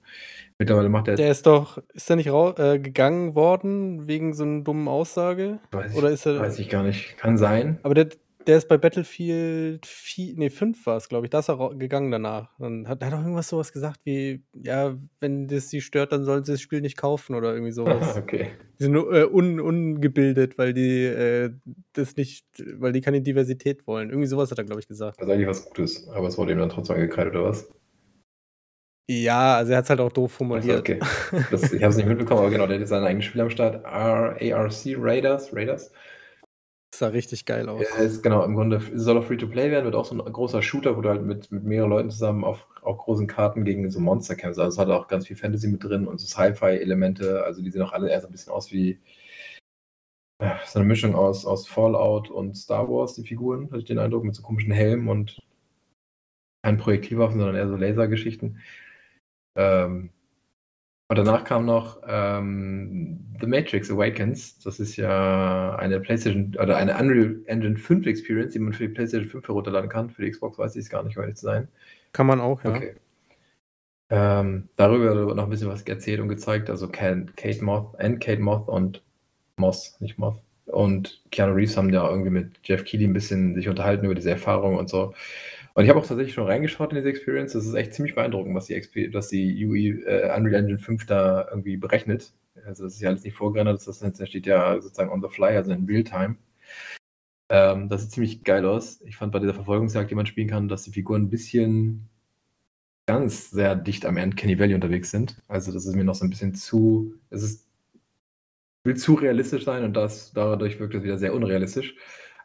Mittlerweile macht er. Der ist doch, ist der nicht äh, gegangen worden wegen so einer dummen Aussage? Weiß ich, Oder ist er, weiß ich gar nicht. Kann sein. Aber der, der ist bei Battlefield 4, nee, 5 war es, glaube ich. Da ist er gegangen danach. Dann hat er doch irgendwas sowas gesagt wie, ja, wenn das sie stört, dann sollen sie das Spiel nicht kaufen oder irgendwie *laughs* sowas. okay. Die sind äh, un, ungebildet, weil die äh, das nicht, weil die keine Diversität wollen. Irgendwie sowas hat er, glaube ich, gesagt. Das ist eigentlich was Gutes, aber es wurde ihm dann trotzdem angekreidet, oder was? Ja, also er hat es halt auch doof formuliert. Okay. *laughs* Das, ich habe es nicht mitbekommen, aber genau, der hat seinen eigenen Spiel am Start. ARC Raiders. Raiders. Sah richtig geil aus. Ja, ist genau, im Grunde soll auch Free-to-Play werden, wird auch so ein großer Shooter, wo du halt mit, mit mehreren Leuten zusammen auf auch großen Karten gegen so Monster kämpfst. Also es hat auch ganz viel Fantasy mit drin und so Sci-Fi-Elemente. Also die sehen auch alle eher so ein bisschen aus wie so eine Mischung aus, aus Fallout und Star Wars, die Figuren, hatte ich den Eindruck, mit so komischen Helmen und kein Projektilwaffen, sondern eher so Lasergeschichten. Ähm, und danach kam noch ähm, The Matrix Awakens. Das ist ja eine PlayStation oder eine Unreal Engine 5 Experience, die man für die PlayStation 5 herunterladen kann. Für die Xbox weiß ich es gar nicht, um zu sein. Kann man auch, ja. Okay. Ähm, darüber wird noch ein bisschen was erzählt und gezeigt. Also Kate Moth, and Kate Moth und Moss, nicht Moth. Und Keanu Reeves haben ja irgendwie mit Jeff Keighley ein bisschen sich unterhalten über diese Erfahrung und so. Und ich habe auch tatsächlich schon reingeschaut in diese Experience. Das ist echt ziemlich beeindruckend, was die, Exper was die UI äh, Unreal Engine 5 da irgendwie berechnet. Also das ist ja alles nicht vorgerendert, das steht ja sozusagen on the fly, also in Realtime. Ähm, das sieht ziemlich geil aus. Ich fand bei dieser Verfolgungsjagd, die man spielen kann, dass die Figuren ein bisschen ganz sehr dicht am Kenny Valley unterwegs sind. Also das ist mir noch so ein bisschen zu, es ist will zu realistisch sein und das dadurch wirkt es wieder sehr unrealistisch.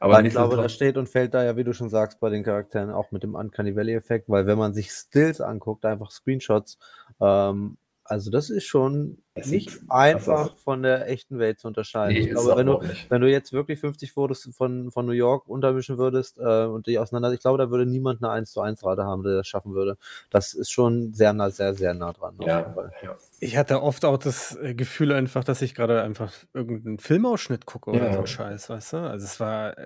Aber ich glaube, das steht und fällt da ja, wie du schon sagst, bei den Charakteren auch mit dem Uncanny Valley-Effekt, weil wenn man sich Stills anguckt, einfach Screenshots, ähm, also das ist schon es nicht einfach von der echten Welt zu unterscheiden. Nee, ich glaube, wenn du, wenn du jetzt wirklich 50 Fotos von, von New York untermischen würdest äh, und die auseinander, ich glaube, da würde niemand eine 1 zu 1 Rate haben, der das schaffen würde. Das ist schon sehr nah, sehr, sehr nah dran. Ja, ja. Ich hatte oft auch das äh, Gefühl einfach, dass ich gerade einfach irgendeinen Filmausschnitt gucke oder ja. so Scheiß, weißt du? Also es war,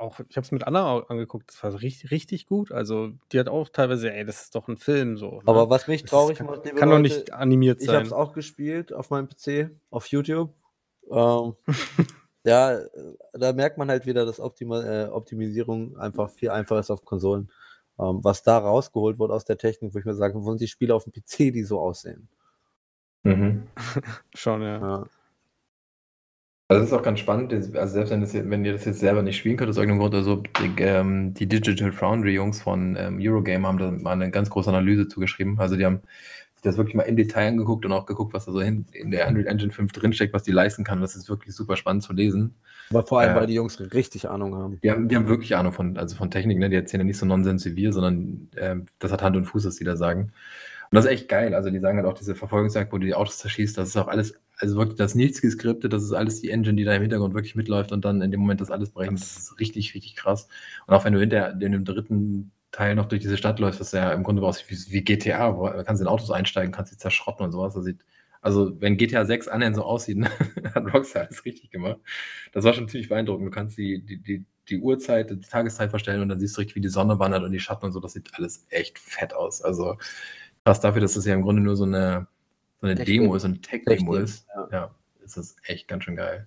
auch, ich habe es mit Anna angeguckt, das war richtig, richtig gut. Also die hat auch teilweise, ey, das ist doch ein Film so. Ne? Aber was mich traurig macht, kann, kann doch nicht animiert sein. Ich habe es auch gespielt auf meinem PC, auf YouTube. Ähm, *laughs* ja, da merkt man halt wieder, dass Optima äh, Optimisierung einfach viel einfacher ist auf Konsolen. Ähm, was da rausgeholt wurde aus der Technik, wo ich mir sage, wollen die Spiele auf dem PC, die so aussehen. Mhm. *laughs* Schon, ja. ja. Also das ist auch ganz spannend, also selbst wenn, das, wenn ihr das jetzt selber nicht spielen könnt, aus irgendeinem Grund, also die, ähm, die Digital Foundry Jungs von ähm, Eurogame haben da mal eine ganz große Analyse zugeschrieben. Also die haben sich das wirklich mal im Detail angeguckt und auch geguckt, was da so in, in der Unreal Engine 5 drinsteckt, was die leisten kann. Das ist wirklich super spannend zu lesen. Aber vor allem, äh, weil die Jungs richtig Ahnung haben. Die haben, die haben wirklich Ahnung von, also von Technik, ne? Die erzählen ja nicht so Nonsens wie wir, sondern äh, das hat Hand und Fuß, was die da sagen. Und das ist echt geil. Also die sagen halt auch diese Verfolgungsjagd, wo du die Autos zerschießt, das ist auch alles also wirklich das nichts geskriptet, das ist alles die Engine, die da im Hintergrund wirklich mitläuft und dann in dem Moment das alles berechnet. Das ist richtig, richtig krass. Und auch wenn du hinter in dem dritten Teil noch durch diese Stadt läufst, das ja im Grunde aussieht wie, wie GTA, wo du kannst in Autos einsteigen, kannst sie zerschrotten und sowas. Das sieht, also wenn GTA 6 annähernd so aussieht, *laughs* ne, hat Rockstar alles richtig gemacht. Das war schon ziemlich beeindruckend. Du kannst die, die, die, die Uhrzeit, die Tageszeit verstellen und dann siehst du richtig, wie die Sonne wandert und die Schatten und so. Das sieht alles echt fett aus. Also krass dafür, dass das ja im Grunde nur so eine, so eine Demo ist, eine Tech-Demo ist. Ja. ja, ist das echt ganz schön geil.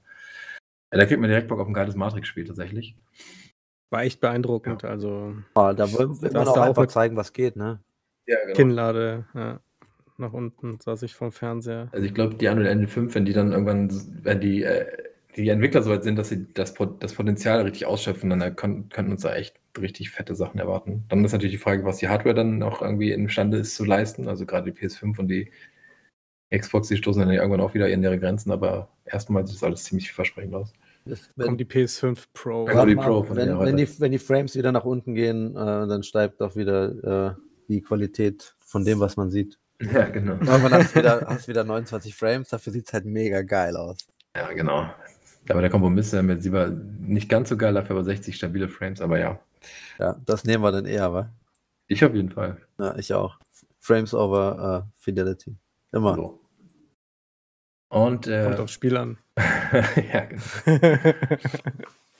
Ja, da kriegt man direkt Bock auf ein geiles Matrix-Spiel tatsächlich. War echt beeindruckend. Ja. Also, oh, da wollen wir auch einfach zeigen, was geht, ne? Ja, genau. Kinnlade, ja. Nach unten saß ich vom Fernseher. Also ich glaube, die Unreal Engine 5, wenn die dann irgendwann, wenn die, äh, die Entwickler soweit sind, dass sie das, das Potenzial richtig ausschöpfen, dann können, könnten uns da echt richtig fette Sachen erwarten. Dann ist natürlich die Frage, was die Hardware dann auch irgendwie imstande ist zu leisten. Also gerade die PS5 und die Xbox, die stoßen dann irgendwann auch wieder in ihre Grenzen, aber erstmal sieht das alles ziemlich vielversprechend aus. Wenn, kommt die PS5 Pro. Ja, die Pro wenn, wenn, die, wenn, die, Frames wieder nach unten gehen, äh, dann steigt auch wieder äh, die Qualität von dem, was man sieht. *laughs* Ja, genau. Irgendwann hast du wieder, hast wieder 29 Frames, dafür sieht es halt mega geil aus. Ja, genau. Aber der Kompromiss ist mit lieber nicht ganz so geil, dafür aber 60 stabile Frames, aber ja. Ja, das nehmen wir dann eher, wa? Ich auf jeden Fall. Ja, ich auch. Frames over uh, Fidelity. Immer. So. Und, äh, Kommt aufs Spiel an. *laughs* ja, genau. *laughs*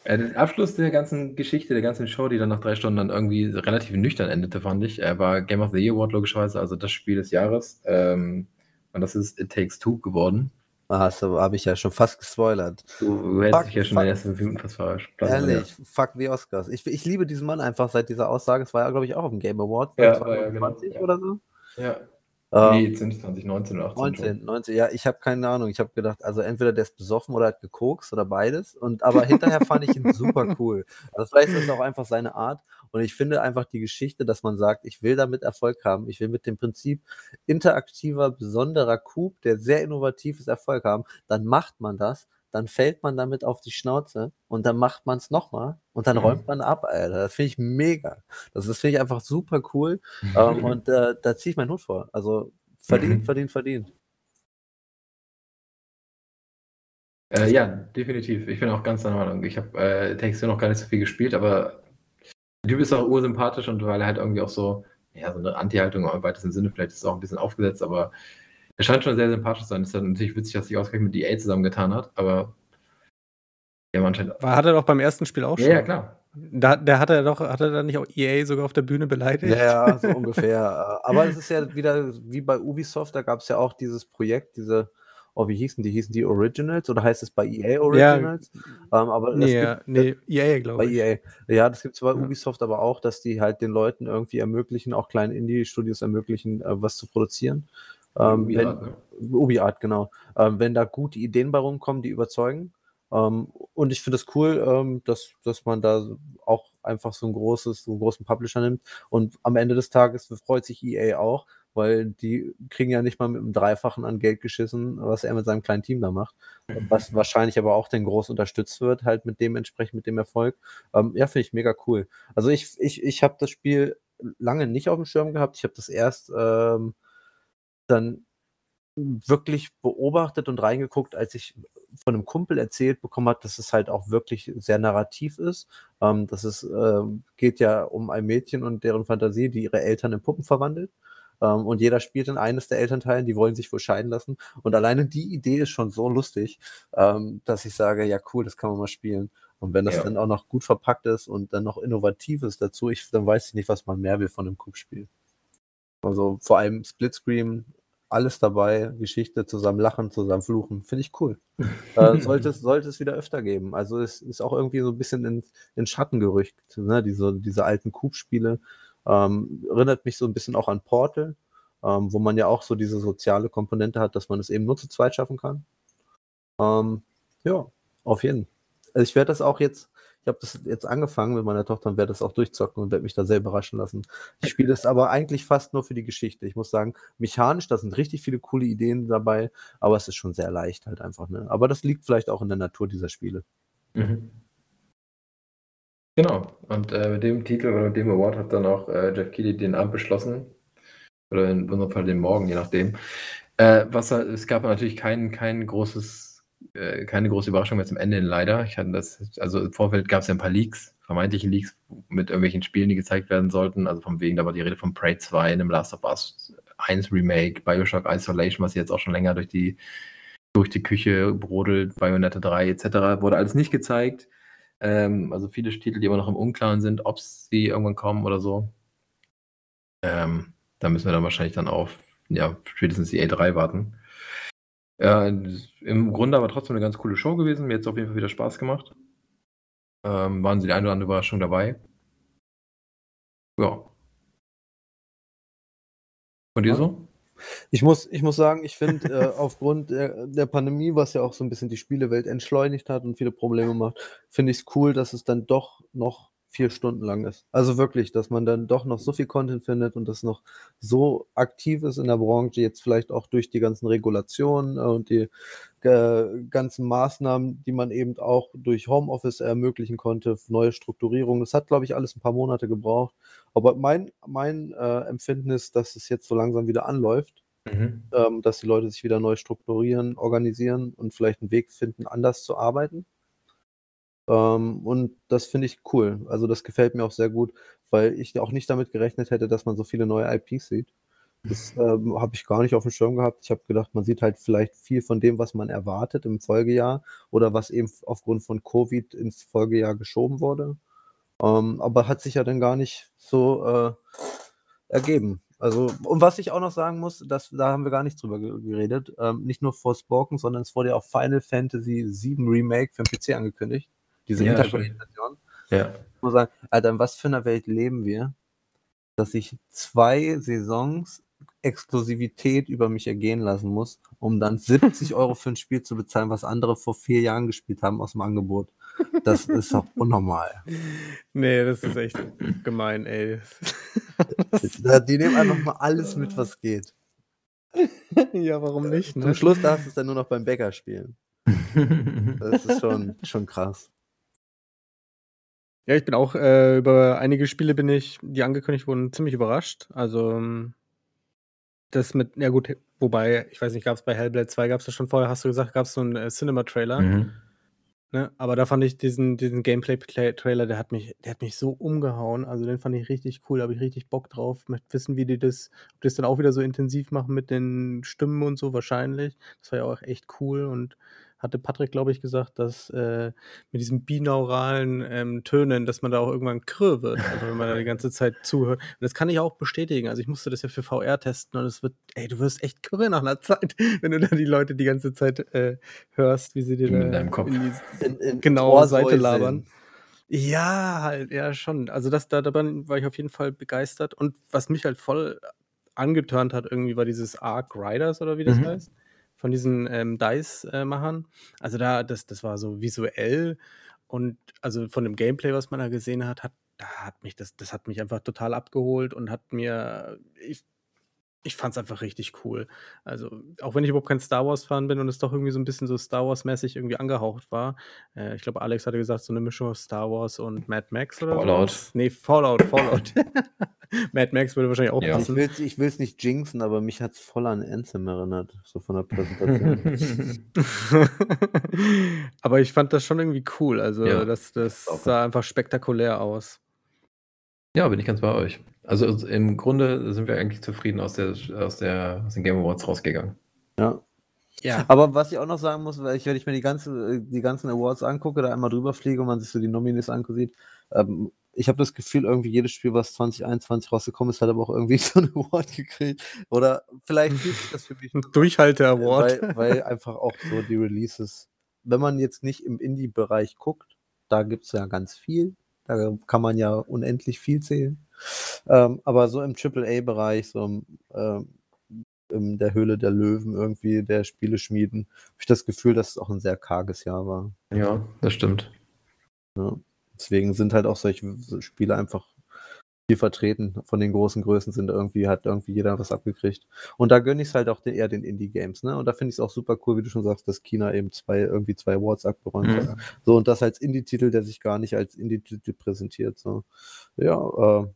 äh, der Abschluss der ganzen Geschichte, der ganzen Show, die dann nach drei Stunden dann irgendwie relativ nüchtern endete, fand ich, äh, war Game of the Year Award logischerweise, also das Spiel des Jahres. Ähm, und das ist It Takes Two geworden. Ah, so habe ich ja schon fast gespoilert. Du, du hättest dich ja schon in den ersten Minuten fast verarscht. Ehrlich, ja. fuck the Oscars. Ich, ich liebe diesen Mann einfach seit dieser Aussage. Es war ja, glaube ich, auch auf dem Game Award. Ja, 2020 ja, genau. oder so. Ja. Ähm, nee, 2019 oder 18. 19, 19, ja, ich habe keine Ahnung. Ich habe gedacht, also entweder der ist besoffen oder hat gekokst oder beides. Und aber hinterher *laughs* fand ich ihn super cool. Also vielleicht ist es auch einfach seine Art. Und ich finde einfach die Geschichte, dass man sagt, ich will damit Erfolg haben. Ich will mit dem Prinzip interaktiver, besonderer Coup, der sehr innovativ ist, Erfolg haben. Dann macht man das dann fällt man damit auf die Schnauze und dann macht man es nochmal und dann mhm. räumt man ab, Alter. Das finde ich mega. Das, das finde ich einfach super cool. Mhm. *laughs* Ähm, und äh, da ziehe ich meinen Hut vor. Also verdient, mhm. verdient, verdient. Äh, ja, definitiv. Ich bin auch ganz der Meinung. Ich habe äh, Texte noch gar nicht so viel gespielt, aber der Typ ist auch ursympathisch und weil er halt irgendwie auch so, ja, so eine Anti-Haltung im weitesten Sinne, vielleicht ist es auch ein bisschen aufgesetzt, aber er scheint schon sehr sympathisch zu sein. Es ist natürlich witzig, dass sich ausgerechnet mit EA zusammengetan hat, aber ja, anscheinend. War, hat er doch beim ersten Spiel auch schon. Ja, ja klar. Da, der hat er doch, hat er dann nicht auch EA sogar auf der Bühne beleidigt? Ja, so *laughs* ungefähr. Aber es ist ja wieder wie bei Ubisoft, da gab es ja auch dieses Projekt, diese, oh, wie hießen die? Hießen die Originals oder heißt es bei EA Originals? Ja, ähm, aber nee, gibt, nee, EA, glaube ich. EA. Ja, das gibt es bei ja. Ubisoft aber auch, dass die halt den Leuten irgendwie ermöglichen, auch kleinen Indie-Studios ermöglichen, äh, was zu produzieren. Ähm, Ubi Art, ne? Ubi Art, genau. Ähm, wenn da gute Ideen bei rumkommen, die überzeugen. Ähm, und ich finde es das cool, ähm, dass, dass man da auch einfach so ein großes, so einen großen Publisher nimmt. Und am Ende des Tages freut sich EA auch, weil die kriegen ja nicht mal mit einem Dreifachen an Geld geschissen, was er mit seinem kleinen Team da macht. Was wahrscheinlich aber auch den groß unterstützt wird, halt mit dem entsprechend, mit dem Erfolg. Ähm, ja, finde ich mega cool. Also ich, ich, ich habe das Spiel lange nicht auf dem Schirm gehabt. Ich habe das erst ähm, dann wirklich beobachtet und reingeguckt, als ich von einem Kumpel erzählt bekommen hat, dass es halt auch wirklich sehr narrativ ist. Ähm, dass es äh, geht ja um ein Mädchen und deren Fantasie, die ihre Eltern in Puppen verwandelt. Ähm, und jeder spielt in eines der Elternteilen, die wollen sich wohl scheiden lassen. Und alleine die Idee ist schon so lustig, ähm, dass ich sage, ja cool, das kann man mal spielen. Und wenn das ja. dann auch noch gut verpackt ist und dann noch innovativ ist dazu, ich, dann weiß ich nicht, was man mehr will von einem Coop-Spiel. Also vor allem Splitscreen alles dabei, Geschichte zusammen lachen, zusammen fluchen. Finde ich cool. *laughs* äh, sollte, es, sollte es wieder öfter geben. Also es ist auch irgendwie so ein bisschen in, in Schatten gerückt, ne? diese, diese alten Coop-Spiele. Ähm, erinnert mich so ein bisschen auch an Portal, ähm, wo man ja auch so diese soziale Komponente hat, dass man es eben nur zu zweit schaffen kann. Ähm, ja, auf jeden Fall. Also ich werde das auch jetzt ich habe das jetzt angefangen mit meiner Tochter und werde das auch durchzocken und werde mich da sehr überraschen lassen. Ich spiele es aber eigentlich fast nur für die Geschichte. Ich muss sagen, mechanisch, da sind richtig viele coole Ideen dabei, aber es ist schon sehr leicht halt einfach. Ne? Aber das liegt vielleicht auch in der Natur dieser Spiele. Mhm. Genau. Und äh, mit dem Titel oder mit dem Award hat dann auch äh, Jeff Keighley den Abend beschlossen. Oder in unserem Fall den Morgen, je nachdem. Äh, was, es gab natürlich kein, kein großes, äh, keine große Überraschung jetzt am Ende leider. Ich hatte das, also im Vorfeld gab es ja ein paar Leaks, vermeintliche Leaks mit irgendwelchen Spielen, die gezeigt werden sollten. Also von wegen, da war die Rede von Prey 2, einem Last of Us 1 Remake, Bioshock Isolation, was jetzt auch schon länger durch die, durch die Küche brodelt, Bayonetta 3 etc. Wurde alles nicht gezeigt. Ähm, also viele Titel, die immer noch im Unklaren sind, ob sie irgendwann kommen oder so. Ähm, da müssen wir dann wahrscheinlich dann auf ja, spätestens die A3 warten. Ja, Im Grunde aber trotzdem eine ganz coole Show gewesen. Mir hat es auf jeden Fall wieder Spaß gemacht. Ähm, waren sie die eine oder andere Überraschung dabei. Ja. Und dir so? Ich muss, ich muss sagen, ich finde, äh, *laughs* aufgrund der, der, Pandemie, was ja auch so ein bisschen die Spielewelt entschleunigt hat und viele Probleme macht, finde ich es cool, dass es dann doch noch vier Stunden lang ist. Also wirklich, dass man dann doch noch so viel Content findet und das noch so aktiv ist in der Branche, jetzt vielleicht auch durch die ganzen Regulationen und die äh, ganzen Maßnahmen, die man eben auch durch Homeoffice ermöglichen konnte, neue Strukturierungen. Das hat, glaube ich, alles ein paar Monate gebraucht. Aber mein, mein äh, Empfinden ist, dass es jetzt so langsam wieder anläuft. Mhm. Ähm, dass die Leute sich wieder neu strukturieren, organisieren und vielleicht einen Weg finden, anders zu arbeiten. Ähm, und das finde ich cool. Also das gefällt mir auch sehr gut, weil ich auch nicht damit gerechnet hätte, dass man so viele neue IPs sieht. Das ähm, habe ich gar nicht auf dem Schirm gehabt. Ich habe gedacht, man sieht halt vielleicht viel von dem, was man erwartet im Folgejahr oder was eben aufgrund von Covid ins Folgejahr geschoben wurde. Ähm, aber hat sich ja dann gar nicht so äh, ergeben. Also, und was ich auch noch sagen muss, das, da haben wir gar nicht drüber geredet, ähm, nicht nur Forspoken, sondern es wurde ja auch Final Fantasy VII Remake für den PC angekündigt diese ja, Interpretation. Ja. Ich muss sagen, Alter, in was für einer Welt leben wir, dass ich zwei Saisons Exklusivität über mich ergehen lassen muss, um dann *laughs* 70 Euro für ein Spiel zu bezahlen, was andere vor vier Jahren gespielt haben aus dem Angebot. Das ist doch *laughs* unnormal. Nee, das ist echt gemein, ey. *laughs* Die nehmen einfach mal alles mit, was geht. Ja, warum nicht? Ne? Zum Schluss darfst du es dann nur noch beim Bäcker spielen. Das ist schon, schon krass. Ja, ich bin auch äh, über einige Spiele bin ich, die angekündigt wurden, ziemlich überrascht. Also ähm, das mit, ja gut, wobei, ich weiß nicht, gab es bei Hellblade 2, gab es das schon vorher, hast du gesagt, gab es so einen äh, Cinema-Trailer. Mhm. Ne? Aber da fand ich diesen, diesen Gameplay-Trailer, der hat mich, der hat mich so umgehauen. Also den fand ich richtig cool, da habe ich richtig Bock drauf. Möchte wissen, wie die das, ob die das dann auch wieder so intensiv machen mit den Stimmen und so, wahrscheinlich. Das war ja auch echt cool und hatte Patrick, glaube ich, gesagt, dass äh, mit diesen binauralen ähm, Tönen, dass man da auch irgendwann krö wird, also wenn man da die ganze Zeit zuhört. Und das kann ich auch bestätigen. Also ich musste das ja für VR testen und es wird, ey, du wirst echt krö nach einer Zeit, *laughs* wenn du da die Leute die ganze Zeit äh, hörst, wie sie dir in, deinem Kopf. in die in, in genaue Seite labern. Ja, halt, ja, schon. Also das, da, dabei war ich auf jeden Fall begeistert. Und was mich halt voll angetörnt hat, irgendwie war dieses Arc Riders oder wie das mhm. heißt von diesen ähm, Dice-Machern. also da, das, das war so visuell und also von dem Gameplay, was man da gesehen hat, hat, da hat mich das, das hat mich einfach total abgeholt und hat mir, ich, ich fand es einfach richtig cool. Also, auch wenn ich überhaupt kein Star Wars-Fan bin und es doch irgendwie so ein bisschen so Star Wars-mäßig irgendwie angehaucht war. Äh, ich glaube, Alex hatte gesagt, so eine Mischung aus Star Wars und Mad Max oder Fallout. So. Nee, Fallout, Fallout. *laughs* Mad Max würde wahrscheinlich auch ja. passen. Ich will es nicht jinxen, aber mich hat es voll an Anthem erinnert, so von der Präsentation. *laughs* aber ich fand das schon irgendwie cool. Also, ja, das, das sah einfach spektakulär aus. Ja, bin ich ganz bei euch. Also, also im Grunde sind wir eigentlich zufrieden aus, der, aus, der, aus den Game Awards rausgegangen. Ja. Ja. Aber was ich auch noch sagen muss, weil ich, wenn ich mir die, ganze, die ganzen Awards angucke, da einmal drüber fliege und man sich so die Nominees ansieht, ähm, ich habe das Gefühl, irgendwie jedes Spiel, was 2021 rausgekommen ist, hat aber auch irgendwie *laughs* so einen Award gekriegt. Oder vielleicht fühlt sich das für mich. Ein *laughs* Durchhalte-Award. Weil, weil, einfach auch so die Releases, wenn man jetzt nicht im Indie-Bereich guckt, da gibt es ja ganz viel. Da kann man ja unendlich viel zählen. Ähm, aber so im AAA-Bereich, so im, äh, in der Höhle der Löwen irgendwie, der Spiele schmieden, habe ich das Gefühl, dass es auch ein sehr karges Jahr war. Ja, das stimmt. Ja. Deswegen sind halt auch solche Spiele einfach viel vertreten. Von den großen Größen sind irgendwie, hat irgendwie jeder was abgekriegt. Und da gönne ich es halt auch eher den Indie-Games, ne? Und da finde ich es auch super cool, wie du schon sagst, dass China eben zwei, irgendwie zwei Awards abgeräumt mhm. hat. So, und das als Indie-Titel, der sich gar nicht als Indie-Titel präsentiert. So. Ja, äh,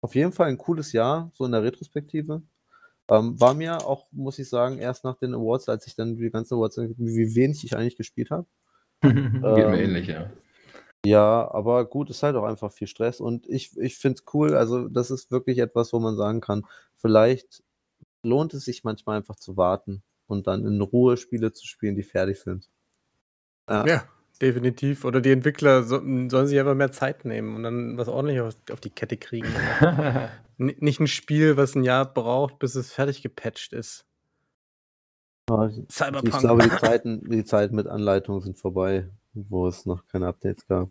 auf jeden Fall ein cooles Jahr, so in der Retrospektive. Ähm, war mir auch, muss ich sagen, erst nach den Awards, als ich dann die ganzen Awards, wie wenig ich eigentlich gespielt habe. *laughs* Geht mir ähnlich, ja. Ja, aber gut, ist halt auch einfach viel Stress und ich, ich finde es cool. Also, das ist wirklich etwas, wo man sagen kann, vielleicht lohnt es sich manchmal einfach zu warten und dann in Ruhe Spiele zu spielen, die fertig sind. Ja. ja definitiv. Oder die Entwickler so, sollen sich einfach mehr Zeit nehmen und dann was ordentlich auf, auf die Kette kriegen. *laughs* nicht ein Spiel, was ein Jahr braucht, bis es fertig gepatcht ist. Cyberpunk. Ich glaube, die Zeiten, die Zeiten mit Anleitungen sind vorbei wo es noch keine Updates gab.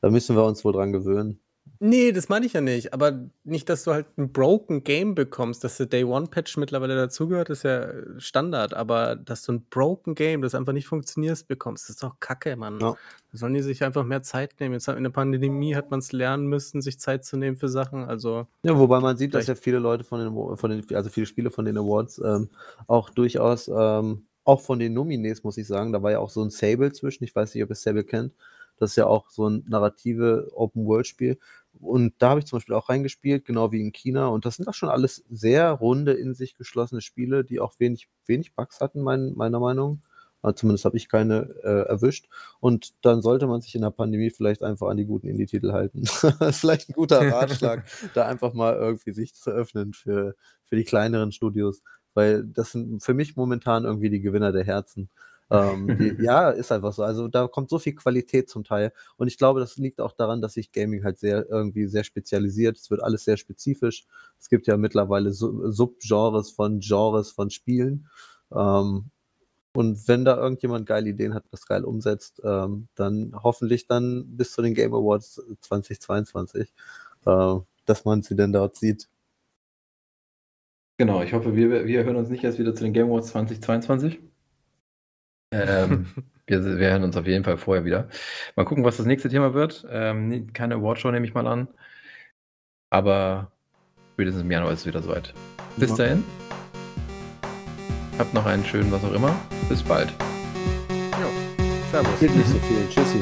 Da müssen wir uns wohl dran gewöhnen. Nee, das meine ich ja nicht. Aber nicht, dass du halt ein broken Game bekommst, dass der Day One Patch mittlerweile dazugehört, ist ja Standard. Aber dass du ein broken Game, das einfach nicht funktioniert, bekommst, ist doch Kacke, Mann. Ja. Da sollen die sich einfach mehr Zeit nehmen. Jetzt in der Pandemie hat man es lernen müssen, sich Zeit zu nehmen für Sachen. Also ja, wobei man sieht, dass ja viele Leute von den, von den also viele Spiele von den Awards ähm, auch durchaus ähm, auch von den Nomines, muss ich sagen, da war ja auch so ein Sable zwischen. Ich weiß nicht, ob ihr Sable kennt. Das ist ja auch so ein narrative Open-World-Spiel. Und da habe ich zum Beispiel auch reingespielt, genau wie in China. Und das sind auch schon alles sehr runde, in sich geschlossene Spiele, die auch wenig, wenig Bugs hatten, mein, meiner Meinung. Aber zumindest habe ich keine äh, erwischt. Und dann sollte man sich in der Pandemie vielleicht einfach an die guten Indie-Titel halten. *laughs* das ist vielleicht ein guter *laughs* Ratschlag, da einfach mal irgendwie sich zu öffnen für, für die kleineren Studios weil das sind für mich momentan irgendwie die Gewinner der Herzen. Ähm, die, *laughs* ja, ist einfach so. Also da kommt so viel Qualität zum Teil. Und ich glaube, das liegt auch daran, dass sich Gaming halt sehr irgendwie sehr spezialisiert. Es wird alles sehr spezifisch. Es gibt ja mittlerweile Subgenres von Genres von Spielen. Ähm, und wenn da irgendjemand geile Ideen hat, das geil umsetzt, ähm, dann hoffentlich dann bis zu den Game Awards 2022, äh, dass man sie denn dort sieht. Genau, ich hoffe, wir, wir hören uns nicht erst wieder zu den Game Awards 2022. Ähm, *laughs* wir, wir hören uns auf jeden Fall vorher wieder. Mal gucken, was das nächste Thema wird. Ähm, keine Awardshow nehme ich mal an. Aber spätestens im Januar ist es wieder soweit. Bis dahin. Habt noch einen schönen was auch immer. Bis bald. Ja. Servus. Geht nicht so viel. Tschüssi.